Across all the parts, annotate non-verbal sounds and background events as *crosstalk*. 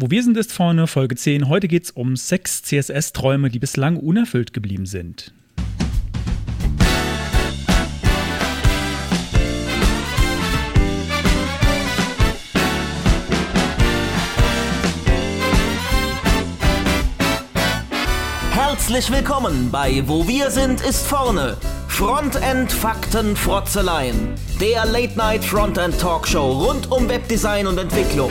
Wo wir sind, ist vorne, Folge 10. Heute geht es um sechs CSS-Träume, die bislang unerfüllt geblieben sind. Herzlich willkommen bei Wo wir sind ist vorne. Frontend Fakten Frotzeleien. Der Late Night Frontend Talkshow rund um Webdesign und Entwicklung.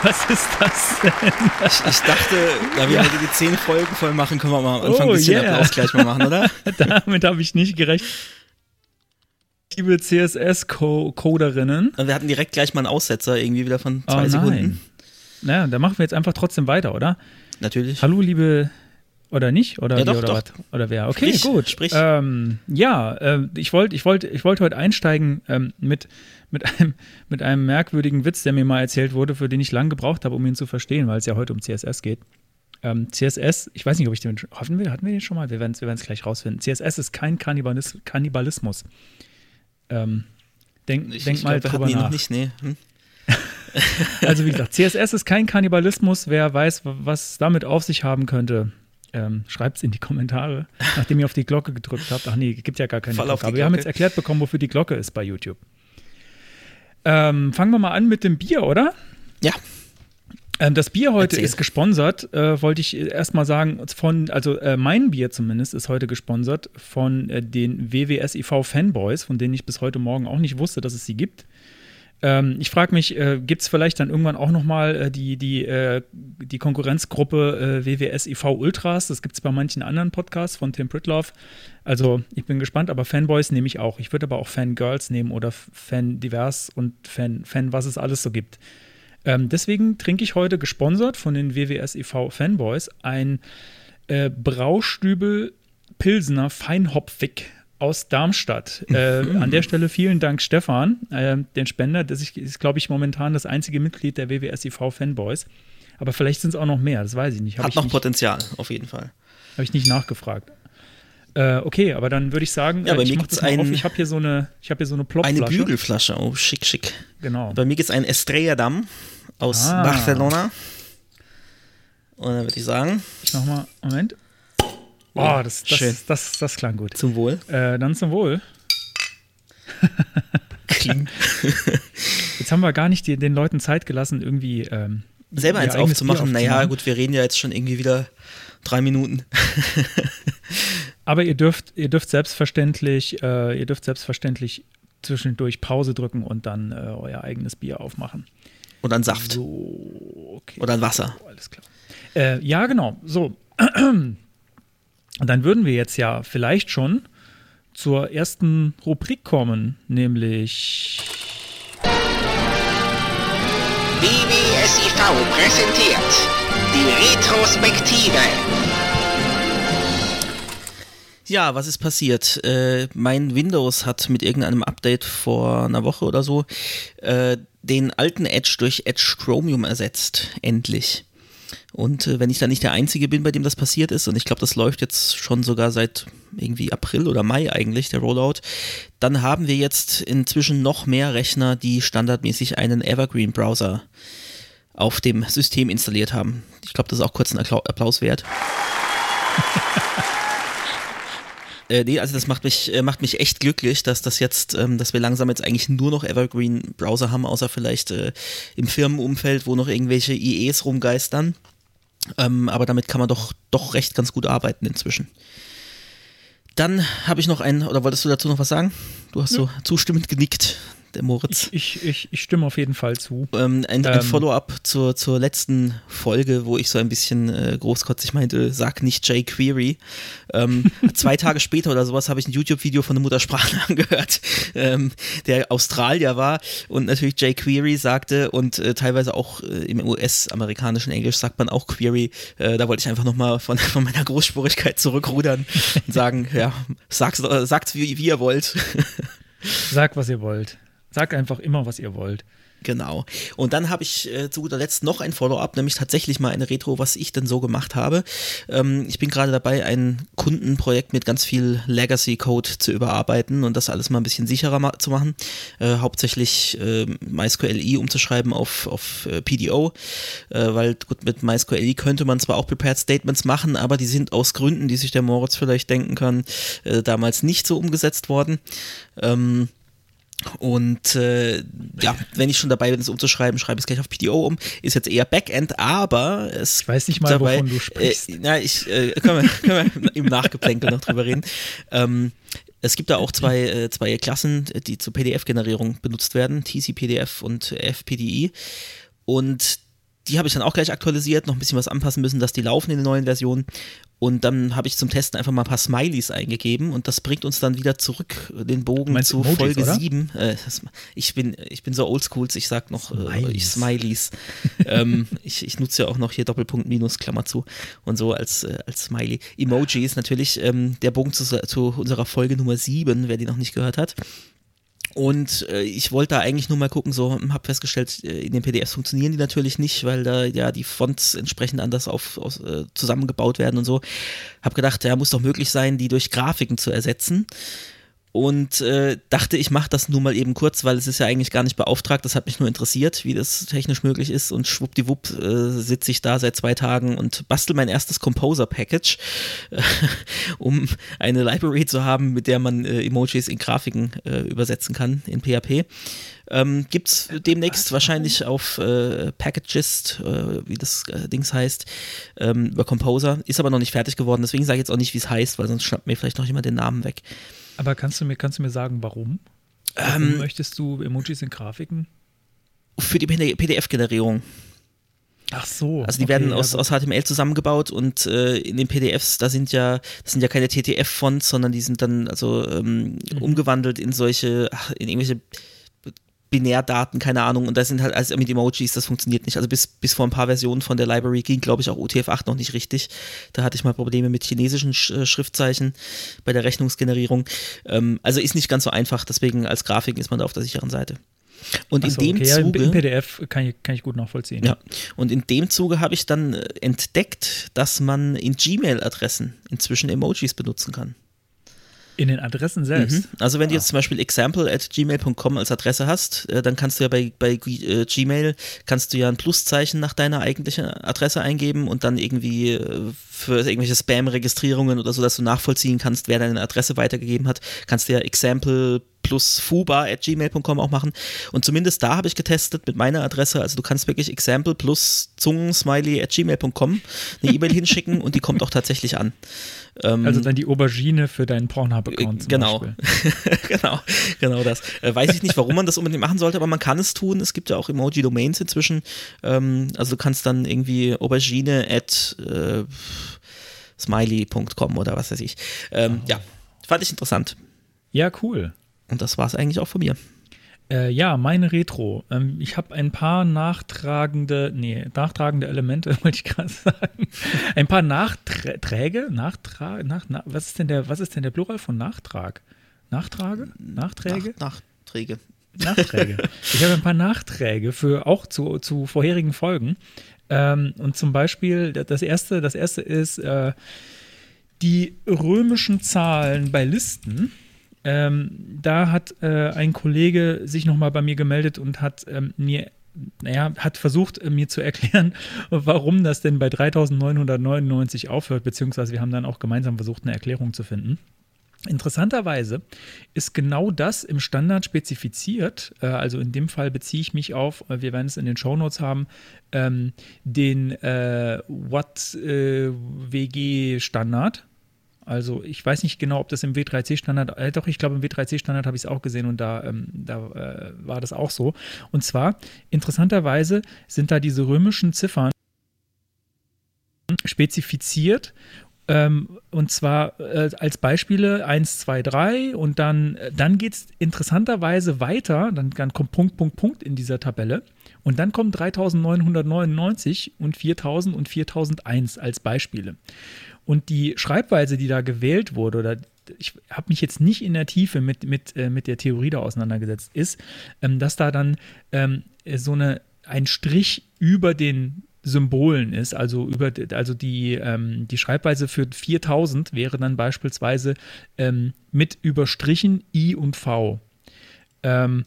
*laughs* Was ist das denn? Ich, ich dachte, da wir ja. heute die zehn Folgen voll machen, können wir mal am Anfang oh, ein bisschen yeah. Applaus gleich mal machen, oder? *laughs* Damit habe ich nicht gerechnet. Liebe CSS-Coderinnen. Wir hatten direkt gleich mal einen Aussetzer irgendwie wieder von zwei oh, Sekunden. Naja, da machen wir jetzt einfach trotzdem weiter, oder? Natürlich. Hallo, liebe oder nicht? Oder ja, doch, oder doch. was? Oder wer? Okay, sprich, gut. Sprich. Ähm, ja, äh, ich wollte ich wollt, ich wollt heute einsteigen ähm, mit, mit, einem, mit einem merkwürdigen Witz, der mir mal erzählt wurde, für den ich lange gebraucht habe, um ihn zu verstehen, weil es ja heute um CSS geht. Ähm, CSS, ich weiß nicht, ob ich den hoffen will, hatten wir den schon mal? Wir werden es wir gleich rausfinden. CSS ist kein Kannibalis Kannibalismus. Ähm, denk, ich, denk ich mal glaub, drüber nach. Noch nicht, nee. Hm? *laughs* also wie gesagt, CSS ist kein Kannibalismus. Wer weiß, was damit auf sich haben könnte, ähm, Schreibt es in die Kommentare, nachdem ihr auf die Glocke gedrückt habt. Ach nee, gibt ja gar keine Fall Glocke. Aber wir haben jetzt erklärt bekommen, wofür die Glocke ist bei YouTube. Ähm, fangen wir mal an mit dem Bier, oder? Ja. Ähm, das Bier heute Erzähl. ist gesponsert, äh, wollte ich erstmal sagen, von, also äh, mein Bier zumindest ist heute gesponsert von äh, den WWSIV Fanboys, von denen ich bis heute Morgen auch nicht wusste, dass es sie gibt. Ähm, ich frage mich, äh, gibt es vielleicht dann irgendwann auch noch mal äh, die, die, äh, die Konkurrenzgruppe äh, WWS IV Ultras? Das gibt es bei manchen anderen Podcasts von Tim Pritloff. Also ich bin gespannt, aber Fanboys nehme ich auch. Ich würde aber auch Fangirls nehmen oder Fan Divers und Fan, Fan was es alles so gibt. Ähm, deswegen trinke ich heute gesponsert von den WWS IV Fanboys ein äh, Braustübel Pilsener Feinhopfig aus Darmstadt. Äh, an der Stelle vielen Dank, Stefan, äh, den Spender. Das ist, ist glaube ich, momentan das einzige Mitglied der WWSIV Fanboys. Aber vielleicht sind es auch noch mehr, das weiß ich nicht. Hab Hat ich noch nicht, Potenzial, auf jeden Fall. Habe ich nicht nachgefragt. Äh, okay, aber dann würde ich sagen, Ja, bei äh, ich mir gibt's einen- Ich habe hier so eine, ich habe hier so eine Plopflasche. Eine Bügelflasche, oh, schick, schick. Genau. Bei mir gibt es einen Estrella Damm aus Ah. Barcelona. Und dann würde ich sagen, Ich mach mal, Moment. Oh, das, das, schön. das, das, klang gut. zum Wohl. Äh, dann zum Wohl. *laughs* Jetzt haben wir gar nicht die, den Leuten Zeit gelassen, irgendwie ähm, Selber eins aufzumachen. Naja, gut, wir reden ja jetzt schon irgendwie wieder drei Minuten. *laughs* Aber ihr dürft, ihr dürft selbstverständlich, äh, ihr dürft selbstverständlich zwischendurch Pause drücken und dann äh, euer eigenes Bier aufmachen. Und dann Saft. So, okay. Oder ein Wasser. So, alles klar. Äh, ja, genau. So. *clears throat* Und dann würden wir jetzt ja vielleicht schon zur ersten Rubrik kommen, nämlich BWSIV präsentiert die Retrospektive. Ja, was ist passiert? Äh, mein Windows hat mit irgendeinem Update vor einer Woche oder so äh, den alten Edge durch Edge Chromium ersetzt. Endlich. Und äh, wenn ich da nicht der Einzige bin, bei dem das passiert ist, und ich glaube, das läuft jetzt schon sogar seit irgendwie April oder Mai eigentlich, der Rollout, dann haben wir jetzt inzwischen noch mehr Rechner, die standardmäßig einen Evergreen-Browser auf dem System installiert haben. Ich glaube, das ist auch kurz ein Applau- Applaus wert. *laughs* Äh, nee, also das macht mich, äh, macht mich echt glücklich, dass das jetzt, ähm, dass wir langsam jetzt eigentlich nur noch Evergreen-Browser haben, außer vielleicht äh, im Firmenumfeld, wo noch irgendwelche IEs rumgeistern. Ähm, aber damit kann man doch, doch recht ganz gut arbeiten inzwischen. Dann habe ich noch ein, oder wolltest du dazu noch was sagen? Du hast so zustimmend genickt. Der Moritz. Ich, ich, ich, ich stimme auf jeden Fall zu. Ähm, ein, ein ähm, Follow-up zur, zur letzten Folge, wo ich so ein bisschen äh, großkotzig meinte, sag nicht jQuery. Ähm, *laughs* zwei Tage später oder sowas habe ich ein YouTube-Video von einem Muttersprachler *laughs* angehört, ähm, der Australier war und natürlich jQuery sagte und äh, teilweise auch äh, im US-amerikanischen Englisch sagt man auch Query. Äh, da wollte ich einfach nochmal von, von meiner Großspurigkeit zurückrudern und *laughs* sagen, ja, sag's, sagt's wie, wie ihr wollt. Sagt, was ihr wollt. Sagt einfach immer, was ihr wollt. Genau. Und dann habe ich äh, zu guter Letzt noch ein Follow-up, nämlich tatsächlich mal eine Retro, was ich denn so gemacht habe. Ähm, ich bin gerade dabei, ein Kundenprojekt mit ganz viel Legacy-Code zu überarbeiten und das alles mal ein bisschen sicherer ma zu machen. Äh, hauptsächlich äh, MySQLi umzuschreiben auf, auf äh, PDO, äh, weil gut, mit MySQLi könnte man zwar auch Prepared Statements machen, aber die sind aus Gründen, die sich der Moritz vielleicht denken kann, äh, damals nicht so umgesetzt worden. Ähm, und äh, ja, wenn ich schon dabei bin, es umzuschreiben, schreibe ich es gleich auf PDO um. Ist jetzt eher Backend, aber es Ich weiß nicht mal, dabei, wovon du sprichst. Äh, na, ich, äh, können, wir, *laughs* können wir im Nachgeplänkel noch drüber reden. Ähm, es gibt da auch zwei, äh, zwei Klassen, die zur PDF-Generierung benutzt werden, TCPDF und FPDI. Und die habe ich dann auch gleich aktualisiert, noch ein bisschen was anpassen müssen, dass die laufen in den neuen Versionen. Und dann habe ich zum Testen einfach mal ein paar Smileys eingegeben und das bringt uns dann wieder zurück, den Bogen zu Emojis, Folge oder? 7. Äh, das, ich, bin, ich bin so oldschools, ich sag noch Smileys. Äh, ich Smileys. *laughs* ähm, ich, ich nutze ja auch noch hier Doppelpunkt Minus, Klammer zu und so als, äh, als Smiley. Emojis natürlich, ähm, der Bogen zu, zu unserer Folge Nummer 7, wer die noch nicht gehört hat. Und äh, ich wollte da eigentlich nur mal gucken, so habe festgestellt, äh, in den PDFs funktionieren die natürlich nicht, weil da ja die Fonts entsprechend anders auf, aus, äh, zusammengebaut werden und so. Hab gedacht, ja, muss doch möglich sein, die durch Grafiken zu ersetzen und äh, dachte, ich mache das nur mal eben kurz, weil es ist ja eigentlich gar nicht beauftragt. Das hat mich nur interessiert, wie das technisch möglich ist. Und schwuppdiwupp äh, sitze ich da seit zwei Tagen und bastel mein erstes Composer-Package, äh, *laughs* um eine Library zu haben, mit der man äh, Emojis in Grafiken äh, übersetzen kann in PHP. Ähm, Gibt es demnächst wahrscheinlich auf äh, Packagist, äh, wie das äh, Dings heißt, ähm, über Composer. Ist aber noch nicht fertig geworden, deswegen sage ich jetzt auch nicht, wie es heißt, weil sonst schnappt mir vielleicht noch jemand den Namen weg. Aber kannst du mir, kannst du mir sagen, warum? Warum ähm, möchtest du Emojis in Grafiken? Für die PDF-Generierung. Ach so. Also die okay, werden aus, aus HTML zusammengebaut und äh, in den PDFs, da sind ja, das sind ja keine TTF-Fonts, sondern die sind dann also ähm, mhm. umgewandelt in solche, ach, in irgendwelche Binärdaten, keine Ahnung, und da sind halt also mit Emojis, das funktioniert nicht. Also bis, bis vor ein paar Versionen von der Library ging, glaube ich, auch UTF-8 noch nicht richtig. Da hatte ich mal Probleme mit chinesischen Sch äh, Schriftzeichen bei der Rechnungsgenerierung. Ähm, also ist nicht ganz so einfach, deswegen als Grafik ist man da auf der sicheren Seite. Und so, in dem okay. Zuge. Ja, Im PDF kann ich, kann ich gut nachvollziehen. Ja. Und in dem Zuge habe ich dann äh, entdeckt, dass man in Gmail-Adressen inzwischen Emojis benutzen kann. In den Adressen selbst. Mhm. Also wenn du jetzt zum Beispiel example at gmail.com als Adresse hast, äh, dann kannst du ja bei, bei äh, Gmail kannst du ja ein Pluszeichen nach deiner eigentlichen Adresse eingeben und dann irgendwie äh, für irgendwelche Spam-Registrierungen oder so, dass du nachvollziehen kannst, wer deine Adresse weitergegeben hat, kannst du ja example plus fuba at gmail.com auch machen. Und zumindest da habe ich getestet mit meiner Adresse. Also du kannst wirklich example plus zungensmiley at gmail.com eine *laughs* E-Mail hinschicken und die kommt auch tatsächlich an. Ähm, also dann die Aubergine für deinen Pornhub-Account. Genau. *laughs* genau, genau das. Äh, weiß ich nicht, warum man das unbedingt machen sollte, aber man kann es tun. Es gibt ja auch Emoji-Domains inzwischen. Ähm, also du kannst dann irgendwie Aubergine at äh, smiley.com oder was weiß ich. Ähm, oh. Ja, fand ich interessant. Ja, cool. Und das war es eigentlich auch von mir. Äh, ja, meine Retro. Ähm, ich habe ein paar nachtragende, nee, nachtragende Elemente, *laughs* wollte ich gerade sagen. Ein paar Nachträge, Nachtrag, nach, na, was ist denn der, was ist denn der Plural von Nachtrag? Nachtrage? Nachträge? Nach, Nachträge. Nachträge. *laughs* Ich habe ein paar Nachträge für auch zu, zu vorherigen Folgen. Ähm, und zum Beispiel, das erste, das erste ist äh, die römischen Zahlen bei Listen ähm, da hat äh, ein Kollege sich nochmal bei mir gemeldet und hat ähm, mir naja, hat versucht, äh, mir zu erklären, *laughs* warum das denn bei 3999 aufhört, beziehungsweise wir haben dann auch gemeinsam versucht, eine Erklärung zu finden. Interessanterweise ist genau das im Standard spezifiziert, äh, also in dem Fall beziehe ich mich auf, äh, wir werden es in den Shownotes haben, ähm, den äh, Watt-WG-Standard, Also ich weiß nicht genau, ob das im W3C-Standard, äh, doch, ich glaube im W3C-Standard habe ich es auch gesehen und da, ähm, da äh, war das auch so. Und zwar, interessanterweise sind da diese römischen Ziffern spezifiziert ähm, und zwar äh, als Beispiele 1, 2, 3 und dann, äh, dann geht es interessanterweise weiter, dann, dann kommt Punkt, Punkt, Punkt in dieser Tabelle und dann kommen 3999 und 4000 und 4001 als Beispiele. Und die Schreibweise, die da gewählt wurde, oder ich habe mich jetzt nicht in der Tiefe mit, mit, äh, mit der Theorie da auseinandergesetzt, ist, ähm, dass da dann ähm, so eine, ein Strich über den Symbolen ist. Also, über, also die, ähm, die Schreibweise für 4000 wäre dann beispielsweise ähm, mit überstrichen I und V. Ähm,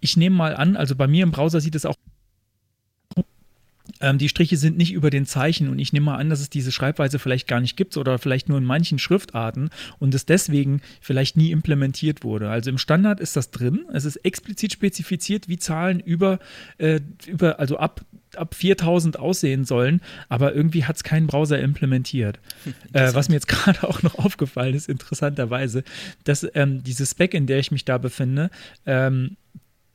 ich nehme mal an, also bei mir im Browser sieht es auch ähm, die Striche sind nicht über den Zeichen und ich nehme mal an, dass es diese Schreibweise vielleicht gar nicht gibt oder vielleicht nur in manchen Schriftarten und es deswegen vielleicht nie implementiert wurde. Also im Standard ist das drin. Es ist explizit spezifiziert, wie Zahlen über, äh, über also ab ab 4000 aussehen sollen, aber irgendwie hat es kein Browser implementiert. *laughs* äh, was mir jetzt gerade auch noch aufgefallen ist, interessanterweise, dass ähm, diese Spec, in der ich mich da befinde, ähm,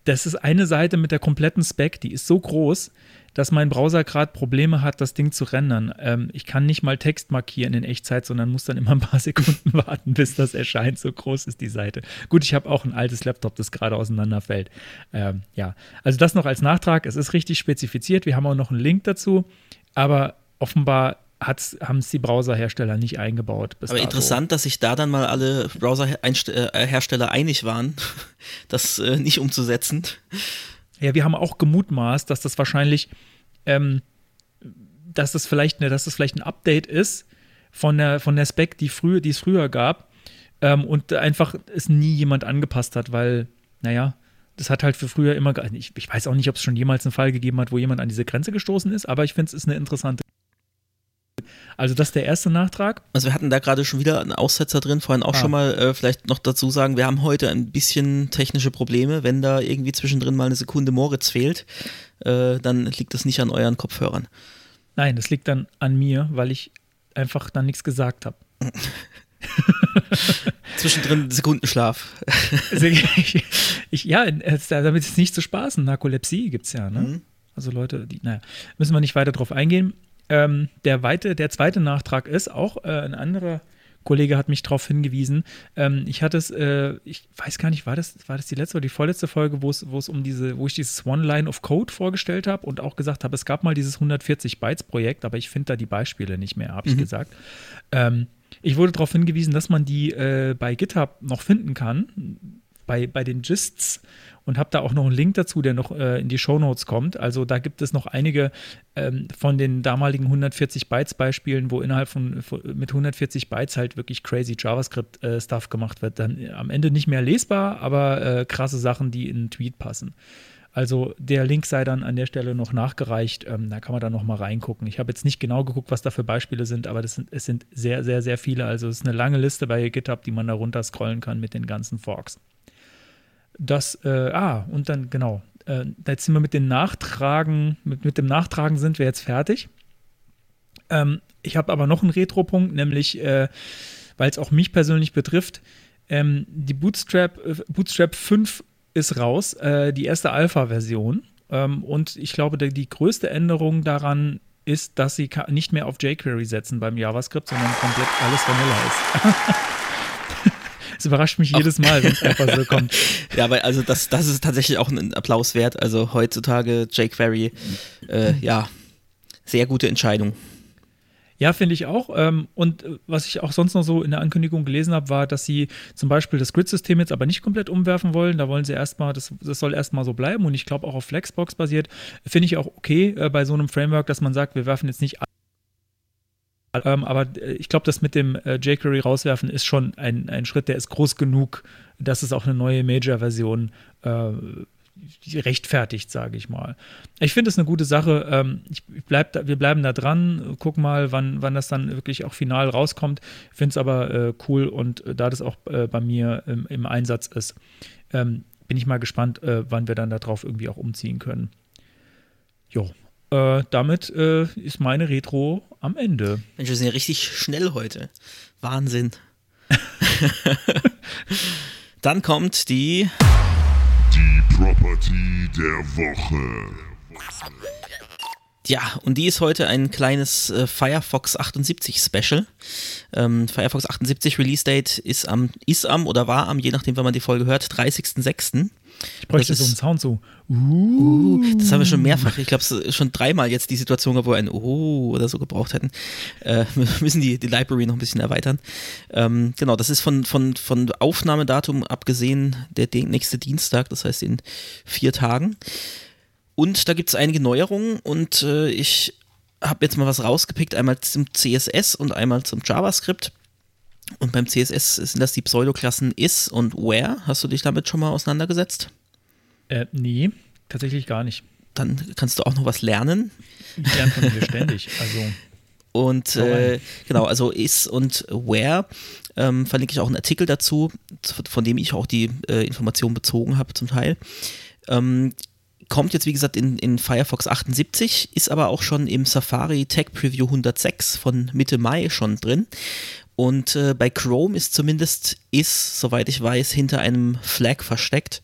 das ist eine Seite mit der kompletten Spec, die ist so groß, dass mein Browser gerade Probleme hat, das Ding zu rendern. Ähm, ich kann nicht mal Text markieren in Echtzeit, sondern muss dann immer ein paar *laughs* Sekunden warten, bis das erscheint. So groß ist die Seite. Gut, ich habe auch ein altes Laptop, das gerade auseinanderfällt. Ähm, ja, also das noch als Nachtrag. Es ist richtig spezifiziert. Wir haben auch noch einen Link dazu, aber offenbar haben es die Browserhersteller nicht eingebaut. Aber dato. interessant, dass sich da dann mal alle Browserhersteller äh, einig waren, *laughs* das äh, nicht umzusetzen. Ja, wir haben auch gemutmaßt, dass das wahrscheinlich, ähm, dass das vielleicht, eine, dass das vielleicht ein Update ist von der, von der Spec, die, früher, die es früher gab ähm, und einfach es nie jemand angepasst hat, weil, naja, das hat halt für früher immer, ich, ich weiß auch nicht, ob es schon jemals einen Fall gegeben hat, wo jemand an diese Grenze gestoßen ist, aber ich finde, es ist eine interessante also das ist der erste Nachtrag. Also wir hatten da gerade schon wieder einen Aussetzer drin, vorhin auch ah. schon mal äh, vielleicht noch dazu sagen, wir haben heute ein bisschen technische Probleme. Wenn da irgendwie zwischendrin mal eine Sekunde Moritz fehlt, äh, dann liegt das nicht an euren Kopfhörern. Nein, das liegt dann an mir, weil ich einfach dann nichts gesagt habe. *laughs* Zwischendrin Sekundenschlaf. *laughs* ich, ich, ja, damit ist nicht zu spaßen. Narkolepsie gibt es ja, ne? Mhm. Also Leute, die, naja, müssen wir nicht weiter drauf eingehen. Ähm, der, weite, der zweite Nachtrag ist auch äh, ein anderer Kollege hat mich darauf hingewiesen. Ähm, ich hatte es, äh, ich weiß gar nicht, war das, war das die letzte oder die vorletzte Folge, wo es, wo es um diese, wo ich dieses One Line of Code vorgestellt habe und auch gesagt habe, es gab mal dieses 140 Bytes Projekt, aber ich finde da die Beispiele nicht mehr, habe ich mhm. gesagt. Ähm, ich wurde darauf hingewiesen, dass man die äh, bei GitHub noch finden kann, bei, bei den Gists und habe da auch noch einen Link dazu, der noch äh, in die Show Notes kommt. Also da gibt es noch einige ähm, von den damaligen 140 Bytes Beispielen, wo innerhalb von, von mit 140 Bytes halt wirklich crazy JavaScript äh, Stuff gemacht wird. Dann äh, am Ende nicht mehr lesbar, aber äh, krasse Sachen, die in einen Tweet passen. Also der Link sei dann an der Stelle noch nachgereicht. Ähm, da kann man dann noch mal reingucken. Ich habe jetzt nicht genau geguckt, was da für Beispiele sind, aber sind, es sind sehr, sehr, sehr viele. Also es ist eine lange Liste bei GitHub, die man da runter scrollen kann mit den ganzen Forks dass, äh, ah, und dann, genau, äh, jetzt sind wir mit den Nachtragen, mit, mit dem Nachtragen sind wir jetzt fertig. Ähm, ich habe aber noch einen Retro-Punkt, nämlich, äh, weil es auch mich persönlich betrifft, ähm, die Bootstrap, äh, Bootstrap 5 ist raus, äh, die erste Alpha-Version. Ähm, und ich glaube, die, die größte Änderung daran ist, dass sie nicht mehr auf jQuery setzen beim JavaScript, sondern komplett alles Vanilla ist. *laughs* Es überrascht mich jedes Mal, wenn es einfach so kommt. *laughs* Ja, aber also das, das ist tatsächlich auch ein Applaus wert. Also heutzutage jQuery, äh, ja, sehr gute Entscheidung. Ja, finde ich auch. Ähm, und äh, was ich auch sonst noch so in der Ankündigung gelesen habe, war, dass sie zum Beispiel das Grid-System jetzt aber nicht komplett umwerfen wollen. Da wollen sie erstmal, das, das soll erstmal so bleiben und ich glaube auch auf Flexbox basiert. Finde ich auch okay äh, bei so einem Framework, dass man sagt, wir werfen jetzt nicht ähm, aber äh, ich glaube, das mit dem äh, jQuery rauswerfen ist schon ein, ein Schritt, der ist groß genug, dass es auch eine neue Major-Version äh, rechtfertigt, sage ich mal. Ich finde es eine gute Sache. Ähm, ich bleib da, wir bleiben da dran, gucken mal, wann, wann das dann wirklich auch final rauskommt. Ich finde es aber äh, cool und äh, da das auch äh, bei mir im, im, Einsatz ist, ähm, bin ich mal gespannt, äh, wann wir dann darauf irgendwie auch umziehen können. Jo, äh, damit äh, ist meine Retro am Ende. Mensch, wir sind ja richtig schnell heute. Wahnsinn. *laughs* Dann kommt die. Die Property der Woche. Ja, und die ist heute ein kleines äh, Firefox 78 Special. Ähm, Firefox 78 Release Date ist am, ist am oder war am, je nachdem, wann man die Folge hört, 30.06. Ich bräuchte Das so einen Sound so. Uh, das haben wir schon mehrfach. Ich glaube, es ist schon dreimal jetzt die Situation, gab, wo wir ein Oh oder so gebraucht hätten. Äh, *laughs* wir müssen die, die Library noch ein bisschen erweitern. Ähm, genau, das ist von, von, von Aufnahmedatum abgesehen der de- nächste Dienstag, das heißt in vier Tagen. Und da gibt es einige Neuerungen und äh, ich habe jetzt mal was rausgepickt, einmal zum CSS und einmal zum JavaScript. Und beim CSS sind das die Pseudoklassen is und where. Hast du dich damit schon mal auseinandergesetzt? Äh, nee, tatsächlich gar nicht. Dann kannst du auch noch was lernen. Ich lerne von dir ständig. Also, *laughs* Und äh, genau, also is und where ähm, verlinke ich auch einen Artikel dazu, von dem ich auch die äh, Informationen bezogen habe zum Teil. Ähm, kommt jetzt, wie gesagt, in, in Firefox 78, ist aber auch schon im Safari Tech Preview 106 von Mitte Mai schon drin. Und äh, bei Chrome ist zumindest is, soweit ich weiß, hinter einem Flag versteckt.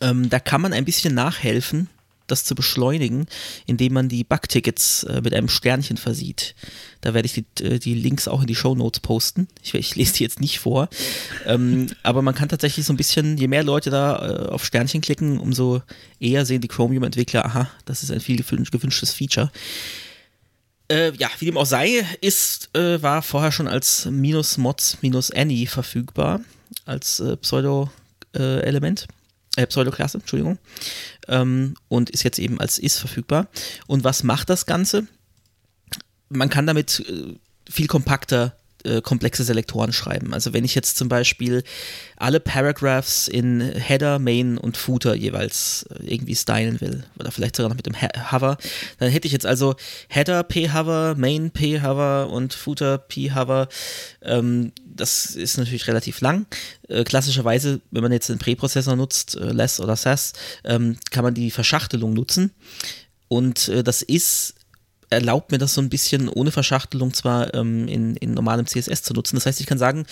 Ähm, da kann man ein bisschen nachhelfen, das zu beschleunigen, indem man die Bugtickets äh, mit einem Sternchen versieht. Da werde ich die, äh, die Links auch in die Show Notes posten. Ich, ich lese die jetzt nicht vor. ähm, aber man kann tatsächlich so ein bisschen, je mehr Leute da äh, auf Sternchen klicken, umso eher sehen die Chromium-Entwickler, aha, das ist ein viel gewün- gewünschtes Feature. Äh, ja, wie dem auch sei, ist, äh, war vorher schon als minus mods minus any verfügbar, als äh, Pseudo-Element, äh, Pseudo-Klasse, Entschuldigung, ähm, und ist jetzt eben als is verfügbar. Und was macht das Ganze? Man kann damit äh, viel kompakter äh, komplexe Selektoren schreiben. Also wenn ich jetzt zum Beispiel alle Paragraphs in Header, Main und Footer jeweils äh, irgendwie stylen will oder vielleicht sogar noch mit dem Hover, dann hätte ich jetzt also Header P-Hover, Main P-Hover und Footer P-Hover. Ähm, das ist natürlich relativ lang. Äh, klassischerweise, wenn man jetzt einen Präprozessor nutzt, äh, Less oder SAS, ähm, kann man die Verschachtelung nutzen. Und äh, das ist erlaubt mir das so ein bisschen ohne Verschachtelung zwar ähm, in, in normalem CSS zu nutzen. Das heißt, ich kann sagen,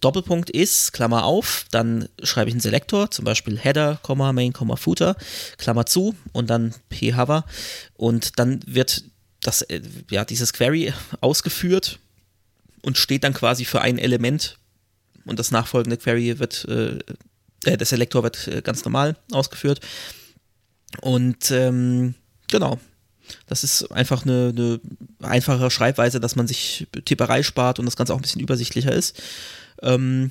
Doppelpunkt ist, Klammer auf, dann schreibe ich einen Selektor, zum Beispiel Header, Main, Footer, Klammer zu und dann p-hover und dann wird das, ja, dieses Query ausgeführt und steht dann quasi für ein Element und das nachfolgende Query wird, äh, äh, der Selektor wird äh, ganz normal ausgeführt und ähm, genau, das ist einfach eine, eine einfache Schreibweise, dass man sich Tipperei spart und das Ganze auch ein bisschen übersichtlicher ist. Ähm,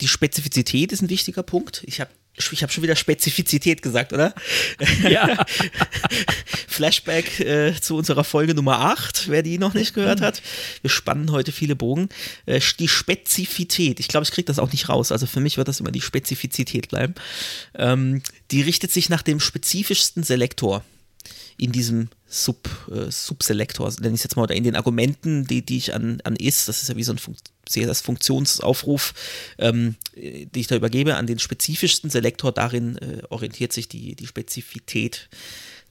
die Spezifizität ist ein wichtiger Punkt. Ich habe ich hab schon wieder Spezifizität gesagt, oder? *laughs* Ja. *laughs* Flashback äh, zu unserer Folge Nummer 8, wer die noch nicht gehört hat. Wir spannen heute viele Bogen. Äh, die Spezifität, ich glaube, ich kriege das auch nicht raus. Also für mich wird das immer die Spezifizität bleiben. Ähm, die richtet sich nach dem spezifischsten Selektor in diesem Sub, äh, Subselektor, nenne ich es jetzt mal, oder in den Argumenten, die, die ich an, an is, das ist ja wie so ein Fun CSS-Funktionsaufruf, ähm, äh, die ich da übergebe, an den spezifischsten Selektor, darin äh, orientiert sich die, die Spezifität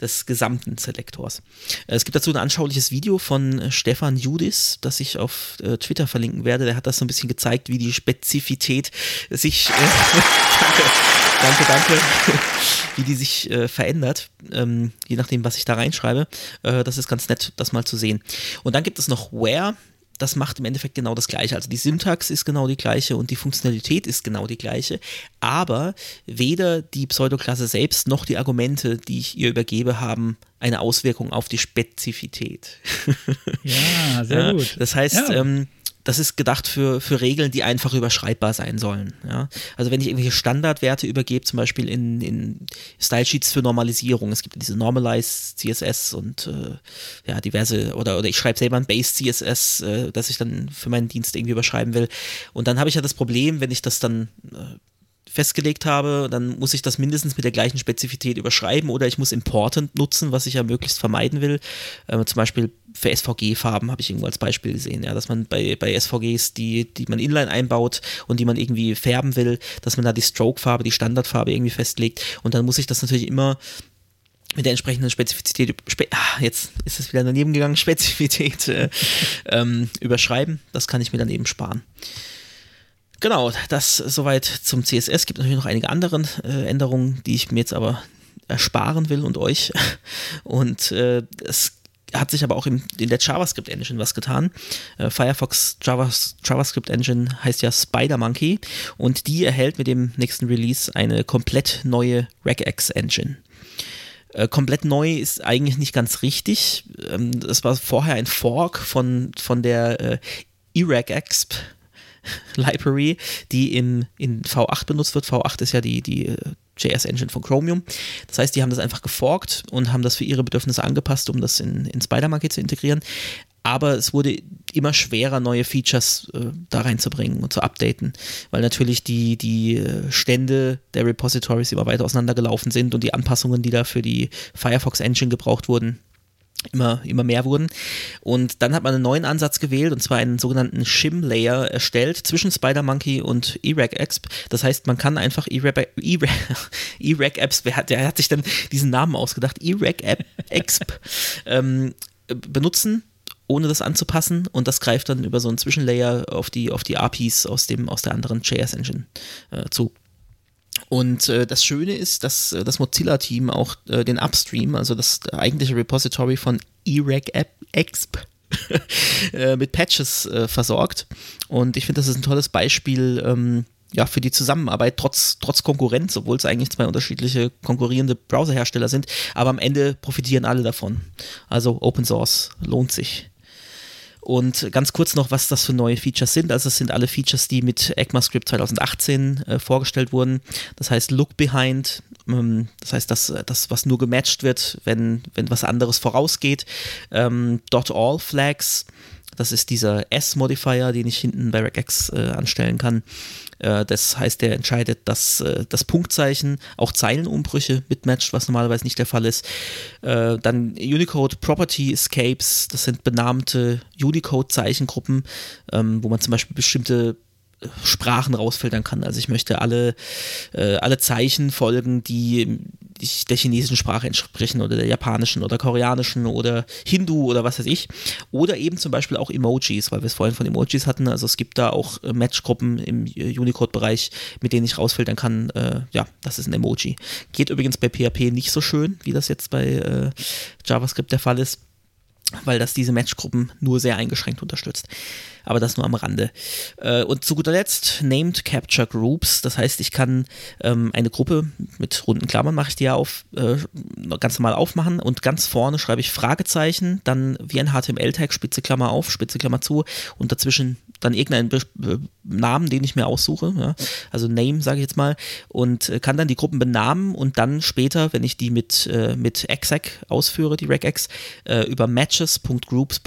des gesamten Selektors. Äh, Es gibt dazu ein anschauliches Video von äh, Stefan Judis, das ich auf äh, Twitter verlinken werde. Der hat das so ein bisschen gezeigt, wie die Spezifität sich, äh, *laughs* danke, danke, *laughs* wie die sich äh, verändert, ähm, je nachdem, was ich da reinschreibe. Äh, das ist ganz nett, das mal zu sehen. Und dann gibt es noch Where. Das macht im Endeffekt genau das Gleiche. Also die Syntax ist genau die gleiche und die Funktionalität ist genau die gleiche. Aber weder die Pseudoklasse selbst noch die Argumente, die ich ihr übergebe, haben eine Auswirkung auf die Spezifität. *laughs* Ja, sehr gut. Das heißt, Ja. ähm, das ist gedacht für, für Regeln, die einfach überschreibbar sein sollen. Ja? Also wenn ich irgendwelche Standardwerte übergebe, zum Beispiel in, in Stylesheets für Normalisierung, es gibt diese Normalized CSS und äh, ja, diverse, oder, oder ich schreibe selber ein Base CSS, äh, das ich dann für meinen Dienst irgendwie überschreiben will. Und dann habe ich ja das Problem, wenn ich das dann äh, festgelegt habe, dann muss ich das mindestens mit der gleichen Spezifität überschreiben oder ich muss Important nutzen, was ich ja möglichst vermeiden will. Äh, zum Beispiel für SVG-Farben habe ich irgendwo als Beispiel gesehen, ja, dass man bei, bei SVGs, die, die man inline einbaut und die man irgendwie färben will, dass man da die Stroke-Farbe, die Standardfarbe irgendwie festlegt und dann muss ich das natürlich immer mit der entsprechenden Spezifität, Spe ah, jetzt ist es wieder daneben gegangen, *laughs* Spezifität äh, ähm, überschreiben. Das kann ich mir dann eben sparen. Genau, das soweit zum CSS. Gibt natürlich noch einige andere äh, Änderungen, die ich mir jetzt aber ersparen will und euch. *laughs* Und äh, es hat sich aber auch in, in der JavaScript Engine was getan. Äh, Firefox Java, JavaScript Engine heißt ja SpiderMonkey und die erhält mit dem nächsten Release eine komplett neue regex Engine. Äh, komplett neu ist eigentlich nicht ganz richtig. Ähm, es war vorher ein Fork von, von der äh, eRegExp Library, die in, in V8 benutzt wird. V8 ist ja die, die äh, JS-Engine von Chromium. Das heißt, die haben das einfach geforkt und haben das für ihre Bedürfnisse angepasst, um das in, in Spider-Monkey zu integrieren. Aber es wurde immer schwerer, neue Features äh, da reinzubringen und zu updaten, weil natürlich die, die äh, Stände der Repositories immer weiter auseinandergelaufen sind und die Anpassungen, die da für die Firefox Engine gebraucht wurden, immer, immer mehr wurden. Und dann hat man einen neuen Ansatz gewählt, und zwar einen sogenannten Shim-Layer erstellt zwischen Spider-Monkey und eRegExp. Das heißt, man kann einfach eRegExp, *laughs* wer hat, der hat sich dann diesen Namen ausgedacht, eRegExp *laughs* ähm, benutzen ohne das anzupassen und das greift dann über so einen Zwischenlayer auf die, auf die APIs aus, dem, aus der anderen JS-Engine äh, zu. Und äh, das Schöne ist, dass äh, das Mozilla-Team auch äh, den Upstream, also das eigentliche Repository von eRegExp, *laughs* äh, mit Patches äh, versorgt. Und ich finde, das ist ein tolles Beispiel ähm, ja, für die Zusammenarbeit trotz, trotz Konkurrenz, obwohl es eigentlich zwei unterschiedliche konkurrierende Browserhersteller sind. Aber am Ende profitieren alle davon. Also Open Source lohnt sich. Und ganz kurz noch, was das für neue Features sind. Also es sind alle Features, die mit ECMAScript 2018 äh, vorgestellt wurden. Das heißt Look Behind, ähm, das heißt das, das, was nur gematcht wird, wenn, wenn was anderes vorausgeht. Ähm, .all Flags, das ist dieser S-Modifier, den ich hinten bei regex äh, anstellen kann. Äh, das heißt, der entscheidet, dass äh, das Punktzeichen auch Zeilenumbrüche mitmatcht, was normalerweise nicht der Fall ist. Äh, dann Unicode Property Escapes, das sind benannte Unicode-Zeichengruppen, ähm, wo man zum Beispiel bestimmte Sprachen rausfiltern kann. Also ich möchte alle, äh, alle Zeichen folgen, der chinesischen Sprache entsprechen oder der japanischen oder koreanischen oder Hindu oder was weiß ich. Oder eben zum Beispiel auch Emojis, weil wir es vorhin von Emojis hatten. Also es gibt da auch äh, Matchgruppen im äh, Unicode-Bereich, mit denen ich rausfiltern kann, äh, ja, das ist ein Emoji. Geht übrigens bei PHP nicht so schön, wie das jetzt bei äh, JavaScript der Fall ist, weil das diese Matchgruppen nur sehr eingeschränkt unterstützt aber das nur am Rande. Äh, und zu guter Letzt Named Capture Groups, das heißt, ich kann ähm, eine Gruppe mit runden Klammern mache ich die ja auf, äh, ganz normal aufmachen und ganz vorne schreibe ich Fragezeichen, dann wie ein HTML-Tag, Spitze Klammer auf, Spitze Klammer zu und dazwischen dann irgendeinen Be Namen, den ich mir aussuche, ja? also Name sage ich jetzt mal und äh, kann dann die Gruppen benamen und dann später, wenn ich die mit, äh, mit exec ausführe, die regex, äh, über matches.groups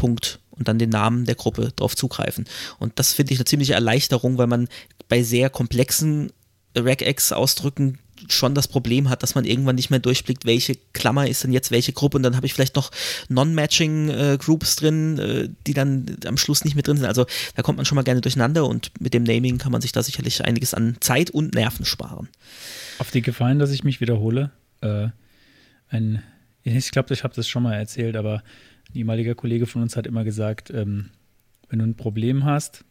und dann den Namen der Gruppe drauf zugreifen. Und das finde ich eine ziemliche Erleichterung, weil man bei sehr komplexen Regex-Ausdrücken schon das Problem hat, dass man irgendwann nicht mehr durchblickt, welche Klammer ist denn jetzt welche Gruppe und dann habe ich vielleicht noch Non-Matching-Groups äh, drin, äh, die dann am Schluss nicht mehr drin sind. Also da kommt man schon mal gerne durcheinander und mit dem Naming kann man sich da sicherlich einiges an Zeit und Nerven sparen. Auf die Gefallen, dass ich mich wiederhole, äh, ein, ich glaube, ich habe das schon mal erzählt, aber ein ehemaliger Kollege von uns hat immer gesagt, ähm, wenn du ein Problem hast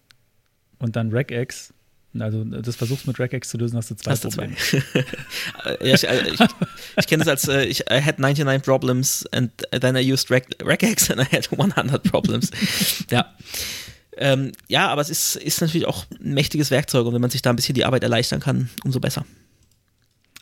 und dann regex, also das versuchst mit regex zu lösen, hast du zwei hast Probleme. Zwei. *laughs* ja, ich, also ich, ich kenne das als, äh, ich I had 99 problems and then I used Reg regex and I had 100 problems. *laughs* ja. Ähm, ja, aber es ist, ist natürlich auch ein mächtiges Werkzeug und wenn man sich da ein bisschen die Arbeit erleichtern kann, umso besser.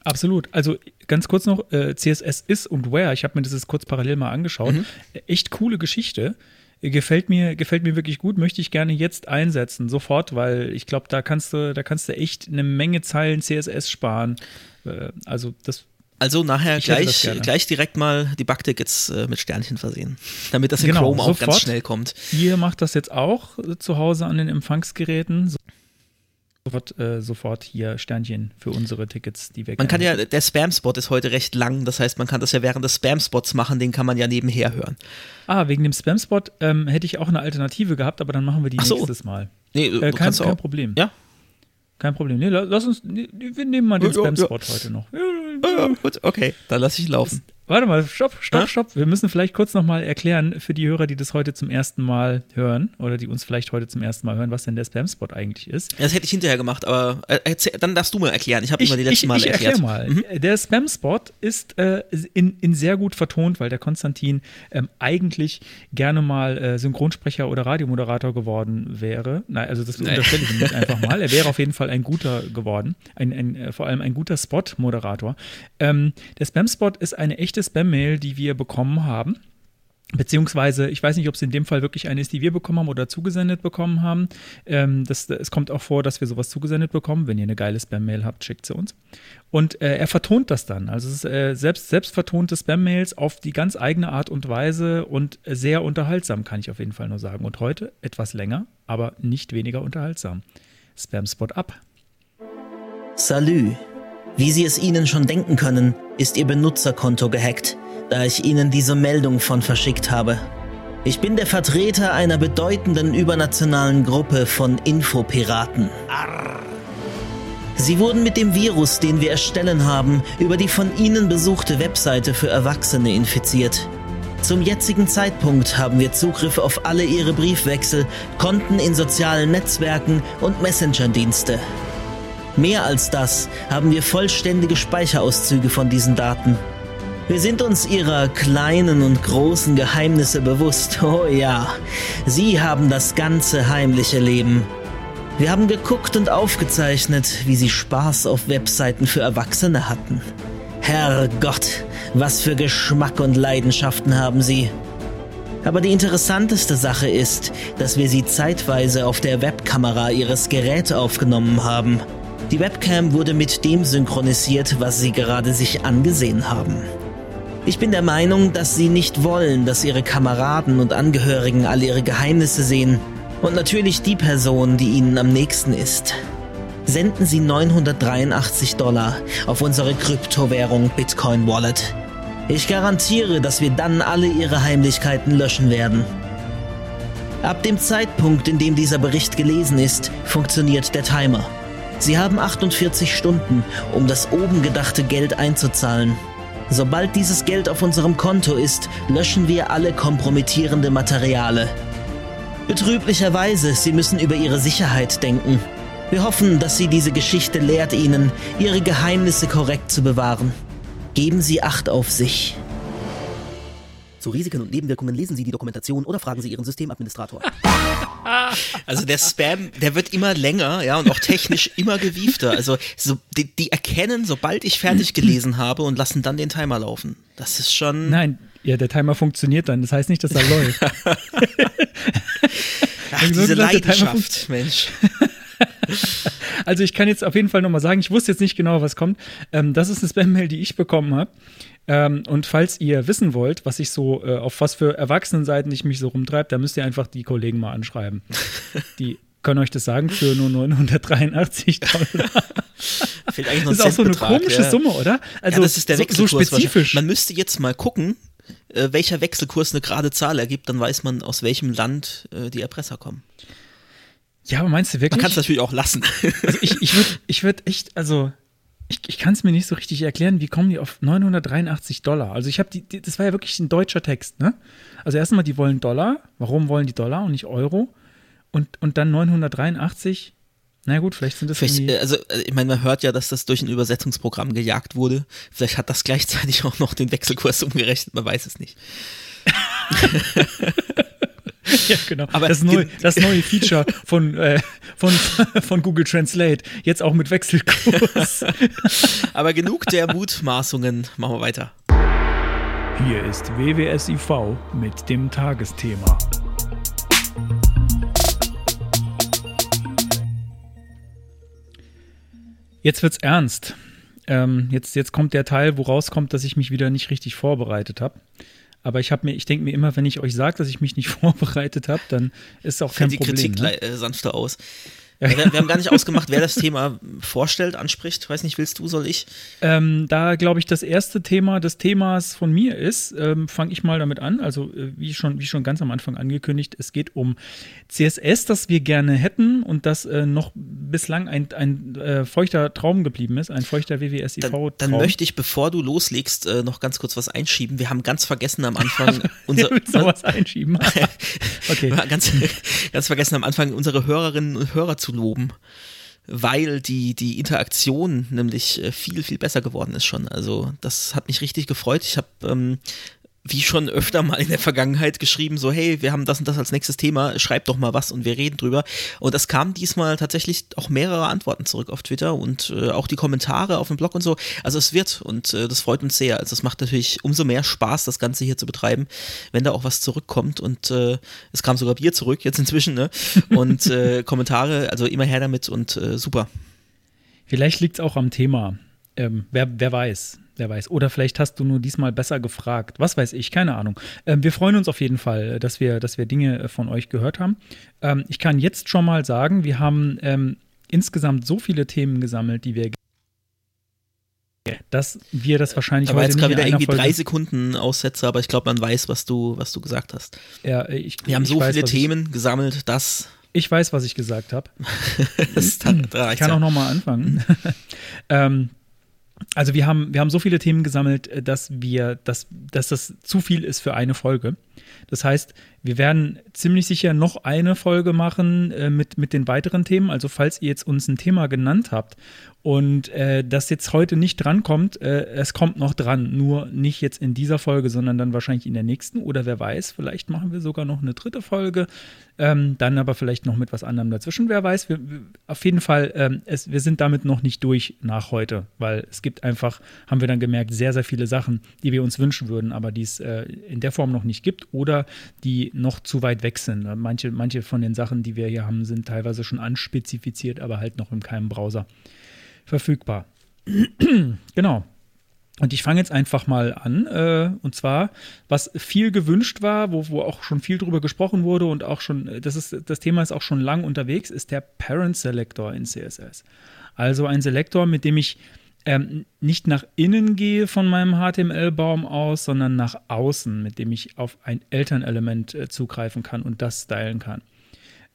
Absolut. Also ganz kurz noch, äh, CSS ist und where, ich habe mir das jetzt kurz parallel mal angeschaut. Mhm. Echt coole Geschichte. Gefällt mir, gefällt mir wirklich gut, möchte ich gerne jetzt einsetzen, sofort, weil ich glaube, da kannst du, da kannst du echt eine Menge Zeilen CSS sparen. Äh, also das also nachher gleich, gleich direkt mal die Bugtickets äh, mit Sternchen versehen, damit das in genau, Chrome auch sofort. ganz schnell kommt. Ihr macht das jetzt auch äh, zu Hause an den Empfangsgeräten sofort, äh, sofort hier Sternchen für unsere Tickets, die wir Man kann ja, der Spam-Spot ist heute recht lang, das heißt, man kann das ja während des Spam-Spots machen, den kann man ja nebenher hören. Ah, wegen dem Spam-Spot ähm, hätte ich auch eine Alternative gehabt, aber dann machen wir die so. nächstes Mal. Nee, äh, kein, kein Problem. Ja? Kein Problem. Nee, lass uns, nee, wir nehmen mal den Spam-Spot ja. heute noch. Ja, gut, okay, dann lasse ich laufen. Warte mal, stopp, stopp, stopp. Wir müssen vielleicht kurz nochmal erklären für die Hörer, die das heute zum ersten Mal hören oder die uns vielleicht heute zum ersten Mal hören, was denn der Spam-Spot eigentlich ist. Das hätte ich hinterher gemacht, aber äh, erzähl, dann darfst du mal erklären. Ich habe immer die letzten ich, Mal ich erklärt. Erklär mal. Mhm. Der Spam-Spot ist äh, in, in sehr gut vertont, weil der Konstantin ähm, eigentlich gerne mal äh, Synchronsprecher oder Radiomoderator geworden wäre. Nein, also das unterstelle ich ihm nicht einfach mal. Er wäre *laughs* auf jeden Fall ein guter geworden. Ein, ein, äh, vor allem ein guter Spot-Moderator. Ähm, der Spam-Spot ist eine echte Spam-Mail, die wir bekommen haben. Beziehungsweise, ich weiß nicht, ob es in dem Fall wirklich eine ist, die wir bekommen haben oder zugesendet bekommen haben. Ähm, das, es kommt auch vor, dass wir sowas zugesendet bekommen. Wenn ihr eine geile Spam-Mail habt, schickt sie uns. Und äh, er vertont das dann. Also es ist äh, selbst, selbst vertonte Spam-Mails auf die ganz eigene Art und Weise und sehr unterhaltsam, kann ich auf jeden Fall nur sagen. Und heute etwas länger, aber nicht weniger unterhaltsam. Spam-Spot ab. Salü. Wie Sie es Ihnen schon denken können, ist Ihr Benutzerkonto gehackt, da ich Ihnen diese Meldung von verschickt habe. Ich bin der Vertreter einer bedeutenden übernationalen Gruppe von Infopiraten. Sie wurden mit dem Virus, den wir erstellen haben, über die von Ihnen besuchte Webseite für Erwachsene infiziert. Zum jetzigen Zeitpunkt haben wir Zugriff auf alle Ihre Briefwechsel, Konten in sozialen Netzwerken und Messenger-Dienste. Mehr als das haben wir vollständige Speicherauszüge von diesen Daten. Wir sind uns ihrer kleinen und großen Geheimnisse bewusst. Oh ja, Sie haben das ganze heimliche Leben. Wir haben geguckt und aufgezeichnet, wie Sie Spaß auf Webseiten für Erwachsene hatten. Herrgott, was für Geschmack und Leidenschaften haben Sie. Aber die interessanteste Sache ist, dass wir Sie zeitweise auf der Webkamera Ihres Geräts aufgenommen haben. Die Webcam wurde mit dem synchronisiert, was Sie gerade sich angesehen haben. Ich bin der Meinung, dass Sie nicht wollen, dass Ihre Kameraden und Angehörigen all Ihre Geheimnisse sehen und natürlich die Person, die Ihnen am nächsten ist. Senden Sie 983 Dollar auf unsere Kryptowährung Bitcoin Wallet. Ich garantiere, dass wir dann alle Ihre Heimlichkeiten löschen werden. Ab dem Zeitpunkt, in dem dieser Bericht gelesen ist, funktioniert der Timer. Sie haben 48 Stunden, um das oben gedachte Geld einzuzahlen. Sobald dieses Geld auf unserem Konto ist, löschen wir alle kompromittierende Materiale. Betrüblicherweise, Sie müssen über Ihre Sicherheit denken. Wir hoffen, dass Sie diese Geschichte lehrt Ihnen, Ihre Geheimnisse korrekt zu bewahren. Geben Sie Acht auf sich. Zu Risiken und Nebenwirkungen lesen Sie die Dokumentation oder fragen Sie Ihren Systemadministrator. *laughs* Also der Spam, der wird immer länger, ja, und auch technisch immer gewiefter. Also so, die, die erkennen, sobald ich fertig gelesen habe und lassen dann den Timer laufen. Das ist schon. Nein, ja, der Timer funktioniert dann. Das heißt nicht, dass er *laughs* läuft. Ach, diese Leidenschaft, Mensch. *laughs* Also ich kann jetzt auf jeden Fall nochmal sagen, ich wusste jetzt nicht genau, was kommt. Ähm, das ist eine Spam-Mail, die ich bekommen habe. Ähm, und falls ihr wissen wollt, was ich so, äh, auf was für Erwachsenenseiten ich mich so rumtreibe, da müsst ihr einfach die Kollegen mal anschreiben. *laughs* Die können euch das sagen für nur 983 Dollar. *laughs* Fehlt eigentlich noch Das ist auch so eine komische ja. Summe, oder? Also ja, das ist der so, Wechselkurs. so spezifisch. Man müsste jetzt mal gucken, äh, welcher Wechselkurs eine gerade Zahl ergibt, dann weiß man, aus welchem Land äh, die Erpresser kommen. Ja, aber meinst du Man wirklich? kann es natürlich auch lassen. Also ich, ich würde ich würd echt, also ich, ich kann es mir nicht so richtig erklären, wie kommen die auf 983 Dollar? Also ich habe die, die, das war ja wirklich ein deutscher Text, ne? Also erstmal, die wollen Dollar. Warum wollen die Dollar und nicht Euro? Und, und dann 983. Na gut, vielleicht sind das Vielleicht, äh, also äh, ich meine, man hört ja, dass das durch ein Übersetzungsprogramm gejagt wurde. Vielleicht hat das gleichzeitig *laughs* auch noch den Wechselkurs umgerechnet, man weiß es nicht. *laughs* *laughs* Ja, genau. Aber das, neue, das neue Feature von, äh, von, *laughs* von Google Translate. Jetzt auch mit Wechselkurs. *laughs* Aber genug der Mutmaßungen, machen wir weiter. Hier ist WWSIV mit dem Tagesthema. Jetzt wird's ernst. Ähm, jetzt, jetzt kommt der Teil, wo rauskommt, dass ich mich wieder nicht richtig vorbereitet habe. Aber ich habe mir, ich denke mir immer, wenn ich euch sage, dass ich mich nicht *laughs* vorbereitet habe, dann ist auch kein Fällt die Problem. Kritik ne? äh, sanfter aus. Ja, wir, wir, haben gar nicht ausgemacht, wer das Thema vorstellt, anspricht. Weiß nicht, willst du, soll ich? Ähm, da, glaube ich, das erste Thema des Themas von mir ist, ähm, fange ich mal damit an. Also, äh, wie, schon, wie schon ganz am Anfang angekündigt, es geht um CSS, das wir gerne hätten und das äh, noch bislang ein, ein äh, feuchter Traum geblieben ist, ein feuchter WWSIV-Traum. Dann, dann, möchte ich, bevor du loslegst, äh, noch ganz kurz was einschieben. Wir haben ganz vergessen am Anfang *laughs* unser. was einschieben. *laughs* okay. *laughs* ganz, ganz vergessen am Anfang unsere Hörerinnen und Hörer zu loben weil die, die Interaktion nämlich äh, viel, viel besser geworden ist schon. Also das hat mich richtig gefreut. Ich habe ähm, wie schon öfter mal in der Vergangenheit geschrieben, so hey, wir haben das und das als nächstes Thema, schreib doch mal was und wir reden drüber. Und es kam diesmal tatsächlich auch mehrere Antworten zurück auf Twitter und äh, auch die Kommentare auf dem Blog und so. Also es wird und äh, das freut uns sehr. Also es macht natürlich umso mehr Spaß, das Ganze hier zu betreiben, wenn da auch was zurückkommt und äh, es kam sogar Bier zurück jetzt inzwischen, ne? Und äh, *laughs* Kommentare, also immer her damit und äh, super. Vielleicht liegt es auch am Thema. Ähm, wer, wer weiß. Wer weiß. Oder vielleicht hast du nur diesmal besser gefragt. Was weiß ich, keine Ahnung. Ähm, wir freuen uns auf jeden Fall, dass wir, dass wir Dinge äh, von euch gehört haben. Ähm, ich kann jetzt schon mal sagen, wir haben ähm, insgesamt so viele Themen gesammelt, die wir dass wir das wahrscheinlich da war jetzt gerade wieder irgendwie Folge drei Sekunden Aussätze, aber ich glaube, man weiß, was du, was du gesagt hast. Ja, ich, wir haben so weiß, viele Themen gesammelt, dass ich weiß, was ich gesagt habe. *laughs* ich kann auch noch mal anfangen. *laughs* ähm, also wir haben, wir haben so viele Themen gesammelt, äh, dass wir, dass, dass das zu viel ist für eine Folge. Das heißt, wir werden ziemlich sicher noch eine Folge machen äh, mit, mit den weiteren Themen. Also falls ihr jetzt uns ein Thema genannt habt und äh, das jetzt heute nicht drankommt, äh, es kommt noch dran. Nur nicht jetzt in dieser Folge, sondern dann wahrscheinlich in der nächsten. Oder wer weiß, vielleicht machen wir sogar noch eine dritte Folge. Ähm, dann aber vielleicht noch mit was anderem dazwischen. Wer weiß, wir, wir, auf jeden Fall, ähm, es, wir sind damit noch nicht durch nach heute, weil es gibt einfach, haben wir dann gemerkt, sehr, sehr viele Sachen, die wir uns wünschen würden, aber die es äh, in der Form noch nicht gibt oder die noch zu weit weg sind. Manche, manche von den Sachen, die wir hier haben, sind teilweise schon anspezifiziert, aber halt noch in keinem Browser verfügbar. *clears throat* genau. Und ich fange jetzt einfach mal an. Äh, und zwar, was viel gewünscht war, wo, wo auch schon viel drüber gesprochen wurde und auch schon, das ist, das Thema ist auch schon lang unterwegs, ist der Parent Selector in CSS. Also ein Selektor, mit dem ich ähm, nicht nach innen gehe von meinem HTML-Baum aus, sondern nach außen, mit dem ich auf ein Elternelement äh, zugreifen kann und das stylen kann.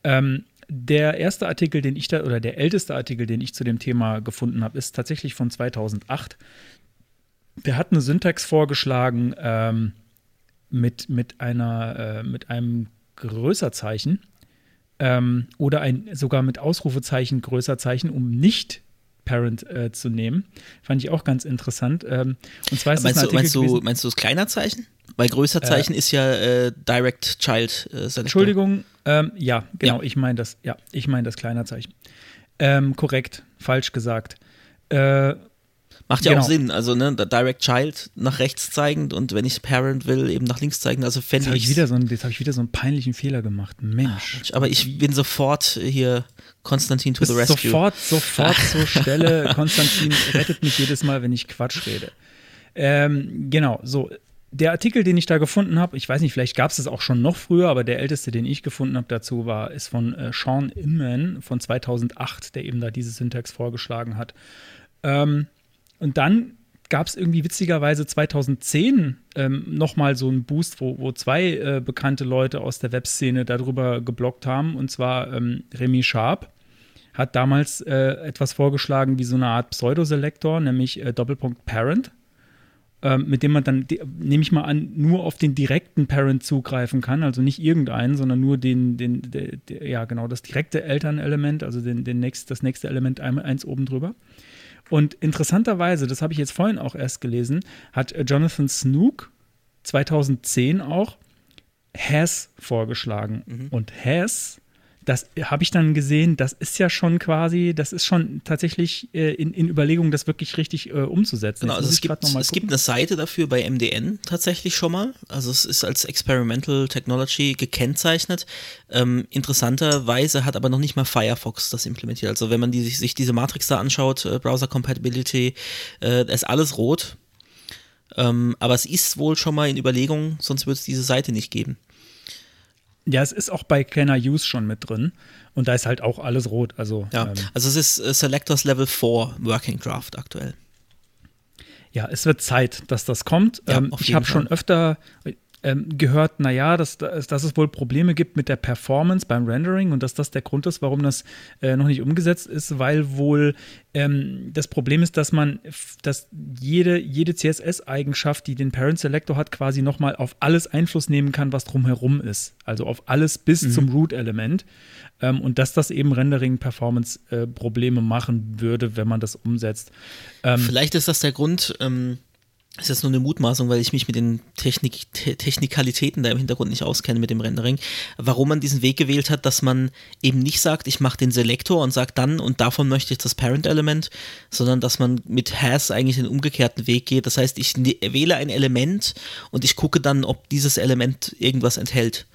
Ähm, der erste Artikel, den ich da, oder der älteste Artikel, den ich zu dem Thema gefunden habe, ist tatsächlich von 2008. Der hat eine Syntax vorgeschlagen ähm, mit, mit, einer, äh, mit einem Größerzeichen ähm, oder ein, sogar mit Ausrufezeichen, Größerzeichen, um nicht Parent äh, zu nehmen. Fand ich auch ganz interessant. Ähm, und zwar ist meinst, das du, meinst, du, meinst du das kleiner Zeichen? Weil größer Zeichen äh, ist ja äh, Direct Child äh, Entschuldigung, ähm, ja, genau, ja. ich meine das, ja, ich meine das kleiner Zeichen. Ähm, korrekt, falsch gesagt. Macht ja genau. auch Sinn, also ne, Direct Child nach rechts zeigend und wenn ich Parent will, eben nach links zeigen. Also fände ich. Wieder so jetzt habe ich wieder so einen peinlichen Fehler gemacht. Mensch. Aber ich bin sofort hier Konstantin to the rescue. Sofort, sofort *laughs* zur Stelle. Konstantin rettet mich jedes Mal, wenn ich Quatsch rede. Ähm, genau, so. Der Artikel, den ich da gefunden habe, ich weiß nicht, vielleicht gab es das auch schon noch früher, aber der älteste, den ich gefunden habe dazu, war, ist von äh, Sean Inman von 2008, der eben da diese Syntax vorgeschlagen hat. Ähm, und dann gab es irgendwie witzigerweise 2010 ähm, nochmal so einen Boost, wo, wo zwei äh, bekannte Leute aus der Webszene darüber geblockt haben. Und zwar ähm, Remy Sharp hat damals äh, etwas vorgeschlagen wie so eine Art Pseudoselektor, nämlich äh, Doppelpunkt Parent, ähm, mit dem man dann, nehme ich mal an, nur auf den direkten Parent zugreifen kann, also nicht irgendeinen, sondern nur den, den, de, de, ja genau, das direkte Elternelement, also den, den nächst, das nächste Element eins oben drüber. Und interessanterweise, das habe ich jetzt vorhin auch erst gelesen, hat äh, Jonathan Snook 2010 auch Has vorgeschlagen. Mhm. Und Has das habe ich dann gesehen, das ist ja schon quasi, das ist schon tatsächlich äh, in, in Überlegung, das wirklich richtig äh, umzusetzen. Genau, also es, gibt, es gibt eine Seite dafür bei MDN tatsächlich schon mal. Also es ist als Experimental Technology gekennzeichnet. Ähm, interessanterweise hat aber noch nicht mal Firefox das implementiert. Also wenn man die, sich diese Matrix da anschaut, äh, Browser Compatibility, äh, ist alles rot. Ähm, aber es ist wohl schon mal in Überlegung, sonst würde es diese Seite nicht geben. Ja, es ist auch bei Kenner Use schon mit drin. Und da ist halt auch alles rot. Also, Ja, ähm, also es ist äh, Selectors Level 4 Working Draft aktuell. ja, es wird Zeit, dass das kommt. Ja, ähm, ich habe schon öfter ähm, gehört, naja, dass, dass, dass es wohl Probleme gibt mit der Performance beim Rendering und dass das der Grund ist, warum das äh, noch nicht umgesetzt ist, weil wohl ähm, das Problem ist, dass man, dass jede, jede CSS-Eigenschaft, die den Parent Selector hat, quasi nochmal auf alles Einfluss nehmen kann, was drumherum ist. Also auf alles bis zum Root-Element. Ähm, und dass das eben Rendering-Performance-Probleme machen würde, wenn man das umsetzt. Ähm, Vielleicht ist das der Grund, ähm, ist jetzt nur eine Mutmaßung, weil ich mich mit den Technik, Te Technikalitäten da im Hintergrund nicht auskenne mit dem Rendering, warum man diesen Weg gewählt hat, dass man eben nicht sagt, ich mache den Selektor und sage dann und davon möchte ich das Parent-Element, sondern dass man mit Has eigentlich den umgekehrten Weg geht. Das heißt, ich ne- wähle ein Element und ich gucke dann, ob dieses Element irgendwas enthält.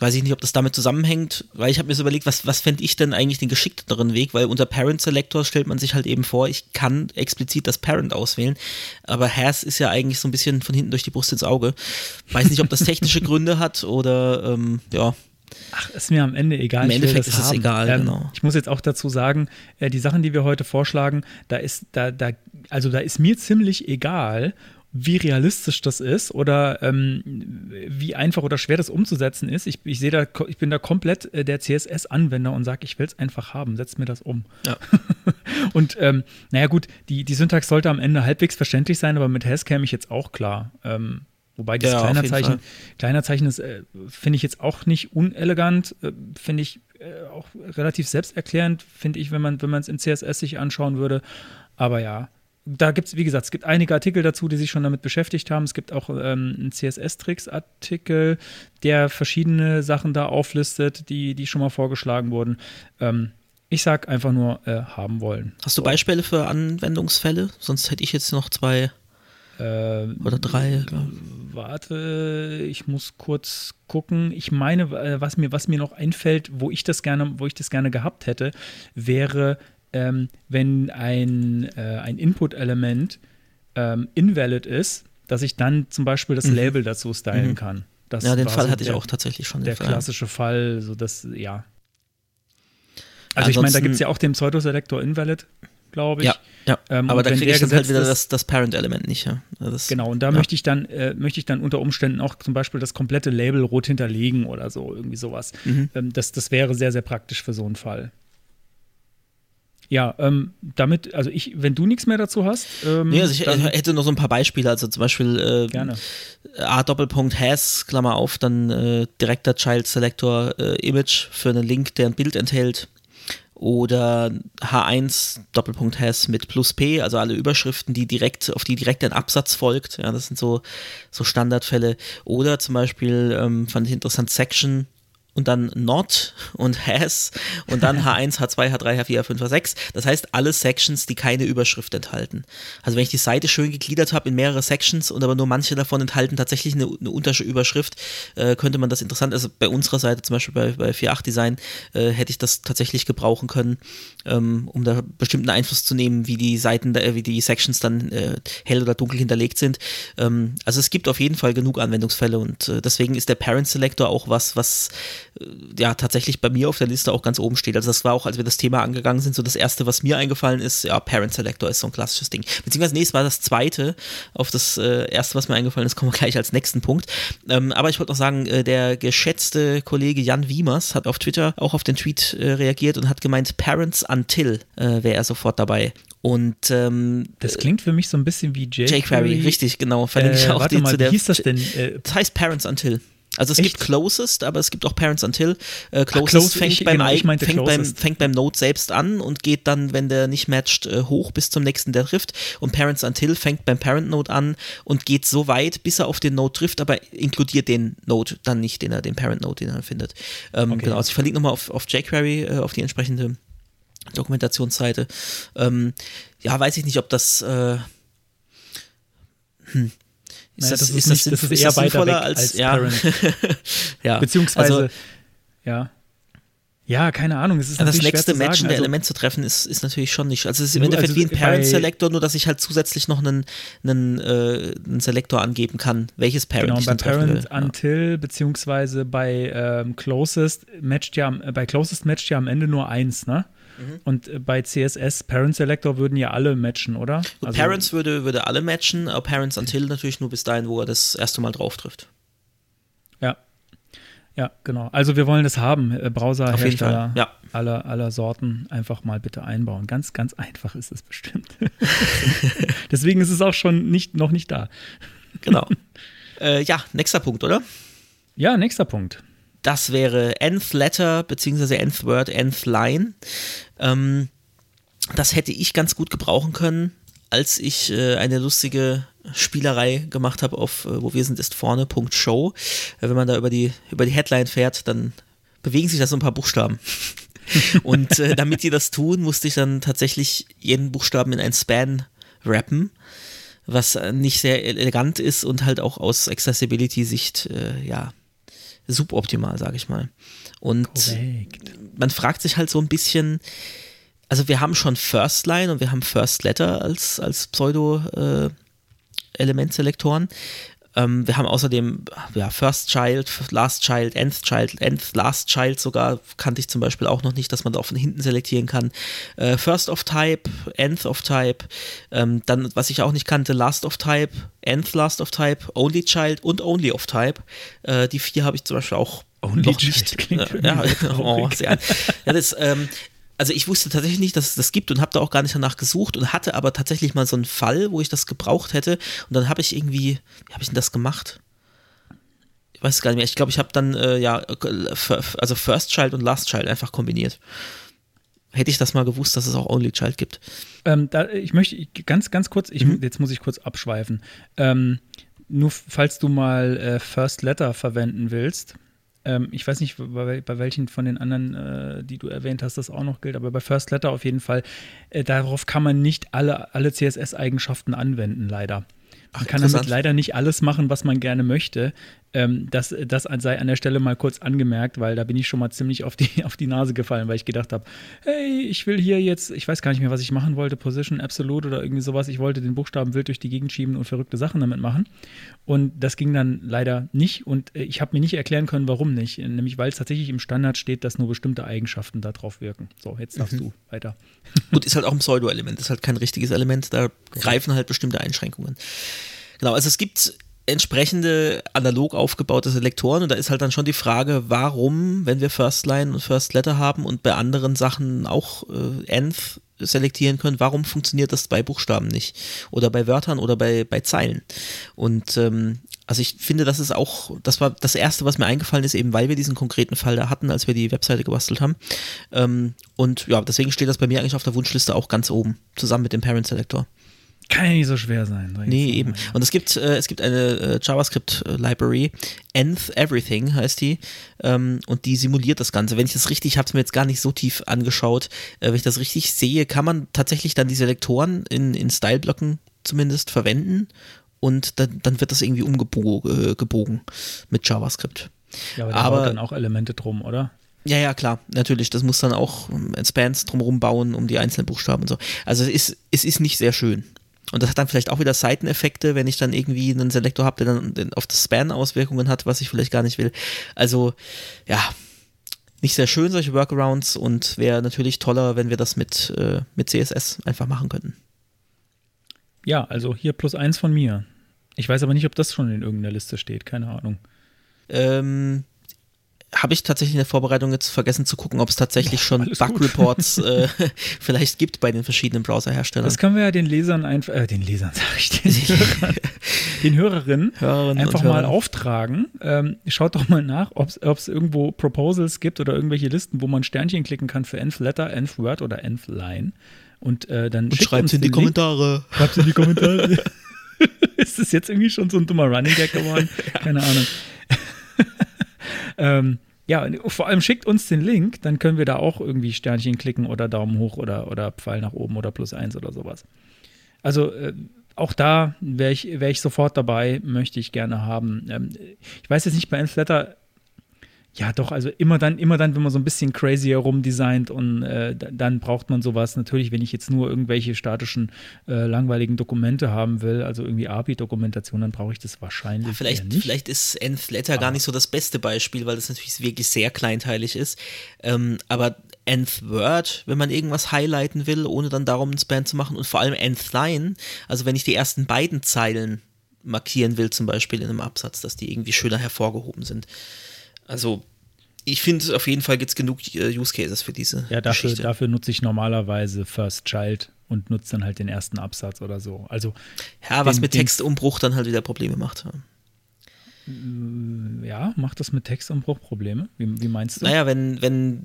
Weiß ich nicht, ob das damit zusammenhängt, weil ich habe mir so überlegt, was, was fände ich denn eigentlich den geschickteren Weg, weil unter Parent Selector stellt man sich halt eben vor, ich kann explizit das Parent auswählen, aber Has ist ja eigentlich so ein bisschen von hinten durch die Brust ins Auge. Weiß nicht, ob das technische Gründe hat oder ähm, ja, Ach, ist mir am Ende egal. Im Endeffekt ist es haben. egal, ähm, genau. Ich muss jetzt auch dazu sagen, äh, die Sachen, die wir heute vorschlagen, da ist, da, da, also da ist mir ziemlich egal, wie realistisch das ist oder ähm, wie einfach oder schwer das umzusetzen ist. Ich, ich sehe da, ich bin da komplett äh, der CSS-Anwender und sage, ich will es einfach haben, setzt mir das um. Ja. *laughs* und ähm, naja gut, die, die Syntax sollte am Ende halbwegs verständlich sein, aber mit Has käme ich jetzt auch klar. Ähm, wobei dieses Ja, auf jeden Kleinerzeichen, Fall. Kleinerzeichen ist, äh, finde ich jetzt auch nicht unelegant, äh, finde ich äh, auch relativ selbsterklärend, finde ich, wenn man wenn man es in CSS sich anschauen würde. Aber ja, da gibt es, wie gesagt, es gibt einige Artikel dazu, die sich schon damit beschäftigt haben. Es gibt auch ähm, einen CSS-Tricks-Artikel, der verschiedene Sachen da auflistet, die, die schon mal vorgeschlagen wurden. Ähm, ich sag einfach nur äh, haben wollen. Hast du Beispiele für Anwendungsfälle? Sonst hätte ich jetzt noch zwei Ähm, oder drei. Warte, ich muss kurz gucken. Ich meine, äh, was mir, was mir noch einfällt, wo ich das gerne, wo ich das gerne gehabt hätte, wäre, ähm, wenn ein, äh, ein Input-Element ähm, invalid ist, dass ich dann zum Beispiel das Label dazu stylen kann. Das Mhm. Ja, den Fall so hatte ich der, auch tatsächlich schon. Der Fall. klassische Fall, so das, ja. Also ich meine, da gibt es ja auch den Pseudo-Selector Invalid, glaube ich. Ja, ja. Ähm, aber da kriege ich dann halt wieder das, das Parent-Element nicht. Ja. Also Das, Genau, und da ja. möchte ich dann, äh, möchte ich dann unter Umständen auch zum Beispiel das komplette Label rot hinterlegen oder so, irgendwie sowas. Mhm. Ähm, das, das wäre sehr, sehr praktisch für so einen Fall. Ja, ähm, damit, also ich, wenn du nichts mehr dazu hast, ähm, Nee, also ich hätte noch so ein paar Beispiele, also zum Beispiel äh, gerne. A Doppelpunkt has, Klammer auf, dann äh, direkter Child Selector äh, Image für einen Link, der ein Bild enthält. Oder H1 Doppelpunkt has mit plus P, also alle Überschriften, die direkt, auf die direkt ein Absatz folgt. Ja, das sind so, so Standardfälle. Oder zum Beispiel, ähm, fand ich interessant, Section und dann not und has und dann H1, H2, H3, H4, H5, H6. Das heißt, alle Sections, die keine Überschrift enthalten. Also wenn ich die Seite schön gegliedert habe in mehrere Sections und aber nur manche davon enthalten tatsächlich eine, eine Unterüberschrift, äh, könnte man das interessant, also bei unserer Seite zum Beispiel bei, bei 4.8 Design, äh, hätte ich das tatsächlich gebrauchen können, ähm, um da bestimmten Einfluss zu nehmen, wie die Seiten, äh, wie die Sections dann äh, hell oder dunkel hinterlegt sind. Ähm, also es gibt auf jeden Fall genug Anwendungsfälle und äh, deswegen ist der Parent Selector auch was, was ja tatsächlich bei mir auf der Liste auch ganz oben steht. Also das war auch, als wir das Thema angegangen sind, so das erste, was mir eingefallen ist, ja, Parent Selector ist so ein klassisches Ding. Beziehungsweise nee, es war das zweite, auf das äh, erste, was mir eingefallen ist, kommen wir gleich als nächsten Punkt. Ähm, aber ich wollte noch sagen, äh, der geschätzte Kollege Jan Wiemers hat auf Twitter auch auf den Tweet äh, reagiert und hat gemeint, Parents until äh, wäre er sofort dabei. Und ähm, Das klingt für mich so ein bisschen wie jQuery. jQuery, richtig, genau, verlinke ich Äh, auch warte die mal, zu der wie hieß das denn? Äh, das heißt Parents Until. Also es Echt? gibt Closest, aber es gibt auch Parents Until. Äh, Closest Closest, fängt, ich- beim, genau, ich fängt, beim, Closest. fängt beim Node selbst an und geht dann, wenn der nicht matcht, äh, hoch bis zum nächsten, der trifft. Und Parents Until fängt beim Parent Node an und geht so weit, bis er auf den Node trifft, aber inkludiert den Node dann nicht, den er, den Parent Node, den er findet. Ähm, Okay. Genau, also ich verlinke nochmal auf, auf jQuery, äh, auf die entsprechende Dokumentationsseite. Ähm, ja, weiß ich nicht, ob das. Äh, hm. Ist Naja, das, das ist ist nicht- das, das ist eher weiter sinnvoller weg als, als ja. Parent. *laughs* ja. beziehungsweise, Also, ja. Ja, keine Ahnung. Es ist Ja, das nächste Matchen der Also, Element zu treffen ist, ist natürlich schon nicht. Also es ist im Endeffekt also wie ein Parent Selector, nur dass ich halt zusätzlich noch einen, einen, äh, einen Selektor angeben kann, welches Parent Genau, ich bei Parent will. Ja. Until beziehungsweise bei ähm, Closest matcht ja am- äh, bei Closest matcht ja am Ende nur eins, ne? Mhm. Und äh, bei CSS Parent Selector würden ja alle matchen, oder? Also- Parents würde, würde alle matchen, aber Parents Until natürlich nur bis dahin, wo er das erste Mal drauf trifft. Ja. Ja, genau. Also wir wollen das haben. Äh, Auf jeden Browserhersteller Fall, ja. aller, aller Sorten einfach mal bitte einbauen. Ganz, ganz einfach ist es bestimmt. *laughs* Deswegen ist es auch schon nicht, noch nicht da. Genau. äh, ja, nächster Punkt, oder? Ja, nächster Punkt. Das wäre nth Letter beziehungsweise nth Word, nth Line. Ähm, das hätte ich ganz gut gebrauchen können, als ich äh, eine lustige Spielerei gemacht habe auf äh, wo wir sind ist vorne Punkt Show. Äh, wenn man da über die über die Headline fährt, dann bewegen sich da so ein paar Buchstaben. *laughs* Und äh, damit die das tun, musste ich dann tatsächlich jeden Buchstaben in ein Span rappen, was äh, nicht sehr elegant ist und halt auch aus Accessibility-Sicht äh, ja suboptimal, sage ich mal. Und Korrekt. man fragt sich halt so ein bisschen, also wir haben schon First Line und wir haben First Letter als, als Pseudo-Elementselektoren. Ähm, wir haben außerdem ja, First Child, Last Child, Nth Child, Nth Last Child sogar, kannte ich zum Beispiel auch noch nicht, dass man da von hinten selektieren kann. Äh, First of Type, Nth of Type, ähm, dann, was ich auch nicht kannte, Last of Type, Nth Last of Type, Only Child und Only of Type. Äh, die vier habe ich zum Beispiel auch Only noch nicht. Äh, ja, *laughs* oh, sehr. Ja, das, ähm, also ich wusste tatsächlich nicht, dass es das gibt und habe da auch gar nicht danach gesucht und hatte aber tatsächlich mal so einen Fall, wo ich das gebraucht hätte und dann habe ich irgendwie, wie habe ich denn das gemacht? Ich weiß es gar nicht mehr. Ich glaube, ich habe dann äh, ja, äh, also First Child und Last Child einfach kombiniert. Hätte ich das mal gewusst, dass es auch Only Child gibt. Ähm, da, ich möchte ganz, ganz kurz, ich, Mhm. jetzt muss ich kurz abschweifen. Ähm, nur falls du mal äh, First Letter verwenden willst, ähm, ich weiß nicht, bei, bei welchen von den anderen, äh, die du erwähnt hast, das auch noch gilt, aber bei First Letter auf jeden Fall, äh, darauf kann man nicht alle, alle CSS-Eigenschaften anwenden, leider. Man kann damit leider nicht alles machen, was man gerne möchte. Ähm, das, das sei an der Stelle mal kurz angemerkt, weil da bin ich schon mal ziemlich auf die, *laughs* auf die Nase gefallen, weil ich gedacht habe, hey, ich will hier jetzt, ich weiß gar nicht mehr, was ich machen wollte, Position Absolute oder irgendwie sowas. Ich wollte den Buchstaben wild durch die Gegend schieben und verrückte Sachen damit machen. Und das ging dann leider nicht und äh, ich habe mir nicht erklären können, warum nicht. Nämlich, weil es tatsächlich im Standard steht, dass nur bestimmte Eigenschaften da drauf wirken. So, jetzt darfst du weiter. *laughs* Gut, ist halt auch ein Pseudo-Element, ist halt kein richtiges Element, da greifen halt bestimmte Einschränkungen. Genau, also es gibt entsprechende analog aufgebaute Selektoren und da ist halt dann schon die Frage, warum, wenn wir First Line und First Letter haben und bei anderen Sachen auch äh, Nth selektieren können, warum funktioniert das bei Buchstaben nicht? Oder bei Wörtern oder bei, bei Zeilen? Und ähm, also ich finde, das ist auch, das war das Erste, was mir eingefallen ist, eben weil wir diesen konkreten Fall da hatten, als wir die Webseite gebastelt haben. Ähm, und ja, deswegen steht das bei mir eigentlich auf der Wunschliste auch ganz oben, zusammen mit dem Parent Selector. Kann ja nicht so schwer sein. ich Nee, eben. mal. Und es gibt, äh, es gibt eine äh, JavaScript-Library, Nth Everything heißt die, ähm, und die simuliert das Ganze. Wenn ich das richtig, ich habe es mir jetzt gar nicht so tief angeschaut, äh, wenn ich das richtig sehe, kann man tatsächlich dann die Selektoren in, in Style-Blöcken zumindest verwenden und dann, dann wird das irgendwie umgebogen äh, mit JavaScript. Ja, aber da aber- dann auch Elemente drum, oder? Ja, ja, klar, natürlich. Das muss dann auch ähm, Spans drumherum bauen, um die einzelnen Buchstaben und so. Also es ist, es ist nicht sehr schön. Und das hat dann vielleicht auch wieder Seiteneffekte, wenn ich dann irgendwie einen Selektor habe, der dann auf das Span Auswirkungen hat, was ich vielleicht gar nicht will. Also, ja, nicht sehr schön, solche Workarounds und wäre natürlich toller, wenn wir das mit, äh, mit CSS einfach machen könnten. Ja, also hier plus eins von mir. Ich weiß aber nicht, ob das schon in irgendeiner Liste steht, keine Ahnung. Ähm, habe ich tatsächlich in der Vorbereitung jetzt vergessen zu gucken, ob es tatsächlich schon. Bug-Reports *laughs* äh, vielleicht gibt bei den verschiedenen Browserherstellern. Das können wir ja den Lesern einfach, äh, den Lesern *laughs* sage ich, den, *laughs* Hörern, den Hörerinnen Hörerinnen einfach mal Hörern. auftragen. Ähm, schaut doch mal nach, ob es irgendwo Proposals gibt oder irgendwelche Listen, wo man Sternchen klicken kann für Nth Letter, Nth Word oder Nth Line. Und äh, dann Und schreibt in die Link. Kommentare. Schreibt in die Kommentare. ist das jetzt irgendwie schon so ein dummer Running Gag geworden? Keine Ahnung. Ähm, ja, vor allem schickt uns den Link, dann können wir da auch irgendwie Sternchen klicken oder Daumen hoch oder, oder Pfeil nach oben oder plus eins oder sowas. Also äh, auch da wäre ich, wär ich sofort dabei, möchte ich gerne haben. Ähm, ich weiß jetzt nicht bei Nflatter, Ja, doch, also immer dann, immer dann, wenn man so ein bisschen crazy herumdesignt und äh, dann braucht man sowas. Natürlich, wenn ich jetzt nur irgendwelche statischen, äh, langweiligen Dokumente haben will, also irgendwie API-Dokumentation, dann brauche ich das wahrscheinlich. Ja, vielleicht, nicht. vielleicht ist Nth Letter gar nicht so das beste Beispiel, weil das natürlich wirklich sehr kleinteilig ist. Ähm, aber Nth Word, wenn man irgendwas highlighten will, ohne dann darum ein Span zu machen und vor allem Nth Line, also wenn ich die ersten beiden Zeilen markieren will, zum Beispiel in einem Absatz, dass die irgendwie schöner hervorgehoben sind. Also ich finde, auf jeden Fall gibt es genug äh, Use Cases für diese Ja, dafür, Geschichte. dafür nutze ich normalerweise First Child und nutze dann halt den ersten Absatz oder so. Also Ja, was den- mit Textumbruch dann halt wieder Probleme macht. ja, macht das mit Textumbruch Probleme? Wie, wie meinst du? Naja, wenn, wenn,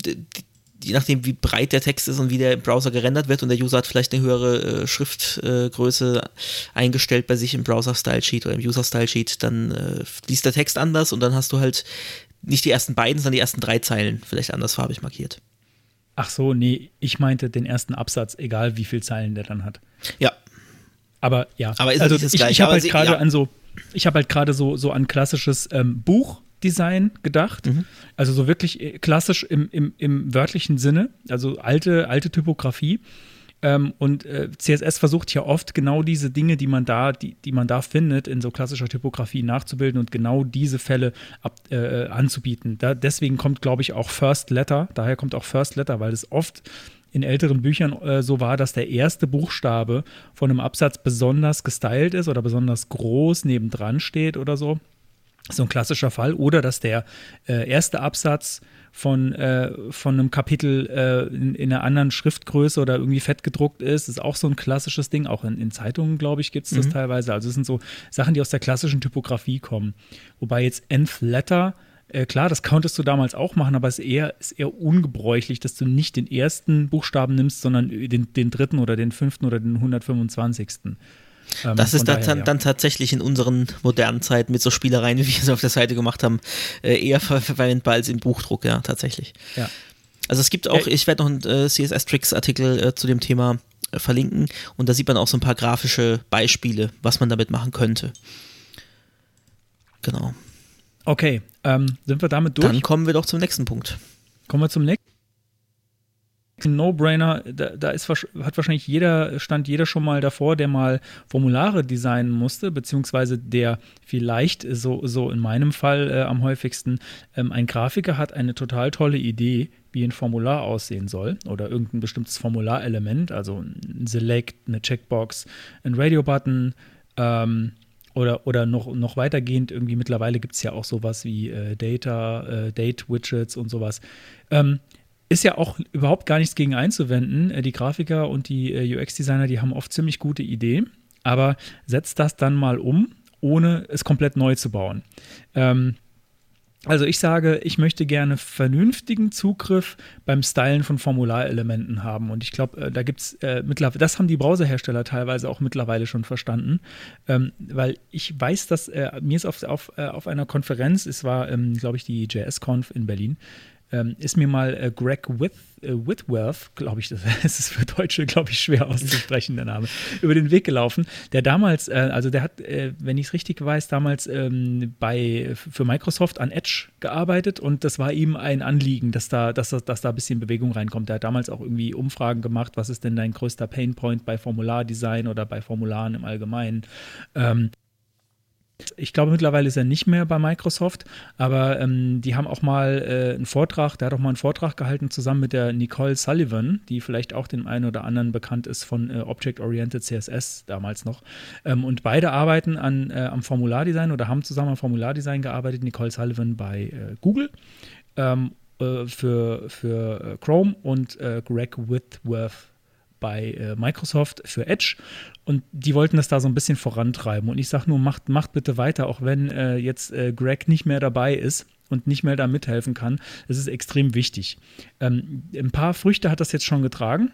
je nachdem, wie breit der Text ist und wie der im Browser gerendert wird und der User hat vielleicht eine höhere äh, Schriftgröße eingestellt bei sich im Browser-Style-Sheet oder im User-Style-Sheet, dann äh, liest der Text anders und dann hast du halt nicht die ersten beiden, sondern die ersten drei Zeilen vielleicht andersfarbig markiert. Ach so, nee, ich meinte den ersten Absatz, egal wie viele Zeilen der dann hat. Ja, Aber ja, Aber ist also nicht das ich, Gleiche, ich habe halt gerade ja. an so, ich habe halt gerade so, so an klassisches ähm, Buchdesign gedacht. Mhm. Also so wirklich äh, klassisch im, im, im wörtlichen Sinne, also alte, alte Typografie. Ähm, und äh, CSS versucht ja oft genau diese Dinge, die man da, die, die man da findet, in so klassischer Typografie nachzubilden und genau diese Fälle ab, äh, anzubieten. Da, deswegen kommt, glaube ich, auch First Letter, daher kommt auch First Letter, weil es oft in älteren Büchern äh, so war, dass der erste Buchstabe von einem Absatz besonders gestylt ist oder besonders groß nebendran steht oder so. So ein klassischer Fall. Oder dass der äh, erste Absatz von, äh, von einem Kapitel äh, in, in einer anderen Schriftgröße oder irgendwie fett gedruckt ist, ist auch so ein klassisches Ding. Auch in, in Zeitungen, glaube ich, gibt es das teilweise. Also es sind so Sachen, die aus der klassischen Typografie kommen. Wobei jetzt Nth Letter, äh, klar, das konntest du damals auch machen, aber es ist eher, ist eher ungebräuchlich, dass du nicht den ersten Buchstaben nimmst, sondern den, den dritten oder den fünften oder den 125. Ähm, das ist daher, dann, ja. dann tatsächlich in unseren modernen Zeiten mit so Spielereien, *laughs* wie wir es auf der Seite gemacht haben, äh, eher ver verwendbar als im Buchdruck, ja, tatsächlich. Ja. Also es gibt auch, ich werde noch einen äh, CSS-Tricks-Artikel äh, zu dem Thema äh, verlinken und da sieht man auch so ein paar grafische Beispiele, was man damit machen könnte. Genau. Okay, ähm, sind wir damit durch? Dann kommen wir doch zum nächsten Punkt. Kommen wir zum nächsten. No-Brainer, da, da ist, hat wahrscheinlich jeder, stand jeder schon mal davor, der mal Formulare designen musste, beziehungsweise der vielleicht, so, so in meinem Fall äh, am häufigsten, ähm, ein Grafiker hat eine total tolle Idee, wie ein Formular aussehen soll oder irgendein bestimmtes Formularelement, also ein Select, eine Checkbox, ein Radio-Button, ähm, oder, oder noch, noch weitergehend, irgendwie mittlerweile gibt es ja auch sowas wie äh, Data, äh, Date-Widgets und sowas. Ähm, ist ja auch überhaupt gar nichts gegen einzuwenden. Äh, Die Grafiker und die äh, UX-Designer, die haben oft ziemlich gute Ideen, aber setzt das dann mal um, ohne es komplett neu zu bauen. Ähm, also ich sage, ich möchte gerne vernünftigen Zugriff beim Stylen von Formularelementen haben. Und ich glaube, äh, da gibt es äh, mittlerweile, das haben die Browserhersteller teilweise auch mittlerweile schon verstanden. Ähm, weil ich weiß, dass äh, mir ist auf, auf, äh, auf einer Konferenz, es war, ähm, glaube ich, die JS-Conf in Berlin, ähm, ist mir mal äh, Greg Whit, äh, Whitworth, glaube ich, *laughs* das, ist für Deutsche, glaube ich, schwer auszusprechen, der Name, *laughs* über den Weg gelaufen. Der damals, äh, also der hat, äh, wenn ich es richtig weiß, damals ähm, bei, für Microsoft an Edge gearbeitet und das war ihm ein Anliegen, dass da, dass, da- dass da ein bisschen Bewegung reinkommt. Der hat damals auch irgendwie Umfragen gemacht, was ist denn dein größter Painpoint bei Formulardesign oder bei Formularen im Allgemeinen. Ähm, ich glaube, mittlerweile ist er nicht mehr bei Microsoft, aber ähm, die haben auch mal äh, einen Vortrag, der hat auch mal einen Vortrag gehalten zusammen mit der Nicole Sullivan, die vielleicht auch dem einen oder anderen bekannt ist von äh, Object-Oriented CSS damals noch. Ähm, und beide arbeiten an, äh, am Formulardesign oder haben zusammen am Formulardesign gearbeitet. Nicole Sullivan bei äh, Google ähm, äh, für, für äh, Chrome und Greg Whitworth bei äh, Microsoft für Edge und die wollten das da so ein bisschen vorantreiben. Und ich sage nur, macht, macht bitte weiter, auch wenn äh, jetzt äh, Greg nicht mehr dabei ist und nicht mehr da mithelfen kann. Das ist extrem wichtig. Ähm, ein paar Früchte hat das jetzt schon getragen.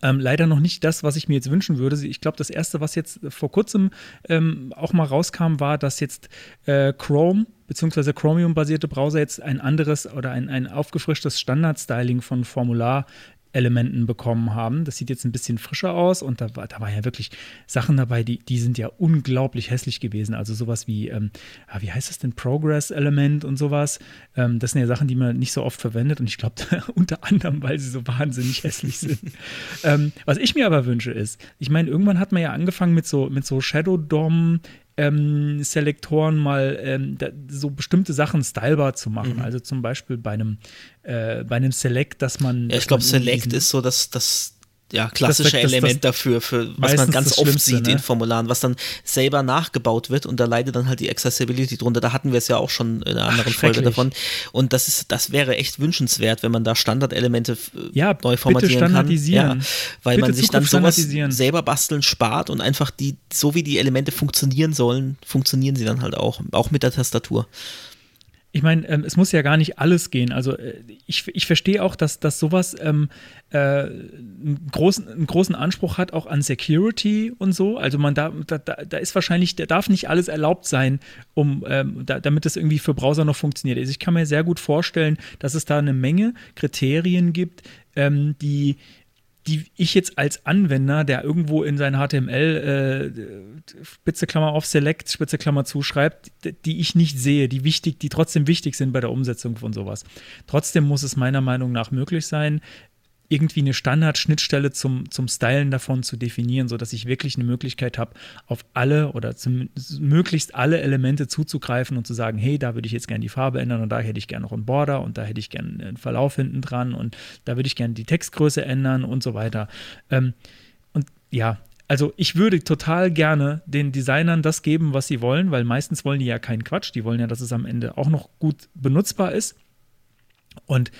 Ähm, leider noch nicht das, was ich mir jetzt wünschen würde. Ich glaube, das erste, was jetzt vor kurzem ähm, auch mal rauskam, war, dass jetzt äh, Chrome bzw. Chromium-basierte Browser jetzt ein anderes oder ein, ein aufgefrischtes Standard-Styling von Formular Elementen bekommen haben. Das sieht jetzt ein bisschen frischer aus und da war, da war ja wirklich Sachen dabei, die, die sind ja unglaublich hässlich gewesen. Also sowas wie, ähm, ah, wie heißt das denn, Progress-Element und sowas. Ähm, das sind ja Sachen, die man nicht so oft verwendet und ich glaube *laughs* unter anderem, weil sie so wahnsinnig hässlich sind. *laughs* ähm, was ich mir aber wünsche ist, ich meine, irgendwann hat man ja angefangen mit so, mit so Shadow Dom ähm, Selektoren mal ähm, da, so bestimmte Sachen stylebar zu machen. Mhm. Also zum Beispiel bei einem, äh, bei einem Select, dass man. Ja, ich dass glaube, Select ist so das, das ja, klassische das- das- Element dafür, für was man ganz oft sieht ne? in Formularen, was dann selber nachgebaut wird und da leidet dann halt die Accessibility drunter. Da hatten wir es ja auch schon in einer anderen Folge schrecklich. davon. Und das ist, das wäre echt wünschenswert, wenn man da Standardelemente äh, Ja, neu bitte formatieren standardisieren. kann. Ja, weil Bitte man sich dann sowas selber basteln spart und einfach die, so wie die Elemente funktionieren sollen, funktionieren sie dann halt auch, auch mit der Tastatur. Ich meine, ähm, es muss ja gar nicht alles gehen. Also äh, ich, ich verstehe auch, dass, dass sowas ähm, äh, einen, großen, einen großen Anspruch hat, auch an Security und so. Also man da, da, da ist wahrscheinlich, da darf nicht alles erlaubt sein, um ähm, da, damit es irgendwie für Browser noch funktioniert. Also ich kann mir sehr gut vorstellen, dass es da eine Menge Kriterien gibt, ähm, die die ich jetzt als Anwender, der irgendwo in sein HTML äh, Spitze Klammer auf Select, Spitze Klammer zuschreibt, die ich nicht sehe, die wichtig, die trotzdem wichtig sind bei der Umsetzung von sowas. Trotzdem muss es meiner Meinung nach möglich sein, irgendwie eine Standardschnittstelle zum, zum Stylen davon zu definieren, sodass ich wirklich eine Möglichkeit habe, auf alle oder zum, möglichst alle Elemente zuzugreifen und zu sagen, hey, da würde ich jetzt gerne die Farbe ändern und da hätte ich gerne noch einen Border und da hätte ich gerne einen Verlauf hinten dran und da würde ich gerne die Textgröße ändern und so weiter. Ähm, und ja, also ich würde total gerne den Designern das geben, was sie wollen, weil meistens wollen die ja keinen Quatsch, die wollen ja, dass es am Ende auch noch gut benutzbar ist. Und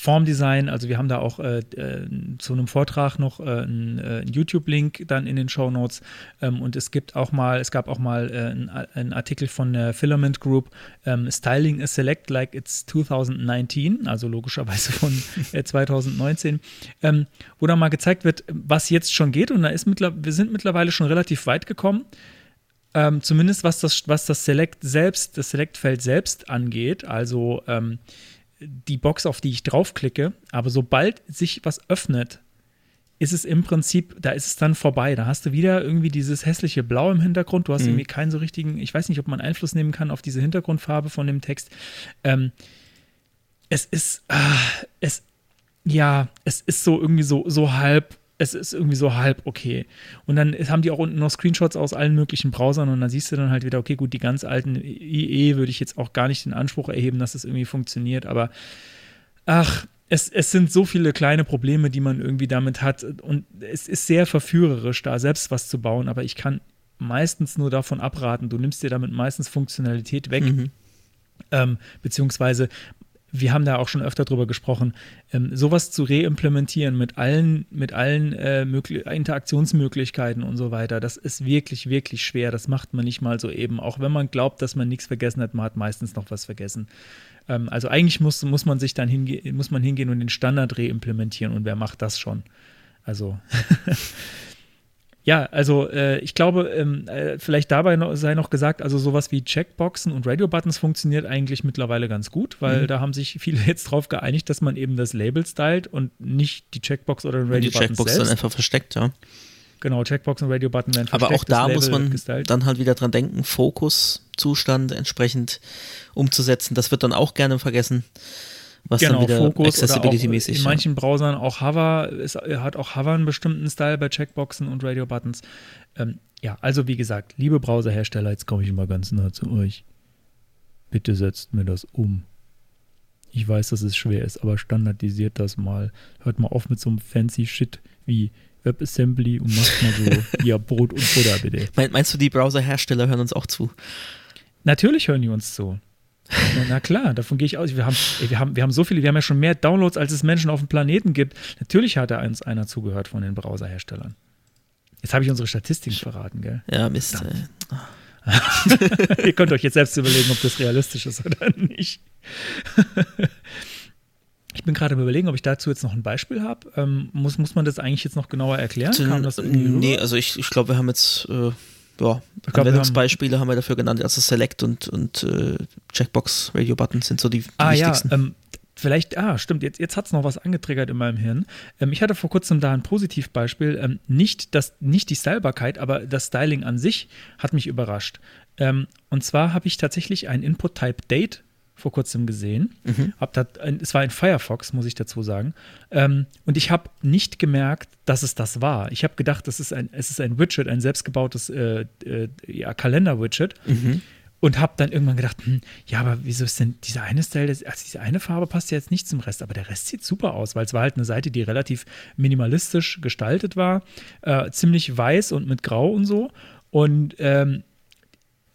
Formdesign, also wir haben da auch äh, äh, zu einem Vortrag noch äh, einen, äh, einen YouTube-Link dann in den Show Notes. Ähm, und es gibt auch mal, es gab auch mal äh, einen, einen Artikel von der Filament Group, ähm, Styling a Select like it's 2019, also logischerweise von *laughs* äh, 2019, ähm, wo da mal gezeigt wird, was jetzt schon geht. Und da ist mittler wir sind mittlerweile schon relativ weit gekommen. Ähm, zumindest was das, was das Select selbst, das Select-Feld selbst angeht, also ähm, die Box, auf die ich draufklicke, aber sobald sich was öffnet, ist es im Prinzip, da ist es dann vorbei. Da hast du wieder irgendwie dieses hässliche Blau im Hintergrund. Du hast irgendwie keinen so richtigen, ich weiß nicht, ob man Einfluss nehmen kann auf diese Hintergrundfarbe von dem Text. Ähm, es ist, ah, es, ja, es ist so irgendwie so, so halb, es ist irgendwie so halb okay. Und dann haben die auch unten noch Screenshots aus allen möglichen Browsern und dann siehst du dann halt wieder, okay, gut, die ganz alten IE würde ich jetzt auch gar nicht den Anspruch erheben, dass es irgendwie funktioniert, aber ach, es, es sind so viele kleine Probleme, die man irgendwie damit hat. Und es ist sehr verführerisch, da selbst was zu bauen, aber ich kann meistens nur davon abraten. Du nimmst dir damit meistens Funktionalität weg, ähm, beziehungsweise wir haben da auch schon öfter drüber gesprochen, ähm, sowas zu reimplementieren mit allen, mit allen äh, möglich- Interaktionsmöglichkeiten und so weiter, das ist wirklich, wirklich schwer. Das macht man nicht mal so eben. Auch wenn man glaubt, dass man nichts vergessen hat, man hat meistens noch was vergessen. Ähm, also eigentlich muss, muss man sich dann hinge muss man hingehen und den Standard reimplementieren und wer macht das schon? Also *laughs* Ja, also äh, ich glaube, ähm, äh, vielleicht dabei noch, sei noch gesagt, also sowas wie Checkboxen und Radio-Buttons funktioniert eigentlich mittlerweile ganz gut, weil da haben sich viele *laughs* jetzt drauf geeinigt, dass man eben das Label stylt und nicht die Checkbox oder den Und die Checkbox selbst. dann einfach versteckt, ja. genau, Checkbox und Radio-Button werden Aber auch versteckt, da muss man dann halt wieder dran denken, Fokuszustand entsprechend umzusetzen. Das wird dann auch gerne vergessen, was genau, dann wieder Fokus Accessibility-mäßig in ja. manchen Browsern auch Hover, es hat auch Hover einen bestimmten Style bei Checkboxen und Radio-Buttons. Ähm, ja, also wie gesagt, liebe Browserhersteller, jetzt komme ich mal ganz nah zu euch. Bitte setzt mir das um. Ich weiß, dass es schwer ist, aber standardisiert das mal. Hört mal auf mit so einem fancy Shit wie WebAssembly und macht mal so, *laughs* ja, Brot und Butter bitte. Mein- Meinst du, die Browserhersteller hören uns auch zu? Natürlich hören die uns zu. Na, na klar, davon gehe ich aus. Wir haben, ey, wir, haben, wir haben so viele, wir haben ja schon mehr Downloads, als es Menschen auf dem Planeten gibt. Natürlich hat da uns einer zugehört von den Browserherstellern. Jetzt habe ich unsere Statistiken verraten, gell? Ja, Mist. Äh, *laughs* Ihr könnt euch jetzt selbst überlegen, ob das realistisch ist oder nicht. *laughs* Ich bin gerade am überlegen, ob ich dazu jetzt noch ein Beispiel habe. Ähm, muss, muss man das eigentlich jetzt noch genauer erklären? Kam das nee, also ich, ich glaube, wir haben jetzt äh, ja, glaub, Anwendungsbeispiele haben wir dafür genannt. Also Select und, und äh, Checkbox, Radio Button sind so die, die Ah ja, wichtigsten. ähm, vielleicht, ah, stimmt, jetzt, jetzt hat es noch was angetriggert in meinem Hirn. Ähm, ich hatte vor kurzem da ein Positivbeispiel. Ähm, nicht, das, nicht die Stylbarkeit, aber das Styling an sich hat mich überrascht. Ähm, und zwar habe ich tatsächlich ein Input-Type-Date vor kurzem gesehen. Mhm. Hab da, ein, es war ein Firefox, muss ich dazu sagen. Ähm, und ich habe nicht gemerkt, dass es das war. Ich habe gedacht, es ist ein, es ist ein Widget, ein selbstgebautes äh, äh, ja, Kalender-Widget. Mhm. Und habe dann irgendwann gedacht, hm, ja, aber wieso ist denn dieser eine Style, also diese eine Farbe passt ja jetzt nicht zum Rest, aber der Rest sieht super aus, weil es war halt eine Seite, die relativ minimalistisch gestaltet war, äh, ziemlich weiß und mit Grau und so. Und ähm,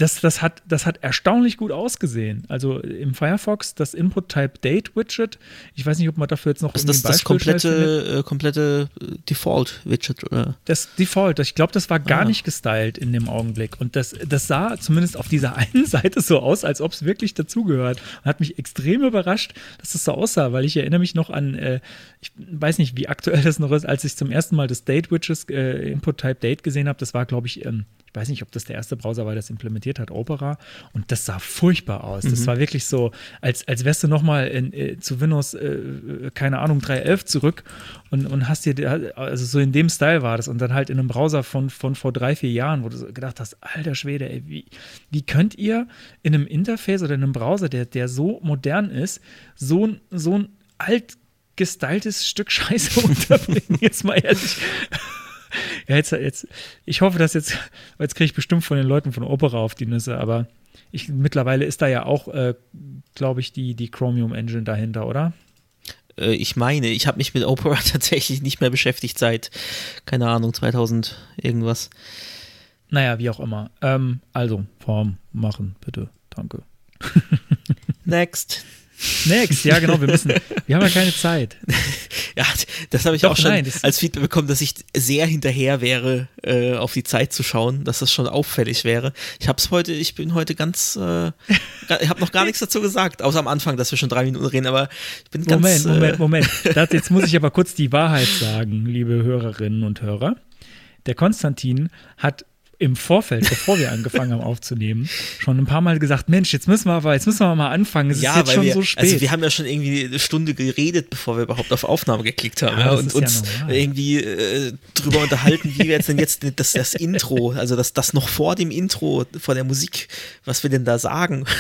das, das, hat, das hat erstaunlich gut ausgesehen. Also im Firefox das Input-Type-Date-Widget. Ich weiß nicht, ob man dafür jetzt noch Ist das das findet. komplette, äh, komplette äh, Default-Widget, oder? Das Default, ich glaube, das war gar Ah. nicht gestylt in dem Augenblick. Und das, das sah zumindest auf dieser *laughs* einen Seite so aus, als ob es wirklich dazugehört. Und hat mich extrem überrascht, dass das so aussah, weil ich erinnere mich noch an, äh, ich weiß nicht, wie aktuell das noch ist, als ich zum ersten Mal das Date-Widget, äh, Input-Type-Date gesehen habe. Das war, glaube ich, ähm, ich weiß nicht, ob das der erste Browser war, der das implementiert hat, Opera. Und das sah furchtbar aus. Das war wirklich so, als, als wärst du nochmal äh, zu Windows, äh, keine Ahnung, 3.11 zurück und, und hast dir, also so in dem Style war das. Und dann halt in einem Browser von, von vor drei, vier Jahren, wo du so gedacht hast, alter Schwede, ey, wie, wie könnt ihr in einem Interface oder in einem Browser, der, der so modern ist, so, ein- so ein alt gestyltes Stück *laughs* Scheiße unterbringen? Jetzt mal ehrlich. Ja, jetzt, jetzt, ich hoffe, dass jetzt, jetzt kriege ich bestimmt von den Leuten von Opera auf die Nüsse, aber ich, mittlerweile ist da ja auch, äh, glaube ich, die, die Chromium Engine dahinter, oder? Äh, ich meine, ich habe mich mit Opera *laughs* tatsächlich nicht mehr beschäftigt seit, keine Ahnung, 2000 irgendwas. Naja, wie auch immer. Ähm, also, Form machen, bitte. Danke. *laughs* Next. Next, ja, genau, wir müssen, wir haben ja keine Zeit. *laughs* Ja, das habe ich Doch, auch schon nein, als Feedback bekommen, dass ich sehr hinterher wäre, äh, auf die Zeit zu schauen, dass das schon auffällig wäre. Ich habe es heute, ich bin heute ganz, äh, ich habe noch gar nichts dazu gesagt, außer am Anfang, dass wir schon drei Minuten reden, aber ich bin Moment, ganz. Moment, äh, Moment. *laughs* Das, jetzt muss ich aber kurz die Wahrheit sagen, liebe Hörerinnen und Hörer. Der Konstantin hat im Vorfeld, bevor wir angefangen haben aufzunehmen, schon ein paar Mal gesagt, Mensch, jetzt müssen wir aber, jetzt müssen wir mal anfangen. Es ja, ist jetzt schon wir, so spät. also wir haben ja schon irgendwie eine Stunde geredet, bevor wir überhaupt auf Aufnahme geklickt haben Ja, und uns irgendwie äh, drüber unterhalten, wie wir jetzt denn jetzt das, das Intro, also das, das noch vor dem Intro, vor der Musik, was wir denn da sagen. *laughs*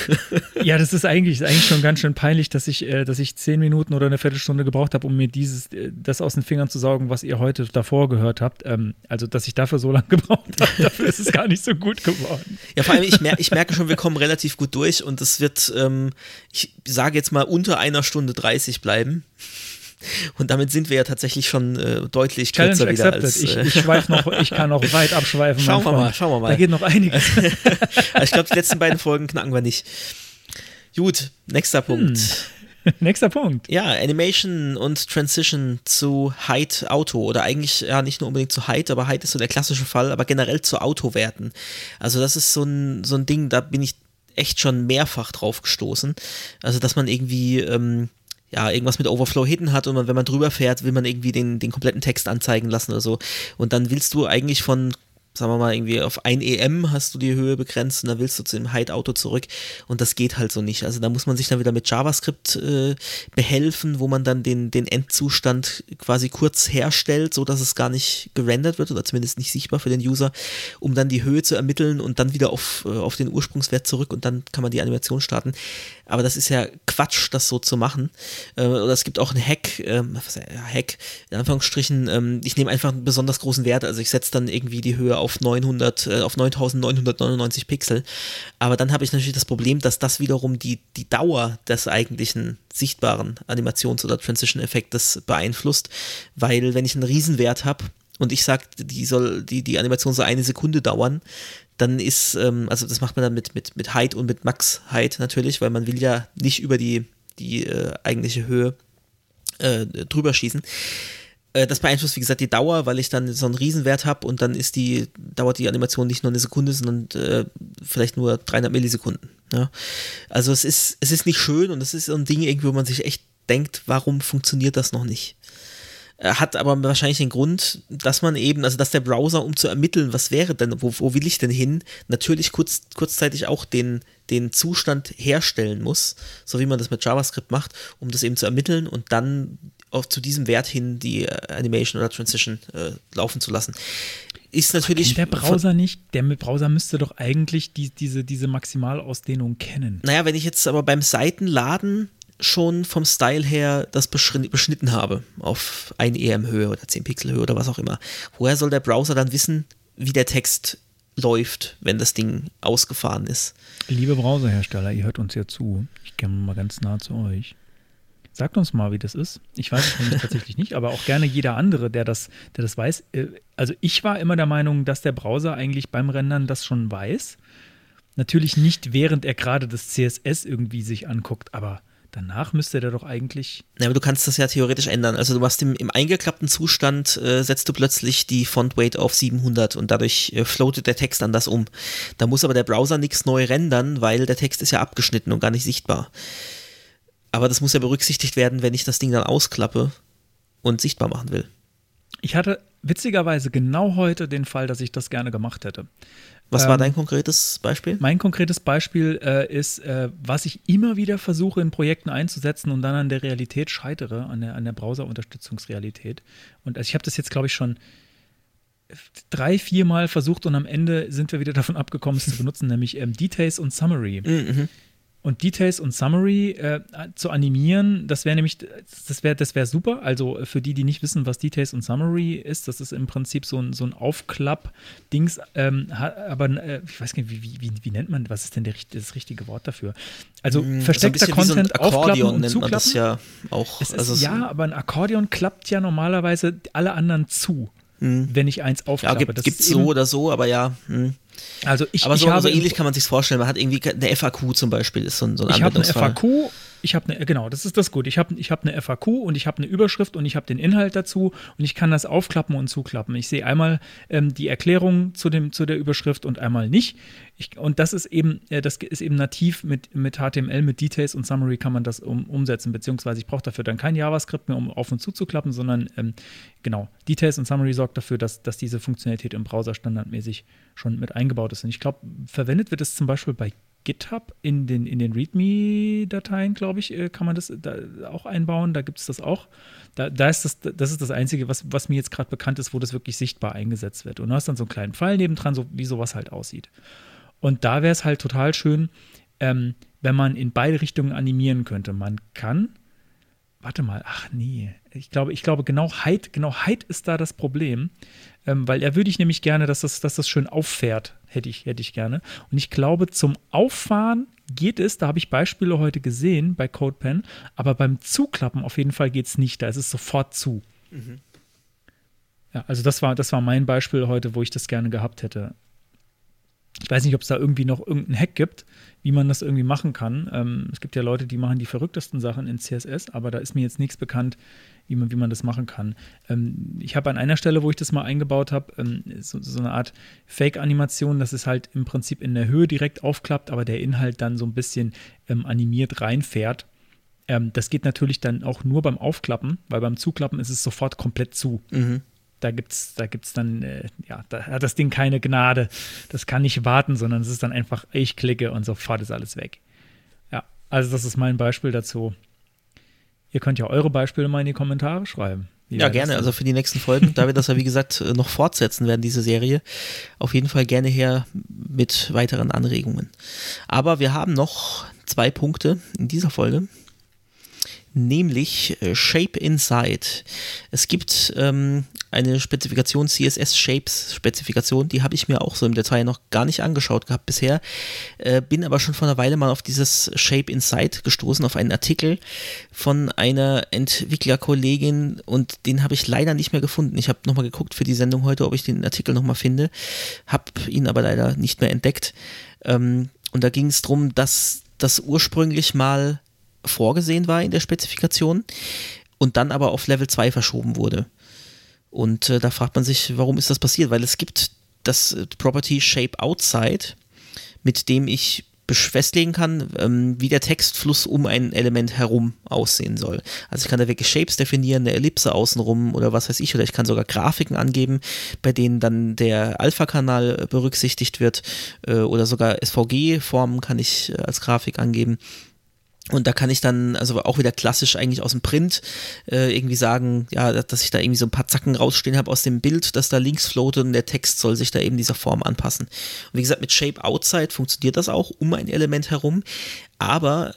Ja, das ist eigentlich, ist eigentlich schon ganz schön peinlich, dass ich, äh, dass ich zehn Minuten oder eine Viertelstunde gebraucht habe, um mir dieses, äh, das aus den Fingern zu saugen, was ihr heute davor gehört habt. Ähm, also, dass ich dafür so lange *laughs* gebraucht habe, dafür ist es gar nicht so gut geworden. Ja, vor allem, ich, mer ich merke schon, wir kommen relativ gut durch und es wird, ähm, ich sage jetzt mal, unter einer Stunde 30 bleiben. Und damit sind wir ja tatsächlich schon äh, deutlich Challenge kürzer wieder accepted. als. ich, Äh, ich schweife noch, ich kann noch weit *laughs* abschweifen. Schauen wir mal, schauen wir mal. Da geht noch einiges. *laughs* ich glaube, die letzten beiden Folgen knacken wir nicht. Gut, nächster Punkt. *laughs* Nächster Punkt. Ja, Animation und Transition zu Height Auto oder eigentlich ja nicht nur unbedingt zu Height, aber Height ist so der klassische Fall, aber generell zu Autowerten. Also das ist so ein, so ein Ding, da bin ich echt schon mehrfach drauf gestoßen. Also dass man irgendwie ähm, ja, irgendwas mit Overflow Hidden hat und man, wenn man drüber fährt, will man irgendwie den, den kompletten Text anzeigen lassen oder so. Und dann willst du eigentlich von sagen wir mal, irgendwie auf 1 EM hast du die Höhe begrenzt und dann willst du zu dem Height-Auto zurück und das geht halt so nicht. Also da muss man sich dann wieder mit JavaScript äh, behelfen, wo man dann den, den Endzustand quasi kurz herstellt, so dass es gar nicht gerendert wird oder zumindest nicht sichtbar für den User, um dann die Höhe zu ermitteln und dann wieder auf, äh, auf den Ursprungswert zurück und dann kann man die Animation starten. Aber das ist ja Quatsch, das so zu machen. Äh, oder es gibt auch einen Hack, ähm, Hack, in Anführungsstrichen, ähm, ich nehme einfach einen besonders großen Wert, also ich setze dann irgendwie die Höhe auf 900, äh, auf 9999 Pixel. Aber dann habe ich natürlich das Problem, dass das wiederum die, die Dauer des eigentlichen sichtbaren Animations- oder Transition-Effektes beeinflusst, weil wenn ich einen Riesenwert habe, und ich sage, die soll, die, die Animation soll eine Sekunde dauern, dann ist, ähm, also das macht man dann mit, mit, mit Height und mit Max Height natürlich, weil man will ja nicht über die, die äh, eigentliche Höhe äh, drüber schießen. Äh, das beeinflusst, wie gesagt, die Dauer, weil ich dann so einen Riesenwert habe und dann ist die, dauert die Animation nicht nur eine Sekunde, sondern äh, vielleicht nur 300 Millisekunden. Ja? Also es ist, es ist nicht schön und es ist so ein Ding irgendwie, wo man sich echt denkt, warum funktioniert das noch nicht? Äh, Hat aber wahrscheinlich den Grund, dass man eben, also dass der Browser, um zu ermitteln, was wäre denn, wo, wo will ich denn hin, natürlich kurz, kurzzeitig auch den, den Zustand herstellen muss, so wie man das mit JavaScript macht, um das eben zu ermitteln und dann auf, zu diesem Wert hin die äh, Animation oder Transition äh, laufen zu lassen. Ist natürlich. Der Browser nicht? Der Browser müsste doch eigentlich die, diese, diese Maximalausdehnung kennen. Naja, wenn ich jetzt aber beim Seitenladen schon vom Style her das beschnitten habe, auf 1 EM Höhe oder 10 Pixel Höhe oder was auch immer, woher soll der Browser dann wissen, wie der Text läuft, wenn das Ding ausgefahren ist? Liebe Browserhersteller, ihr hört uns ja zu. Ich komme mal ganz nah zu euch. Sagt uns mal, wie das ist. Ich weiß es nämlich tatsächlich nicht, aber auch gerne jeder andere, der das, der das weiß. Äh, Also ich war immer der Meinung, dass der Browser eigentlich beim Rendern das schon weiß. Natürlich nicht, während er gerade das CSS irgendwie sich anguckt, aber danach müsste der doch eigentlich. Ja, aber du kannst das ja theoretisch ändern. Also du machst im, im eingeklappten Zustand, äh, setzt du plötzlich die Font Weight auf 700 und dadurch äh, floatet der Text anders um. Da muss aber der Browser nichts neu rendern, weil der Text ist ja abgeschnitten und gar nicht sichtbar. Aber das muss ja berücksichtigt werden, wenn ich das Ding dann ausklappe und sichtbar machen will. Ich hatte witzigerweise genau heute den Fall, dass ich das gerne gemacht hätte. Was war Ähm, dein konkretes Beispiel? Mein konkretes Beispiel äh, ist, äh, was ich immer wieder versuche in Projekten einzusetzen und dann an der Realität scheitere, an der, an der Browser-Unterstützungsrealität. Und also ich habe das jetzt, glaube ich, schon drei, vier Mal versucht und am Ende sind wir wieder *laughs* davon abgekommen, es zu benutzen, nämlich ähm, Details und Summary. Mhm. Und Details und Summary äh, zu animieren, das wäre nämlich, das wäre das wär super. Also für die, die nicht wissen, was Details und Summary ist, das ist im Prinzip so ein, so ein Aufklapp-Dings, ähm, aber äh, ich weiß nicht, wie, wie, wie, wie nennt man, was ist denn der, das richtige Wort dafür? Also So ein versteckter wie so Content aufklappen und nennt man das zuklappen. ja auch. Es ist, Also ja, aber ein Akkordeon klappt ja normalerweise alle anderen zu, wenn ich eins ja, aufklappe. gibt Das es so oder so, aber ja. hm. Also ich, Aber ich so, habe so ähnlich kann man sich vorstellen. Man hat irgendwie eine FAQ zum Beispiel, ist so ein, so ein Ich habe eine. FAQ, ich habe eine, genau, das ist das gut. Ich habe ich hab eine FAQ und ich habe eine Überschrift und ich habe den Inhalt dazu und ich kann das aufklappen und zuklappen. Ich sehe einmal ähm, die Erklärung zu, dem, zu der Überschrift und einmal nicht. Ich, und das ist eben, äh, das ist eben nativ mit, mit HTML, mit Details und Summary kann man das um, umsetzen, beziehungsweise ich brauche dafür dann kein JavaScript mehr, um auf und zuzuklappen, sondern ähm, genau, Details und Summary sorgt dafür, dass, dass diese Funktionalität im Browser standardmäßig schon mit eingebaut ist. Und ich glaube, verwendet wird es zum Beispiel bei GitHub in den, in den README-Dateien, glaube ich, äh, kann man das da auch einbauen. Da gibt es das auch. Da, da ist das, das ist das Einzige, was, was mir jetzt gerade bekannt ist, wo das wirklich sichtbar eingesetzt wird. Und du hast dann so einen kleinen Pfeil nebendran, so wie sowas halt aussieht. Und da wäre es halt total schön, ähm, wenn man in beide Richtungen animieren könnte. Man kann, warte mal, ach nee, ich glaube, ich glaube, genau Height, genau Height ist da das Problem, ähm, weil er würde ich nämlich gerne, dass das, dass das schön auffährt, hätte ich, hätte ich gerne. Und ich glaube, zum Auffahren geht es, da habe ich Beispiele heute gesehen bei CodePen, aber beim Zuklappen auf jeden Fall geht es nicht, da ist es sofort zu. Ja, also das war, das war mein Beispiel heute, wo ich das gerne gehabt hätte. Ich weiß nicht, ob es da irgendwie noch irgendeinen Hack gibt, wie man das irgendwie machen kann. Ähm, es gibt ja Leute, die machen die verrücktesten Sachen in CSS, aber da ist mir jetzt nichts bekannt, wie man, wie man das machen kann. Ähm, ich habe an einer Stelle, wo ich das mal eingebaut habe, ähm, so, so eine Art Fake-Animation, dass es halt im Prinzip in der Höhe direkt aufklappt, aber der Inhalt dann so ein bisschen ähm, animiert reinfährt. Ähm, das geht natürlich dann auch nur beim Aufklappen, weil beim Zuklappen ist es sofort komplett zu. Da gibt's, da gibt's dann, äh, ja, da hat das Ding keine Gnade. Das kann nicht warten, sondern es ist dann einfach, ich klicke und sofort ist alles weg. Ja, also das ist mein Beispiel dazu. Ihr könnt ja eure Beispiele mal in die Kommentare schreiben. Ja, gerne. Also für die nächsten Folgen, da wir das ja wie gesagt äh, noch fortsetzen werden, diese Serie, auf jeden Fall gerne her mit weiteren Anregungen. Aber wir haben noch zwei Punkte in dieser Folge. Nämlich äh, Shape Inside. Es gibt ähm, eine Spezifikation, CSS Shapes Spezifikation, die habe ich mir auch so im Detail noch gar nicht angeschaut gehabt bisher. Äh, bin aber schon vor einer Weile mal auf dieses Shape Inside gestoßen, auf einen Artikel von einer Entwicklerkollegin und den habe ich leider nicht mehr gefunden. Ich habe nochmal geguckt für die Sendung heute, ob ich den Artikel nochmal finde, habe ihn aber leider nicht mehr entdeckt. Ähm, und da ging es darum, dass das ursprünglich mal vorgesehen war in der Spezifikation und dann aber auf Level 2 verschoben wurde. Und äh, da fragt man sich, warum ist das passiert? Weil es gibt das äh, Property Shape Outside, mit dem ich festlegen kann, ähm, wie der Textfluss um ein Element herum aussehen soll. Also ich kann da wirklich Shapes definieren, eine Ellipse außenrum oder was weiß ich, oder ich kann sogar Grafiken angeben, bei denen dann der Alpha-Kanal berücksichtigt wird äh, oder sogar SVG-Formen kann ich äh, als Grafik angeben. Und da kann ich dann, also auch wieder klassisch eigentlich aus dem Print, äh, irgendwie sagen, ja, dass ich da irgendwie so ein paar Zacken rausstehen habe aus dem Bild, dass da links floatet und der Text soll sich da eben dieser Form anpassen. Und wie gesagt, mit Shape Outside funktioniert das auch um ein Element herum, aber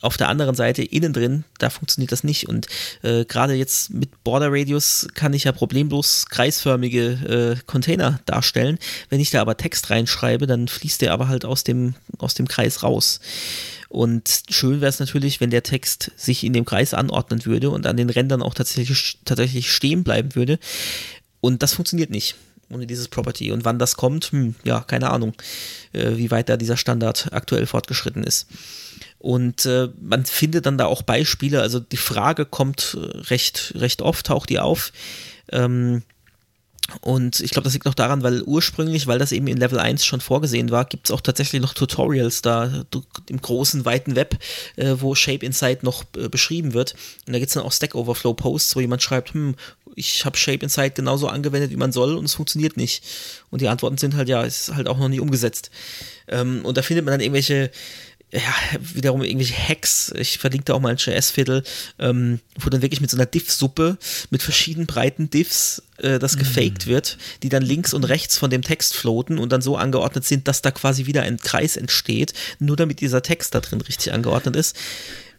auf der anderen Seite innen drin, da funktioniert das nicht. Und äh, gerade jetzt mit Border Radius kann ich ja problemlos kreisförmige äh, Container darstellen. Wenn ich da aber Text reinschreibe, dann fließt der aber halt aus dem, aus dem Kreis raus. Und schön wäre es natürlich, wenn der Text sich in dem Kreis anordnen würde und an den Rändern auch tatsächlich, tatsächlich stehen bleiben würde. Und das funktioniert nicht ohne dieses Property. Und wann das kommt, hm, ja, keine Ahnung, äh, wie weit da dieser Standard aktuell fortgeschritten ist. Und äh, man findet dann da auch Beispiele, also die Frage kommt recht, recht oft, taucht die auf. Ähm, und ich glaube, das liegt noch daran, weil ursprünglich, weil das eben in Level 1 schon vorgesehen war, gibt es auch tatsächlich noch Tutorials da im großen, weiten Web, äh, wo Shape Insight noch äh, beschrieben wird. Und da gibt es dann auch Stack Overflow Posts, wo jemand schreibt, hm, ich habe Shape Insight genauso angewendet, wie man soll und es funktioniert nicht. Und die Antworten sind halt, ja, ist halt auch noch nie umgesetzt. Ähm, und da findet man dann irgendwelche ja, wiederum irgendwelche Hacks, ich verlinke da auch mal ein JS-Viertel, ähm, wo dann wirklich mit so einer Diff-Suppe mit verschiedenen breiten Diffs äh, das gefaked mm. wird, die dann links und rechts von dem Text floaten und dann so angeordnet sind, dass da quasi wieder ein Kreis entsteht, nur damit dieser Text da drin richtig angeordnet ist.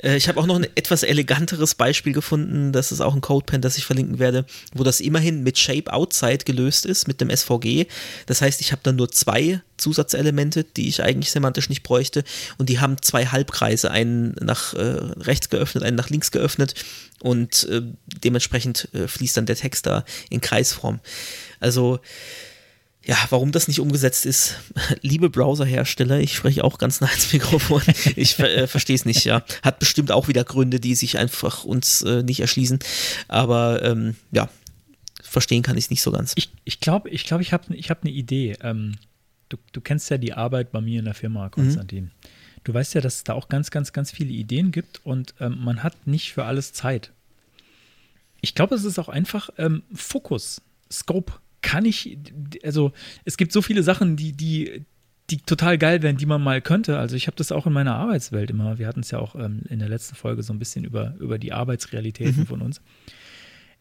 Äh, ich habe auch noch ein etwas eleganteres Beispiel gefunden, das ist auch ein CodePen, das ich verlinken werde, wo das immerhin mit Shape Outside gelöst ist, mit dem SVG. Das heißt, ich habe dann nur zwei Zusatzelemente, die ich eigentlich semantisch nicht bräuchte und die haben zwei Halbkreise, einen nach äh, rechts geöffnet, einen nach links geöffnet und äh, dementsprechend äh, fließt dann der Text da in Kreisform. Also ja, warum das nicht umgesetzt ist, *laughs* liebe Browserhersteller, ich spreche auch ganz nah ins Mikrofon, *laughs* ich äh, verstehe es nicht, ja. Hat bestimmt auch wieder Gründe, die sich einfach uns äh, nicht erschließen. Aber ähm, ja, verstehen kann ich es nicht so ganz. Ich glaube, ich glaube, ich, glaub, ich habe ich hab eine Idee. Ähm, du, du kennst ja die Arbeit bei mir in der Firma, Konstantin. Mhm. Du weißt ja, dass es da auch ganz, ganz, ganz viele Ideen gibt und ähm, man hat nicht für alles Zeit. Ich glaube, es ist auch einfach ähm, Fokus, Scope kann ich, also es gibt so viele Sachen, die, die, die total geil wären, die man mal könnte. Also ich habe das auch in meiner Arbeitswelt immer. Wir hatten es ja auch ähm, in der letzten Folge so ein bisschen über, über die Arbeitsrealitäten mhm. von uns.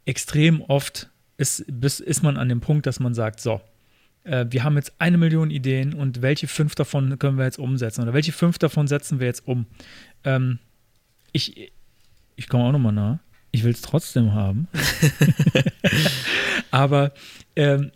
Extrem oft ist, bis, ist man an dem Punkt, dass man sagt, so, äh, wir haben jetzt eine Million Ideen und welche fünf davon können wir jetzt umsetzen oder welche fünf davon setzen wir jetzt um? Ähm, ich ich komme auch nochmal nach. Ich will es trotzdem haben. *laughs* Aber ähm,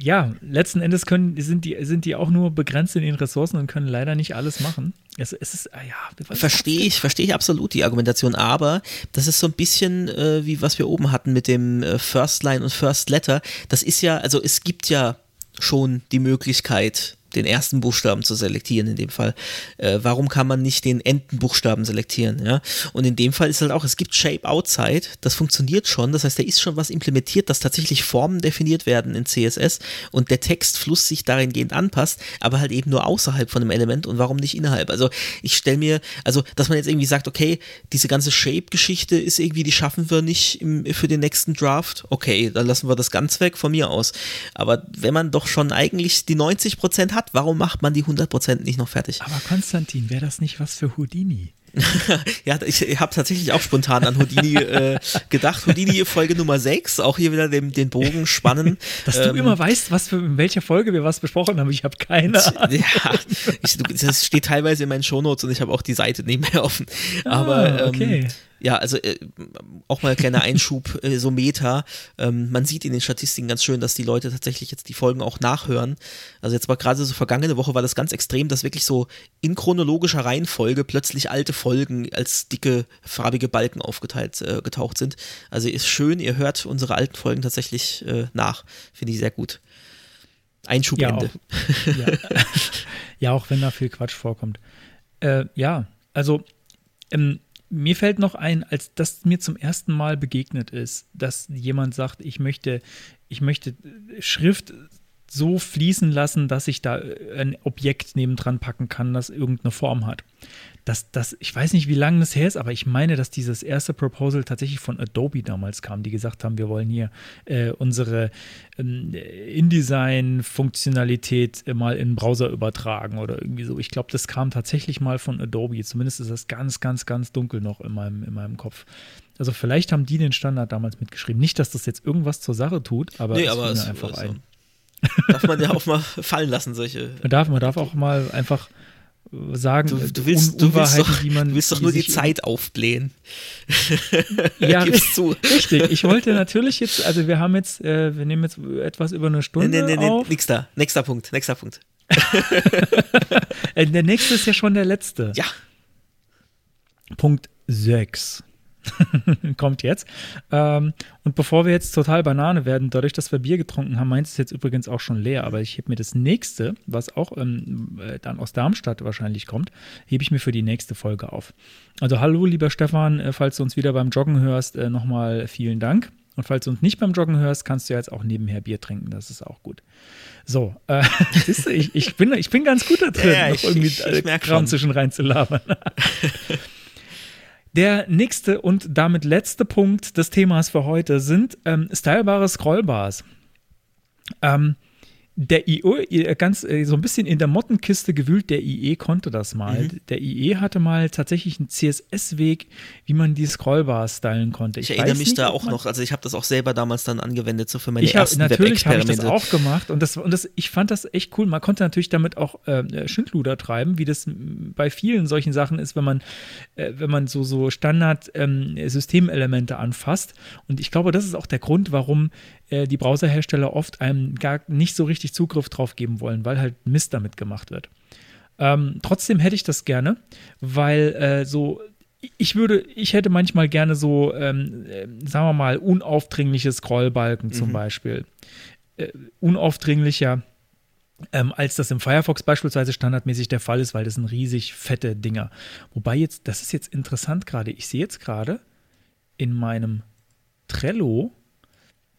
ja, letzten Endes können, sind, die, sind die auch nur begrenzt in ihren Ressourcen und können leider nicht alles machen. Es, es ist, ah ja, verstehe ich, verstehe ich absolut die Argumentation, aber das ist so ein bisschen äh, wie was wir oben hatten mit dem äh, First Line und First Letter. Das ist ja, also es gibt ja schon die Möglichkeit, den ersten Buchstaben zu selektieren in dem Fall. Äh, warum kann man nicht den Endenbuchstaben selektieren? Ja? Und in dem Fall ist halt auch, es gibt Shape Outside, das funktioniert schon, das heißt, da ist schon was implementiert, dass tatsächlich Formen definiert werden in CSS und der Textfluss sich dahingehend anpasst, aber halt eben nur außerhalb von einem Element und warum nicht innerhalb? Also ich stelle mir, also dass man jetzt irgendwie sagt, okay, diese ganze Shape-Geschichte ist irgendwie, die schaffen wir nicht im, für den nächsten Draft, okay, dann lassen wir das ganz weg von mir aus. Aber wenn man doch schon eigentlich die 90% hat, warum macht man die 100% nicht noch fertig? Aber Konstantin, wäre das nicht was für Houdini? *laughs* ja, ich, habe tatsächlich auch spontan an Houdini äh, gedacht. Houdini Folge Nummer 6, auch hier wieder den, den Bogen spannen. *laughs* Dass ähm, du immer weißt, was für, in welcher Folge wir was besprochen haben, ich habe keine Ahnung. Ja, ich, das steht teilweise in meinen Shownotes und ich habe auch die Seite nebenher offen. Aber ah, okay. Ähm, ja, also äh, auch mal ein kleiner Einschub, *laughs* äh, so Meta. Ähm, man sieht in den Statistiken ganz schön, dass die Leute tatsächlich jetzt die Folgen auch nachhören. Also jetzt war gerade so vergangene Woche war das ganz extrem, dass wirklich so in chronologischer Reihenfolge plötzlich alte Folgen als dicke farbige Balken aufgeteilt äh, getaucht sind. Also ist schön, ihr hört unsere alten Folgen tatsächlich äh, nach. Finde ich sehr gut. Einschubende. Ja, ja. *laughs* ja, auch wenn da viel Quatsch vorkommt. Äh, ja, also ähm, mir fällt noch ein, als das mir zum ersten Mal begegnet ist, dass jemand sagt, ich möchte, ich möchte Schrift so fließen lassen, dass ich da äh, ein Objekt nebendran packen kann, das irgendeine Form hat. Das, das, ich weiß nicht, wie lange das her ist, aber ich meine, dass dieses erste Proposal tatsächlich von Adobe damals kam, die gesagt haben, wir wollen hier äh, unsere ähm, InDesign-Funktionalität mal in den Browser übertragen oder irgendwie so. Ich glaube, das kam tatsächlich mal von Adobe. Zumindest ist das ganz, ganz, ganz dunkel noch in meinem, in meinem Kopf. Also vielleicht haben die den Standard damals mitgeschrieben. Nicht, dass das jetzt irgendwas zur Sache tut, aber Nee, es aber es- einfach ein. Darf man ja auch mal *laughs* fallen lassen, solche. Man darf, man darf auch mal einfach sagen, Du, äh, du willst, du willst doch, die man du willst doch nur die Zeit aufblähen. *laughs* Ja, zu. richtig. Ich *laughs* wollte natürlich jetzt, also wir haben jetzt, äh, wir nehmen jetzt etwas über eine Stunde nee, nee, nee, auf. nix da. Nächster Punkt, nächster Punkt. *laughs* Äh, der nächste ist ja schon der letzte. Ja, Punkt 6. *laughs* Kommt jetzt. Ähm, und bevor wir jetzt total Banane werden, dadurch, dass wir Bier getrunken haben, meins ist jetzt übrigens auch schon leer, aber ich hebe mir das nächste, was auch ähm, äh, dann aus Darmstadt wahrscheinlich kommt, hebe ich mir für die nächste Folge auf. Also hallo, lieber Stefan, äh, falls du uns wieder beim Joggen hörst, äh, nochmal vielen Dank. Und falls du uns nicht beim Joggen hörst, kannst du jetzt auch nebenher Bier trinken, das ist auch gut. So, äh, *laughs* du, ich, ich, bin, ich bin ganz gut da drin, Ja, ja, noch ich- irgendwie ich- ich äh, Kram schon. zwischen rein zu labern. *laughs* Der nächste und damit letzte Punkt des Themas für heute sind ähm, stylebare Scrollbars. Ähm, der IE, äh, ganz äh, so ein bisschen in der Mottenkiste gewühlt, der IE konnte das mal. Mhm. Der IE hatte mal tatsächlich einen CSS-Weg, wie man die Scrollbars stylen konnte. ich, erinnere weiß mich nicht, da auch noch. Also ich habe das auch selber damals dann angewendet, so für meine ich hab, ersten natürlich habe ich das auch gemacht und das und das ich fand das echt cool. Man konnte natürlich damit auch äh, Schindluder treiben, wie das bei vielen solchen Sachen ist, wenn man äh, wenn man so so Standard ähm, anfasst. Und ich glaube, das ist auch der Grund, warum äh, die Browserhersteller oft einem gar nicht so richtig Zugriff drauf geben wollen, weil halt Mist damit gemacht wird. Ähm, trotzdem hätte ich das gerne, weil äh, so ich würde, ich hätte manchmal gerne so, ähm, äh, sagen wir mal, unaufdringliche Scrollbalken zum Beispiel. Äh, unaufdringlicher, ähm, als das im Firefox beispielsweise standardmäßig der Fall ist, weil das sind riesig fette Dinger. Wobei jetzt, das ist jetzt interessant gerade, ich sehe jetzt gerade in meinem Trello,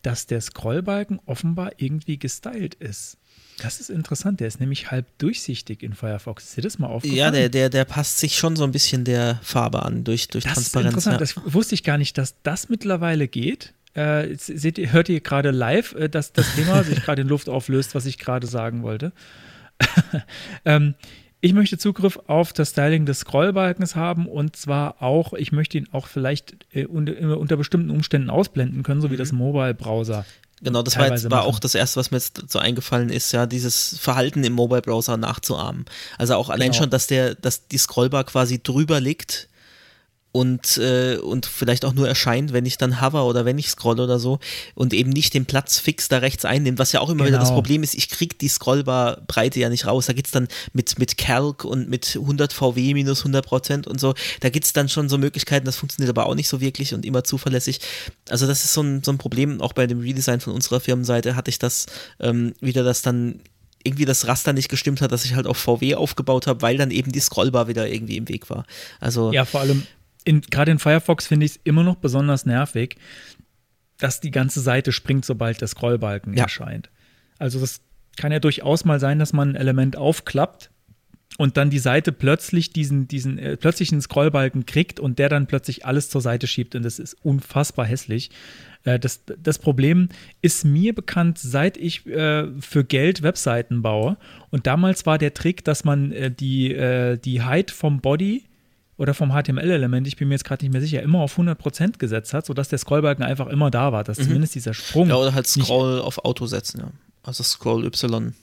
dass der Scrollbalken offenbar irgendwie gestylt ist. Das ist interessant, der ist nämlich halb durchsichtig in Firefox. Ist dir das mal aufgefallen? Ja, der, der, der passt sich schon so ein bisschen der Farbe an, durch, durch Das ist Transparenz. interessant. ja. Das wusste ich gar nicht, dass das mittlerweile geht. Äh, jetzt seht ihr, hört ihr gerade live, äh, dass das Thema sich gerade in Luft auflöst, was ich gerade sagen wollte. *laughs* ähm, ich möchte Zugriff auf das Styling des Scrollbalkens haben und zwar auch, ich möchte ihn auch vielleicht äh, unter, unter bestimmten Umständen ausblenden können, so wie das Mobile-Browser. Genau, das war, jetzt, war auch das Erste, was mir jetzt so eingefallen ist, ja, dieses Verhalten im Mobile-Browser nachzuahmen. Also auch allein Genau. schon, dass der, dass die Scrollbar quasi drüber liegt und, äh, und vielleicht auch nur erscheint, wenn ich dann hover oder wenn ich scroll oder so und eben nicht den Platz fix da rechts einnimmt, was ja auch immer wieder das Genau. Problem ist, ich krieg die Scrollbar-Breite ja nicht raus. Da geht's dann mit, mit Calc und mit 100 VW minus 100 Prozent und so, da gibt's dann schon so Möglichkeiten, das funktioniert aber auch nicht so wirklich und immer zuverlässig. Also das ist so ein, so ein Problem, auch bei dem Redesign von unserer Firmenseite hatte ich das ähm, wieder, dass dann irgendwie das Raster nicht gestimmt hat, dass ich halt auf VW aufgebaut habe, weil dann eben die Scrollbar wieder irgendwie im Weg war. Also Ja, vor allem, gerade in Firefox finde ich es immer noch besonders nervig, dass die ganze Seite springt, sobald der Scrollbalken Ja. erscheint. Also das kann ja durchaus mal sein, dass man ein Element aufklappt und dann die Seite plötzlich diesen, diesen äh, plötzlichen Scrollbalken kriegt und der dann plötzlich alles zur Seite schiebt und das ist unfassbar hässlich. Äh, das, das Problem ist mir bekannt, seit ich äh, für Geld Webseiten baue und damals war der Trick, dass man äh, die, äh, die Height vom Body oder vom HTML-Element, ich bin mir jetzt gerade nicht mehr sicher, immer auf 100% gesetzt hat, sodass der Scrollbalken einfach immer da war, dass zumindest dieser Sprung. Mhm. ja, oder halt Scroll auf Auto setzen, ja. Also Scroll Y.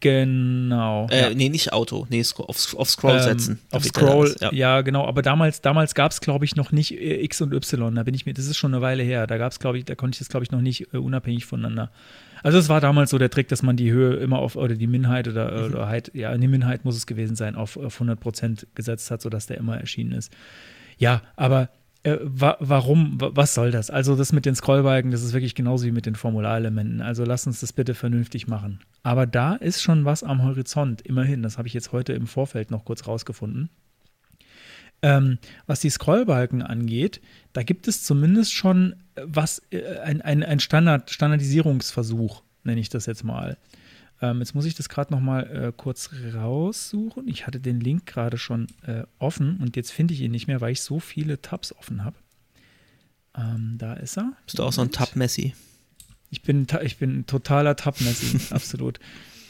Genau. Äh, ja. nee, nicht Auto, nee, auf, auf Scroll Ähm, setzen. Auf Scroll, ja. ja. genau, aber damals, damals gab es, glaube ich, noch nicht äh, X und Y. Da bin ich mir, das ist schon eine Weile her. Da gab es, glaube ich, da konnte ich das, glaube ich, noch nicht äh, unabhängig voneinander. Also es war damals so der Trick, dass man die Höhe immer auf, oder die Minheit oder, Mhm. oder Height, ja, die Minheit muss es gewesen sein, auf, auf 100% gesetzt hat, sodass der immer erschienen ist. Ja, aber äh, wa warum, wa was soll das? Also das mit den Scrollbalken, das ist wirklich genauso wie mit den Formularelementen. Also lass uns das bitte vernünftig machen. Aber da ist schon was am Horizont, immerhin. Das habe ich jetzt heute im Vorfeld noch kurz rausgefunden. Ähm, was die Scrollbalken angeht, da gibt es zumindest schon äh, was, äh, ein, ein, ein Standard, Standardisierungsversuch. nenne ich das jetzt mal. Ähm, jetzt muss ich das gerade noch mal äh, kurz raussuchen. Ich hatte den Link gerade schon äh, offen und jetzt finde ich ihn nicht mehr, weil ich so viele Tabs offen habe. Ähm, da ist er. Bist du auch so ein Tab-Messi? Ich bin, ich bin ein totaler Tab-Messi, *laughs* absolut.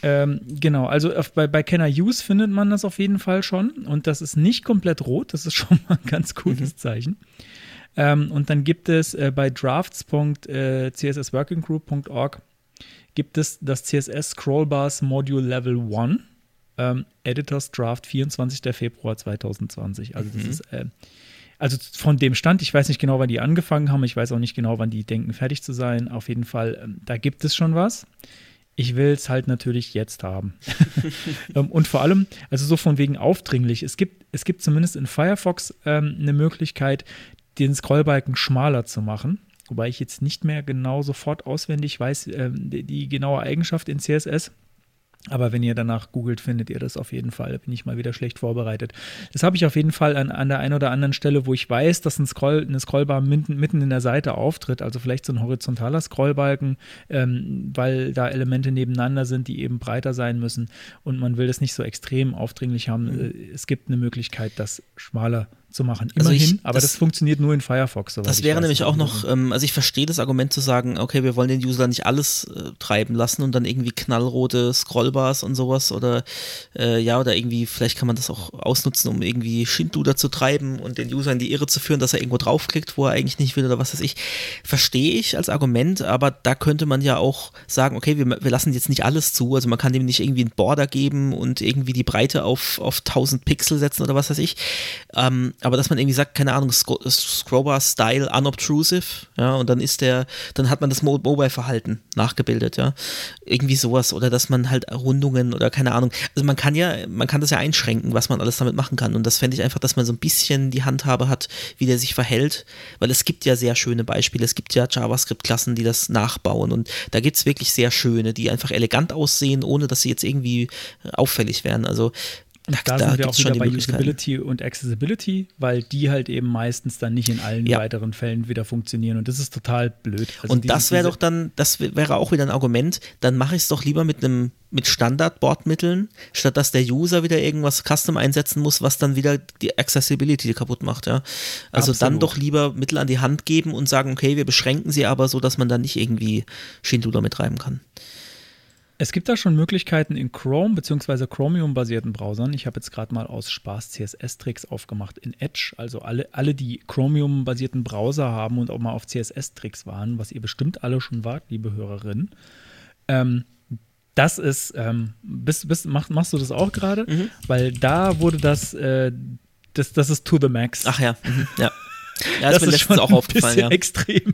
Ähm, genau, also auf, bei, bei Kenner Use findet man das auf jeden Fall schon und das ist nicht komplett rot, das ist *laughs* schon mal ein ganz cooles Zeichen. Ähm, und dann gibt es äh, bei drafts.cssworkinggroup.org gibt es das CSS Scrollbars Module Level 1 ähm, Editors Draft 24. Februar 2020. Also das ist äh, also von dem Stand, ich weiß nicht genau, wann die angefangen haben, ich weiß auch nicht genau, wann die denken, fertig zu sein. Auf jeden Fall, ähm, da gibt es schon was. Ich will es halt natürlich jetzt haben. *laughs* Ähm, und vor allem, also so von wegen aufdringlich, es gibt, es gibt zumindest in Firefox ähm, eine Möglichkeit, den Scrollbalken schmaler zu machen. Wobei ich jetzt nicht mehr genau sofort auswendig weiß, ähm, die, die genaue Eigenschaft in CSS. Aber wenn ihr danach googelt, findet ihr das auf jeden Fall. Da bin ich mal wieder schlecht vorbereitet. Das habe ich auf jeden Fall an, an der einen oder anderen Stelle, wo ich weiß, dass ein Scroll, eine Scrollbar mitten, mitten in der Seite auftritt. Also vielleicht so ein horizontaler Scrollbalken, ähm, weil da Elemente nebeneinander sind, die eben breiter sein müssen. Und man will das nicht so extrem aufdringlich haben. Äh, Es gibt eine Möglichkeit, das schmaler zu machen. Also Immerhin, ich- aber das- das, funktioniert nur in Firefox. Das wäre nämlich auch noch, ähm, also ich verstehe das Argument zu sagen, okay, wir wollen den User nicht alles äh, treiben lassen und dann irgendwie knallrote Scrollbars und sowas oder äh, ja, oder irgendwie, vielleicht kann man das auch ausnutzen, um irgendwie Schindluder zu treiben und den User in die Irre zu führen, dass er irgendwo draufklickt, wo er eigentlich nicht will oder was weiß ich. Verstehe ich als Argument, aber da könnte man ja auch sagen, okay, wir, wir lassen jetzt nicht alles zu, also man kann dem nicht irgendwie einen Border geben und irgendwie die Breite auf, auf 1000 Pixel setzen oder was weiß ich. Ähm, aber dass man irgendwie sagt, keine Ahnung, Scro Scrollbar Style unobtrusive, ja, und dann ist der, dann hat man das Mo Mobile-Verhalten nachgebildet, ja. Irgendwie sowas. Oder dass man halt Rundungen oder keine Ahnung. Also man kann ja, man kann das ja einschränken, was man alles damit machen kann. Und das fände ich einfach, dass man so ein bisschen die Handhabe hat, wie der sich verhält. Weil es gibt ja sehr schöne Beispiele. Es gibt ja JavaScript-Klassen, die das nachbauen. Und da gibt es wirklich sehr schöne, die einfach elegant aussehen, ohne dass sie jetzt irgendwie auffällig wären. Also Und da, sind wir auch wieder bei. Usability und Accessibility, weil die halt eben meistens dann nicht in allen Ja. weiteren Fällen wieder funktionieren. Und das ist total blöd. Also Und diese- das wäre doch dann, das wär- wäre auch wieder ein Argument, dann mache ich es doch lieber mit einem mit Standard-Bordmitteln, statt dass der User wieder irgendwas Custom einsetzen muss, was dann wieder die Accessibility kaputt macht, ja. Also dann Absolut. doch lieber Mittel an die Hand geben und sagen, okay, wir beschränken sie aber so, dass man dann nicht irgendwie Schindluder mitreiben kann. Es gibt da schon Möglichkeiten in Chrome bzw. Chromium-basierten Browsern. Ich habe jetzt gerade mal aus Spaß CSS-Tricks aufgemacht in Edge. Also alle, alle, die Chromium-basierten Browser haben und auch mal auf CSS-Tricks waren, was ihr bestimmt alle schon wart, liebe Hörerinnen. Ähm, das ist, ähm, bist, bist, mach, machst du das auch gerade? Mhm. Weil da wurde das, äh, das, das ist to the max. Ach ja, mhm, ja. Ja, ist mir letztens auch aufgefallen, ja. extrem.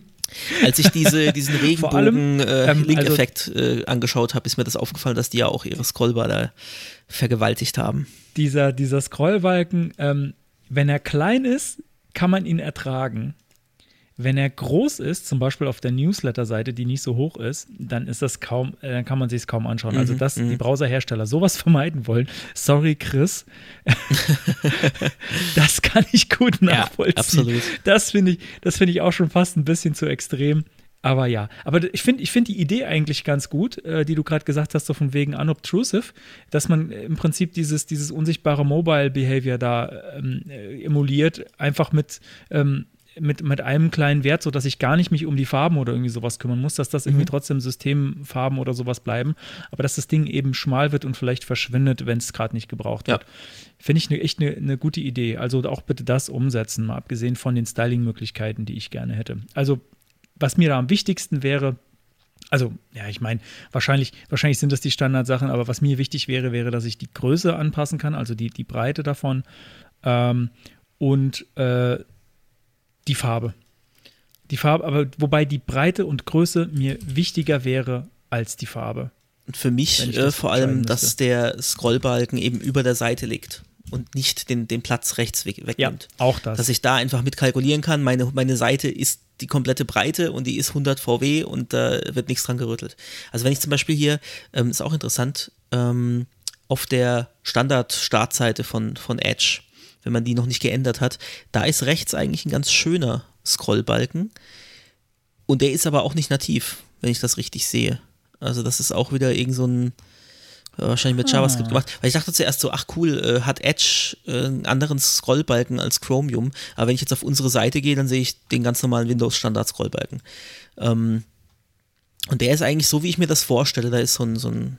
Als ich diese, diesen *laughs* Vor allem, ähm, Regenbogen-Link-Effekt äh, angeschaut habe, ist mir das aufgefallen, dass die ja auch ihre Scrollbar da vergewaltigt haben. dieser, dieser Scrollbalken, ähm, wenn er klein ist, kann man ihn ertragen. Wenn er groß ist, zum Beispiel auf der Newsletter-Seite, die nicht so hoch ist, dann ist das kaum, äh, dann kann man sich es kaum anschauen. also, dass die Browserhersteller sowas *laughs* vermeiden wollen, sorry, Chris, *laughs* das kann ich gut nachvollziehen. absolut. Das finde ich, das finde ich auch schon fast ein bisschen zu extrem. Aber ja, aber ich finde ich find die Idee eigentlich ganz gut, äh, die du gerade gesagt hast, so von wegen unobtrusive, dass man äh, im Prinzip dieses, dieses unsichtbare Mobile Behavior da ähm, äh, emuliert, einfach mit, ähm, mit, mit einem kleinen Wert, sodass ich gar nicht mich um die Farben oder irgendwie sowas kümmern muss, dass das irgendwie trotzdem Systemfarben oder sowas bleiben, aber dass das Ding eben schmal wird und vielleicht verschwindet, wenn es gerade nicht gebraucht Ja. wird. Finde ich ne, echt eine ne gute Idee. Also auch bitte das umsetzen, mal abgesehen von den Styling-Möglichkeiten, die ich gerne hätte. Also, was mir da am wichtigsten wäre, also, ja, ich meine, wahrscheinlich, wahrscheinlich sind das die Standardsachen, aber was mir wichtig wäre, wäre, dass ich die Größe anpassen kann, also die, die Breite davon ähm, und äh, die Farbe. Die Farbe, aber wobei die Breite und Größe mir wichtiger wäre als die Farbe. Und für mich ich äh, vor allem, entscheiden dass müsste. der Scrollbalken eben über der Seite liegt und nicht den, den Platz rechts weg, wegnimmt. auch das. Dass ich da einfach mit kalkulieren kann, meine, meine Seite ist die komplette Breite und die ist 100 VW und da wird nichts dran gerüttelt. Also wenn ich zum Beispiel hier, ähm, ist auch interessant, ähm, auf der Standard-Startseite von, von Edge, wenn man die noch nicht geändert hat, da ist rechts eigentlich ein ganz schöner Scrollbalken und der ist aber auch nicht nativ, wenn ich das richtig sehe. Also das ist auch wieder irgend so ein äh, wahrscheinlich mit Ah. JavaScript gemacht. Weil ich dachte zuerst so, ach cool, äh, hat Edge äh, einen anderen Scrollbalken als Chromium. Aber wenn ich jetzt auf unsere Seite gehe, dann sehe ich den ganz normalen Windows-Standard-Scrollbalken. Ähm, und der ist eigentlich so, wie ich mir das vorstelle. Da ist so ein, so ein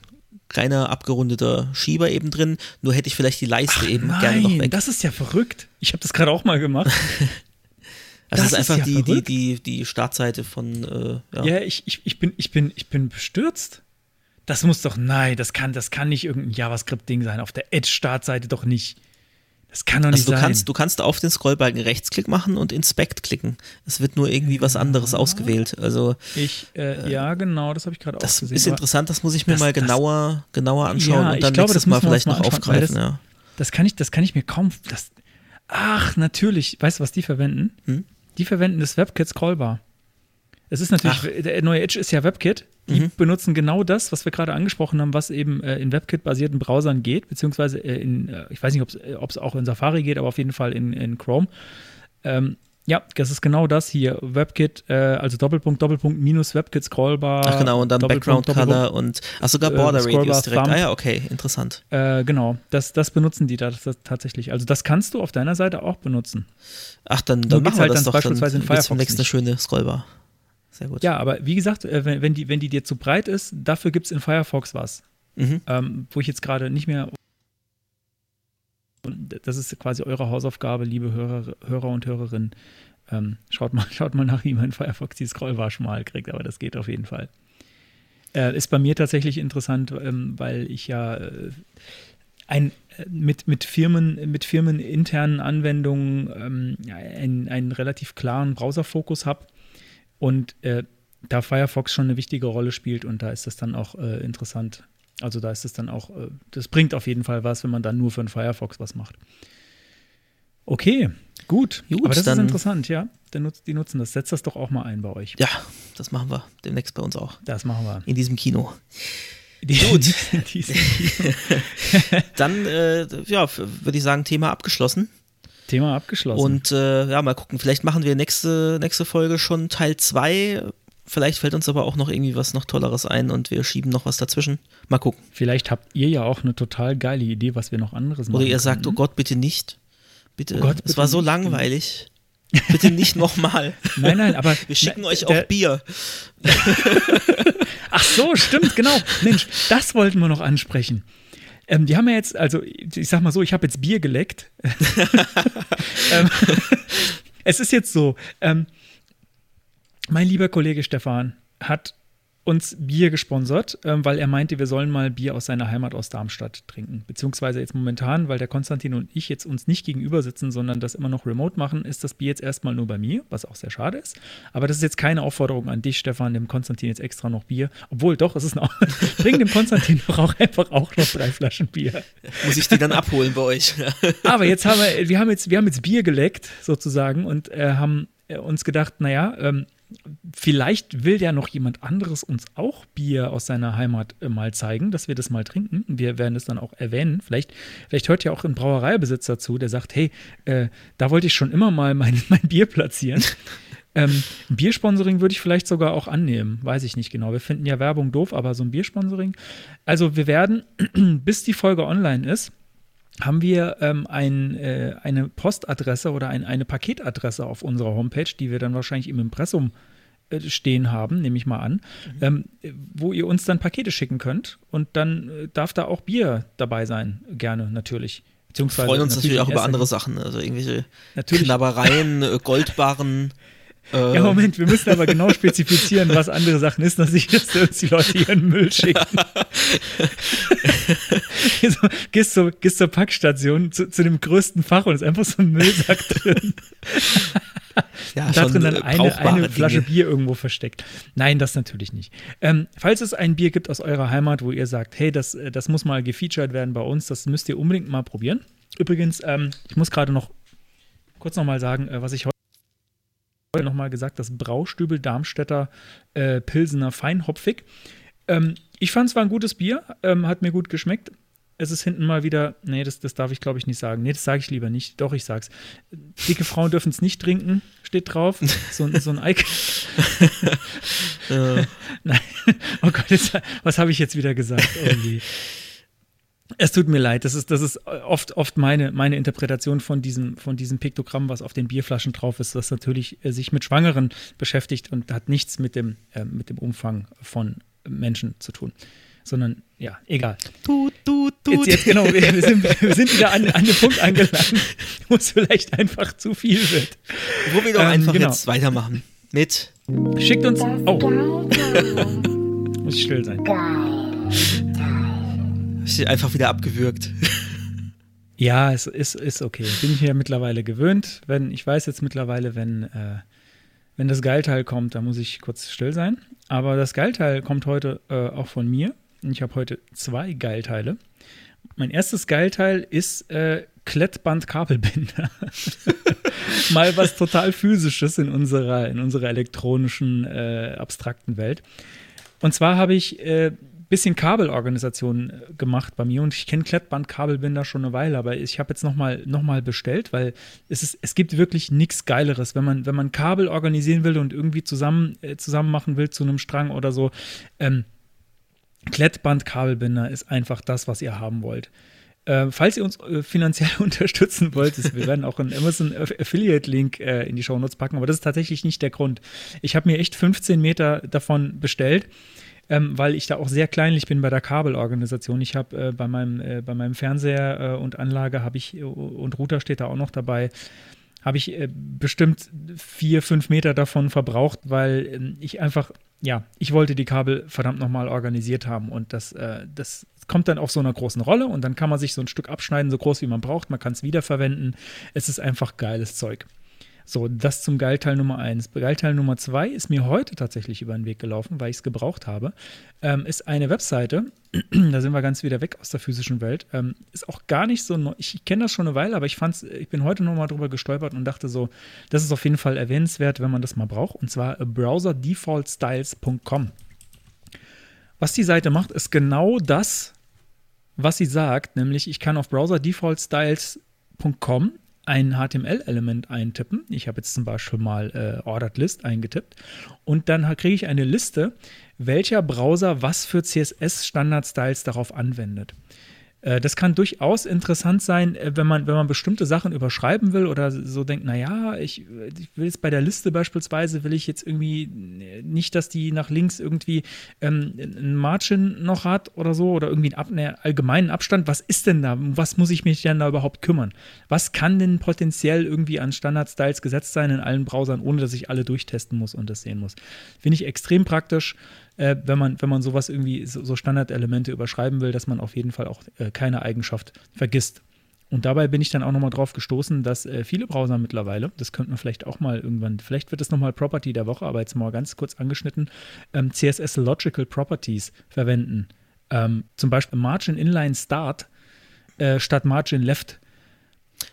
kleiner abgerundeter Schieber eben drin. Nur hätte ich vielleicht die Leiste eben gerne noch Nein, weg. das ist ja verrückt. Ich habe das gerade auch mal gemacht. *laughs* Also das, das ist ist einfach ja die, die, die, die Startseite von, äh, ja. Ja, ich, ich, ich, bin, ich, bin, ich bin bestürzt. Das muss doch, nein, das kann, das kann nicht irgendein JavaScript-Ding sein. Auf der Edge-Startseite doch nicht. Das kann doch nicht Also du sein. kannst, du kannst auf den Scrollbalken Rechtsklick machen und Inspect klicken. Es wird nur irgendwie was anderes ausgewählt. Also ich, äh, ja, genau, das habe ich gerade auch das gesehen. ist aber interessant, das muss ich mir das- mal das- genauer, genauer anschauen Ja, und ich dann glaube, nächstes das Mal vielleicht noch mal aufgreifen. das- Ja. Das kann ich, das kann ich mir kaum. Das, ach, natürlich. Weißt du, was die verwenden? Hm? Die verwenden das WebKit Scrollbar. Es ist natürlich, Ach. der neue Edge ist ja WebKit. Die Mhm. benutzen genau das, was wir gerade angesprochen haben, was eben äh, in WebKit-basierten Browsern geht, beziehungsweise äh, in, äh, ich weiß nicht, ob es auch in Safari geht, aber auf jeden Fall in, in Chrome. Ähm, ja, das ist genau das hier. WebKit, äh, also Doppelpunkt, Doppelpunkt, minus WebKit Scrollbar. Ach genau, und dann Background Color und ach sogar äh, Border Radius direkt. Thumb. Ah ja, okay, interessant. Äh, genau, das, das benutzen die da das, das tatsächlich. Also das kannst du auf deiner Seite auch benutzen. Ach, dann, dann machen wir halt das dann doch. Dann beispielsweise in gibt's Firefox demnächst eine schöne Scrollbar. Sehr gut. Ja, aber wie gesagt, äh, wenn, wenn, die, wenn die dir zu breit ist, dafür gibt es in Firefox was. Mhm. Ähm, wo ich jetzt gerade nicht mehr. Und das ist quasi eure Hausaufgabe, liebe Hörer, Hörer und Hörerinnen. Ähm, schaut, mal, *laughs* schaut mal nach, wie man in Firefox die Scrollbar schmal kriegt, aber das geht auf jeden Fall. Äh, ist bei mir tatsächlich interessant, ähm, weil ich ja äh, ein, äh, mit, mit, Firmen, mit firmeninternen Anwendungen ähm, einen, einen relativ klaren Browserfokus habe und äh, da Firefox schon eine wichtige Rolle spielt und da ist das dann auch äh, interessant. Also da ist es dann auch, äh, das bringt auf jeden Fall was, wenn man dann nur für einen Firefox was macht. Okay, gut. Gut, Aber das ist interessant, ja. Die nutzen das. Setzt das doch auch mal ein bei euch. Ja, das machen wir demnächst bei uns auch. Das machen wir. In diesem Kino. Gut. *laughs* Dann, äh, ja, würde ich sagen, Thema abgeschlossen. Thema abgeschlossen. Und äh, ja, mal gucken, vielleicht machen wir nächste, nächste Folge schon Teil 2. Vielleicht fällt uns aber auch noch irgendwie was noch Tolleres ein und wir schieben noch was dazwischen. Mal gucken. Vielleicht habt ihr ja auch eine total geile Idee, was wir noch anderes machen Oder ihr sagt, oh. Gott, bitte nicht. Bitte, Oh Gott, es bitte war so nicht. langweilig. Bitte nicht *laughs* nochmal. Nein, nein, aber. Wir schicken Na, euch der- auch Bier. *laughs* Ach so, stimmt, genau. Mensch, das wollten wir noch ansprechen. Ähm, die haben ja jetzt, also ich sag mal so, ich habe jetzt Bier geleckt. *laughs* ähm, es ist jetzt so, ähm, mein lieber Kollege Stefan hat uns Bier gesponsert, ähm, weil er meinte, wir sollen mal Bier aus seiner Heimat aus Darmstadt trinken. Beziehungsweise jetzt momentan, weil der Konstantin und ich jetzt uns nicht gegenüber sitzen, sondern das immer noch remote machen, ist das Bier jetzt erstmal nur bei mir, was auch sehr schade ist. Aber das ist jetzt keine Aufforderung an dich, Stefan, dem Konstantin jetzt extra noch Bier. Obwohl, doch, es ist noch. *laughs* Bring dem Konstantin doch auch einfach auch noch drei Flaschen Bier. Muss ich die dann abholen bei euch? *laughs* Aber jetzt haben wir, wir haben jetzt, wir haben jetzt Bier geleckt, sozusagen, und äh, haben äh, uns gedacht, naja, ähm, vielleicht will ja noch jemand anderes uns auch Bier aus seiner Heimat äh, mal zeigen, dass wir das mal trinken. Wir werden es dann auch erwähnen. Vielleicht, vielleicht hört ja auch ein Brauereibesitzer zu, der sagt, hey, äh, da wollte ich schon immer mal mein, *laughs* mein Bier platzieren. Ähm, Biersponsoring würde ich vielleicht sogar auch annehmen. Weiß ich nicht genau. Wir finden ja Werbung doof, aber so ein Biersponsoring. Also wir werden, *clears throat* bis die Folge online ist, haben wir ähm, ein, äh, eine Postadresse oder ein, eine Paketadresse auf unserer Homepage, die wir dann wahrscheinlich im Impressum äh, stehen haben, nehme ich mal an, ähm, wo ihr uns dann Pakete schicken könnt und dann äh, darf da auch Bier dabei sein, gerne natürlich. Wir freuen uns natürlich auch in über andere Sachen, also irgendwelche Natürlich. Knabbereien, äh, Goldbarren. *laughs* Äh, Ja, Moment, wir müssen aber genau spezifizieren, was andere Sachen ist, dass nicht, dass uns die Leute ihren Müll schicken. *laughs* so, gehst, zur, gehst zur Packstation, zu, zu dem größten Fach und ist einfach so ein Müllsack drin. ja, Und da drin dann äh, eine, eine Flasche Dinge. Bier irgendwo versteckt. Nein, das natürlich nicht. Ähm, falls es ein Bier gibt aus eurer Heimat, wo ihr sagt, hey, das, äh, das muss mal gefeatured werden bei uns, das müsst ihr unbedingt mal probieren. Übrigens, ähm, ich muss gerade noch kurz noch mal sagen, äh, was ich heute noch mal gesagt, das Braustübel Darmstädter äh, Pilsener Feinhopfig. Ähm, ich fand es war ein gutes Bier, ähm, hat mir gut geschmeckt. es ist hinten mal wieder, nee, das, das darf ich glaube ich nicht sagen. Nee, das sage ich lieber nicht. Doch, ich sag's. Dicke Frauen dürfen es nicht trinken, steht drauf. So, so ein Icon. *laughs* *laughs* Nein. Oh Gott, jetzt, was habe ich jetzt wieder gesagt? Irgendwie. Es tut mir leid, das ist, das ist oft, oft meine, meine Interpretation von diesem, von diesem Piktogramm, was auf den Bierflaschen drauf ist, das natürlich äh, sich mit Schwangeren beschäftigt und hat nichts mit dem, äh, mit dem Umfang von Menschen zu tun. Sondern, ja, egal. Tut, tut, tut. Jetzt, jetzt genau, wir, wir, sind, wir sind wieder an, an dem Punkt angelangt, wo es vielleicht einfach zu viel wird. Wo wir doch Ähm, einfach genau. jetzt weitermachen. Mit. Schickt uns. Oh. Muss ich still sein. *laughs* Ich einfach wieder abgewürgt. Ja, es ist, ist okay. Bin ich mir mittlerweile gewöhnt. Wenn, ich weiß jetzt mittlerweile, wenn, äh, wenn das Geilteil kommt, dann muss ich kurz still sein. Aber das Geilteil kommt heute äh, auch von mir. Ich habe heute zwei Geilteile. Mein erstes Geilteil ist äh, Klettband-Kabelbinder. *laughs* Mal was total physisches in unserer, in unserer elektronischen, äh, abstrakten Welt. Und zwar habe ich äh, bisschen Kabelorganisation äh, gemacht bei mir und ich kenne Klettband-Kabelbinder schon eine Weile, aber ich habe jetzt nochmal noch mal bestellt, weil es, ist, es gibt wirklich nichts Geileres, wenn man, wenn man Kabel organisieren will und irgendwie zusammen, äh, zusammen machen will zu einem Strang oder so. Ähm, Klettband-Kabelbinder ist einfach das, was ihr haben wollt. Äh, falls ihr uns äh, finanziell *laughs* unterstützen wollt, wir werden auch einen Amazon Aff- Affiliate-Link äh, in die Shownotes packen, aber das ist tatsächlich nicht der Grund. Ich habe mir echt 15 Meter davon bestellt, ähm, weil ich da auch sehr kleinlich bin bei der Kabelorganisation. Ich habe äh, bei, meinem, äh, bei meinem Fernseher äh, und Anlage habe ich, äh, und Router steht da auch noch dabei, habe ich äh, bestimmt vier, fünf Meter davon verbraucht, weil ähm, ich einfach, ja, ich wollte die Kabel verdammt nochmal organisiert haben und das, äh, das kommt dann auf so einer großen Rolle und dann kann man sich so ein Stück abschneiden, so groß wie man braucht, man kann es wiederverwenden. Es ist einfach geiles Zeug. So, das zum Geilteil Nummer eins. Geilteil Nummer zwei ist mir heute tatsächlich über den Weg gelaufen, weil ich es gebraucht habe. Ähm, ist eine Webseite, *clears throat* da sind wir ganz wieder weg aus der physischen Welt. Ähm, ist auch gar nicht so ich kenne das schon eine Weile, aber ich fand's, ich bin heute nochmal drüber gestolpert und dachte so, das ist auf jeden Fall erwähnenswert, wenn man das mal braucht. Und zwar browserdefaultstyles.com. Was die Seite macht, ist genau das, was sie sagt, nämlich ich kann auf browserdefaultstyles.com ein HTML-Element eintippen. Ich habe jetzt zum Beispiel mal äh, Ordered List eingetippt und dann kriege ich eine Liste, welcher Browser was für CSS-Standard-Styles darauf anwendet. Äh, Das kann durchaus interessant sein, äh, wenn man, wenn man bestimmte Sachen überschreiben will oder so denkt, naja, ich, ich will jetzt bei der Liste beispielsweise, will ich jetzt irgendwie äh, nicht, dass die nach links irgendwie ähm, einen Margin noch hat oder so oder irgendwie einen, einen allgemeinen Abstand. Was ist denn da? Was muss ich mich denn da überhaupt kümmern? Was kann denn potenziell irgendwie an Standard-Styles gesetzt sein in allen Browsern, ohne dass ich alle durchtesten muss und das sehen muss? Finde ich extrem praktisch äh, wenn, man, wenn man sowas irgendwie, so, so Standardelemente überschreiben will, dass man auf jeden Fall auch äh, keine Eigenschaft vergisst. Und dabei bin ich dann auch nochmal drauf gestoßen, dass äh, viele Browser mittlerweile, das könnten wir vielleicht auch mal irgendwann, vielleicht wird es nochmal Property der Woche, aber jetzt mal ganz kurz angeschnitten, ähm, CSS Logical Properties verwenden. Ähm, zum Beispiel Margin Inline Start äh, statt Margin Left.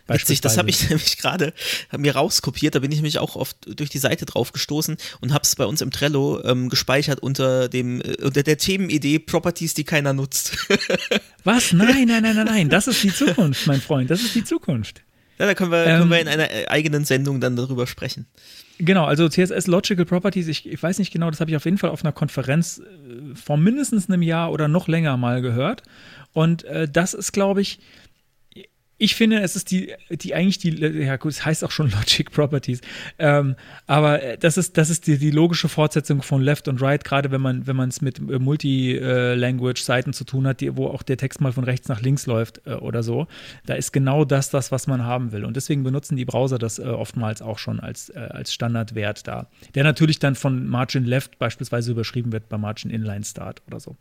Witzig, das habe ich nämlich gerade hab mir rauskopiert. Da bin ich mich auch oft durch die Seite drauf gestoßen und habe es bei uns im Trello ähm, gespeichert unter dem äh, unter der Themenidee Properties, die keiner nutzt. *laughs* Was? Nein, nein, nein, nein, nein. Das ist die *laughs* Zukunft, mein Freund. Das ist die Zukunft. ja, da können wir, Ähm, können wir in einer äh, eigenen Sendung dann darüber sprechen. Genau, also CSS Logical Properties, ich, ich weiß nicht genau, das habe ich auf jeden Fall auf einer Konferenz äh, vor mindestens einem Jahr oder noch länger mal gehört. Und äh, das ist, glaube ich, ich finde, es ist die, die eigentlich die, ja gut, es heißt auch schon Logic Properties, ähm, aber äh, das ist, das ist die, die logische Fortsetzung von Left und Right, gerade wenn man, wenn man es mit äh, Multi-Language-Seiten zu tun hat, die, wo auch der Text mal von rechts nach links läuft äh, oder so. Da ist genau das das, was man haben will. Und deswegen benutzen die Browser das äh, oftmals auch schon als, äh, als Standardwert da. Der natürlich dann von Margin Left beispielsweise überschrieben wird bei Margin Inline Start oder so.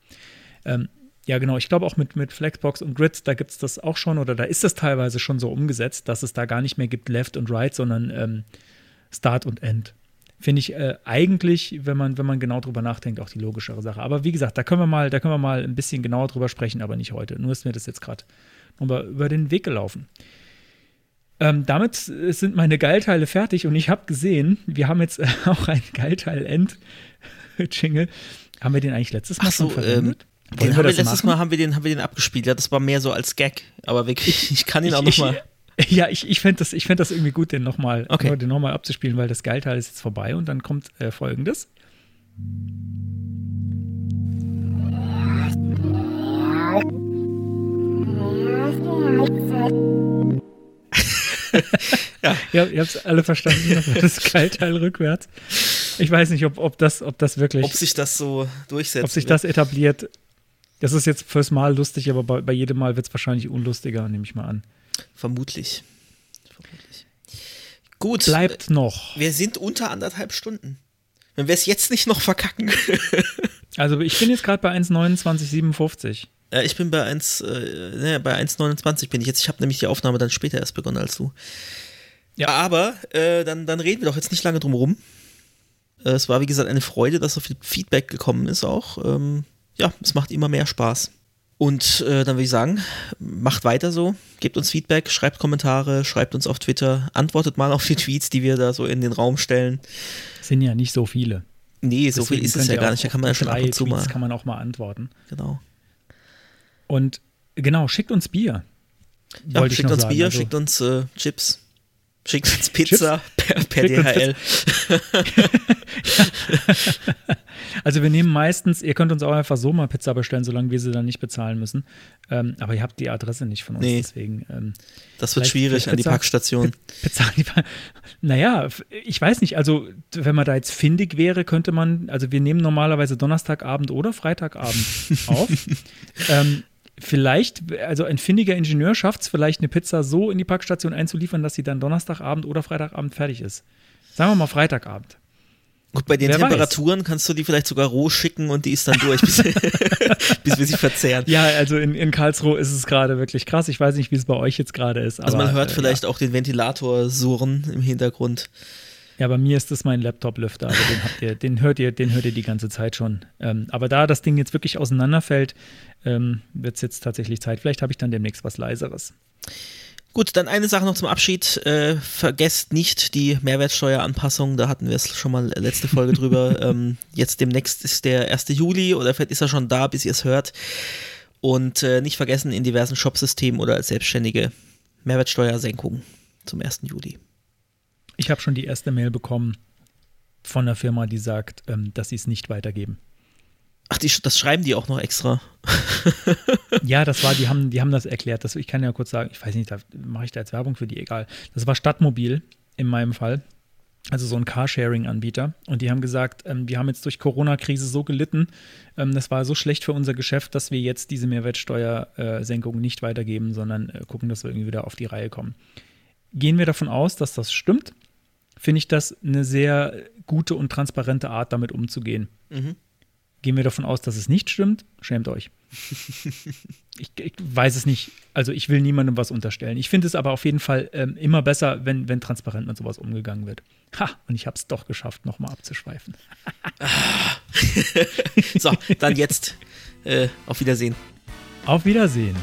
Ähm, ja, genau. Ich glaube auch mit, mit Flexbox und Grid, da gibt es das auch schon oder da ist das teilweise schon so umgesetzt, dass es da gar nicht mehr gibt Left und Right, sondern ähm, Start und End. Finde ich äh, eigentlich, wenn man, wenn man genau drüber nachdenkt, auch die logischere Sache. Aber wie gesagt, da können wir mal, da können wir mal ein bisschen genauer drüber sprechen, aber nicht heute. Nur ist mir das jetzt gerade nochmal über den Weg gelaufen. Ähm, damit sind meine Geilteile fertig und ich habe gesehen, wir haben jetzt *laughs* auch ein Geilteil-End-Jingle. Haben wir den eigentlich letztes Mal Ach so, schon verwendet? Den wir haben wir das letztes machen? Mal haben wir den, haben wir den abgespielt. Ja, das war mehr so als Gag. Aber wirklich, ich kann ihn auch nochmal. *laughs* ja, ich, ich fände das, ich fänd das irgendwie gut, den nochmal Okay. den noch mal abzuspielen, weil das Geilteil ist jetzt vorbei und dann kommt äh, folgendes. ja. *laughs* ihr habt es alle verstanden, das Geilteil rückwärts. Ich weiß nicht, ob, ob, das, ob das wirklich, Ob sich das so durchsetzt. ob sich das etabliert. Das ist jetzt fürs Mal lustig, aber bei, bei jedem Mal wird es wahrscheinlich unlustiger, nehme ich mal an. Vermutlich. Vermutlich. Gut. Bleibt noch. Wir sind unter anderthalb Stunden. Wenn wir es jetzt nicht noch verkacken. *laughs* Also ich bin jetzt gerade bei 1,2957. Ja, ich bin bei 1, äh, bei 1,29 bin ich jetzt. Ich habe nämlich die Aufnahme dann später erst begonnen als du. Ja. Aber äh, dann, dann reden wir doch jetzt nicht lange drum rum. Äh, es war, wie gesagt, eine Freude, dass so viel Feedback gekommen ist auch. Ähm, ja, es macht immer mehr Spaß. Und äh, dann würde ich sagen, macht weiter so, gebt uns Feedback, schreibt Kommentare, schreibt uns auf Twitter, antwortet mal auf die Tweets, die wir da so in den Raum stellen. Sind ja nicht so viele. Nee, so Deswegen viel ist es ja gar nicht, da kann man ja schon ab und zu Tweets mal. kann man auch mal antworten. Genau. Und genau, schickt uns Bier. Ja, schickt uns sagen. Bier, Also, schickt uns äh, Chips, schickt uns Pizza per, DHL. *laughs* Also wir nehmen meistens, ihr könnt uns auch einfach so mal Pizza bestellen, solange wir sie dann nicht bezahlen müssen. Ähm, aber ihr habt die Adresse nicht von uns, Nee. deswegen. Ähm, Das wird schwierig vielleicht an die Pizza- Packstation. Pizza, *laughs* naja, f- ich weiß nicht, also wenn man da jetzt findig wäre, könnte man, also wir nehmen normalerweise Donnerstagabend oder Freitagabend *laughs* auf. ähm, vielleicht, also ein findiger Ingenieur schafft es vielleicht eine Pizza so in die Packstation einzuliefern, dass sie dann Donnerstagabend oder Freitagabend fertig ist. Sagen wir mal Freitagabend. Gut, bei den Wer weiß. Temperaturen kannst du die vielleicht sogar roh schicken und die ist dann durch, bis, *laughs* bis wir sie verzehren. Ja, also in, in Karlsruhe ist es gerade wirklich krass. Ich weiß nicht, wie es bei euch jetzt gerade ist. Also aber, man hört äh, vielleicht auch den Ventilator surren im Hintergrund. Ja, bei mir ist das mein Laptop-Lüfter, aber den habt ihr, den hört ihr, den hört ihr die ganze Zeit schon. Ähm, aber da das Ding jetzt wirklich auseinanderfällt, ähm, wird es jetzt tatsächlich Zeit. Vielleicht habe ich dann demnächst was leiseres. Gut, dann eine Sache noch zum Abschied. Äh, vergesst nicht die Mehrwertsteueranpassung. Da hatten wir es schon mal letzte Folge *laughs* drüber. ähm, jetzt demnächst ist der 1. Juli oder vielleicht ist er schon da, bis ihr es hört. Und äh, nicht vergessen, in diversen Shopsystemen oder als Selbstständige Mehrwertsteuersenkung zum 1. Juli. Ich habe schon die erste Mail bekommen von einer Firma, die sagt, ähm, dass sie es nicht weitergeben. Ach, die, das schreiben die auch noch extra. *laughs* Ja, das war, die haben, die haben das erklärt. Das, ich kann ja kurz sagen, ich weiß nicht, da mache ich da jetzt Werbung für die, egal. Das war Stadtmobil in meinem Fall. Also so ein Carsharing-Anbieter. Und die haben gesagt, ähm, wir haben jetzt durch Corona-Krise so gelitten, ähm, das war so schlecht für unser Geschäft, dass wir jetzt diese Mehrwertsteuersenkung nicht weitergeben, sondern äh, gucken, dass wir irgendwie wieder auf die Reihe kommen. Gehen wir davon aus, dass das stimmt, finde ich das eine sehr gute und transparente Art, damit umzugehen. Gehen wir davon aus, dass es nicht stimmt, schämt euch. *laughs* Ich, ich weiß es nicht. Also ich will niemandem was unterstellen. Ich finde es aber auf jeden Fall ähm, immer besser, wenn, wenn transparent mit sowas umgegangen wird. Ha, und ich habe es doch geschafft, nochmal abzuschweifen. *laughs* So, dann jetzt. Äh, auf Wiedersehen. Auf Wiedersehen.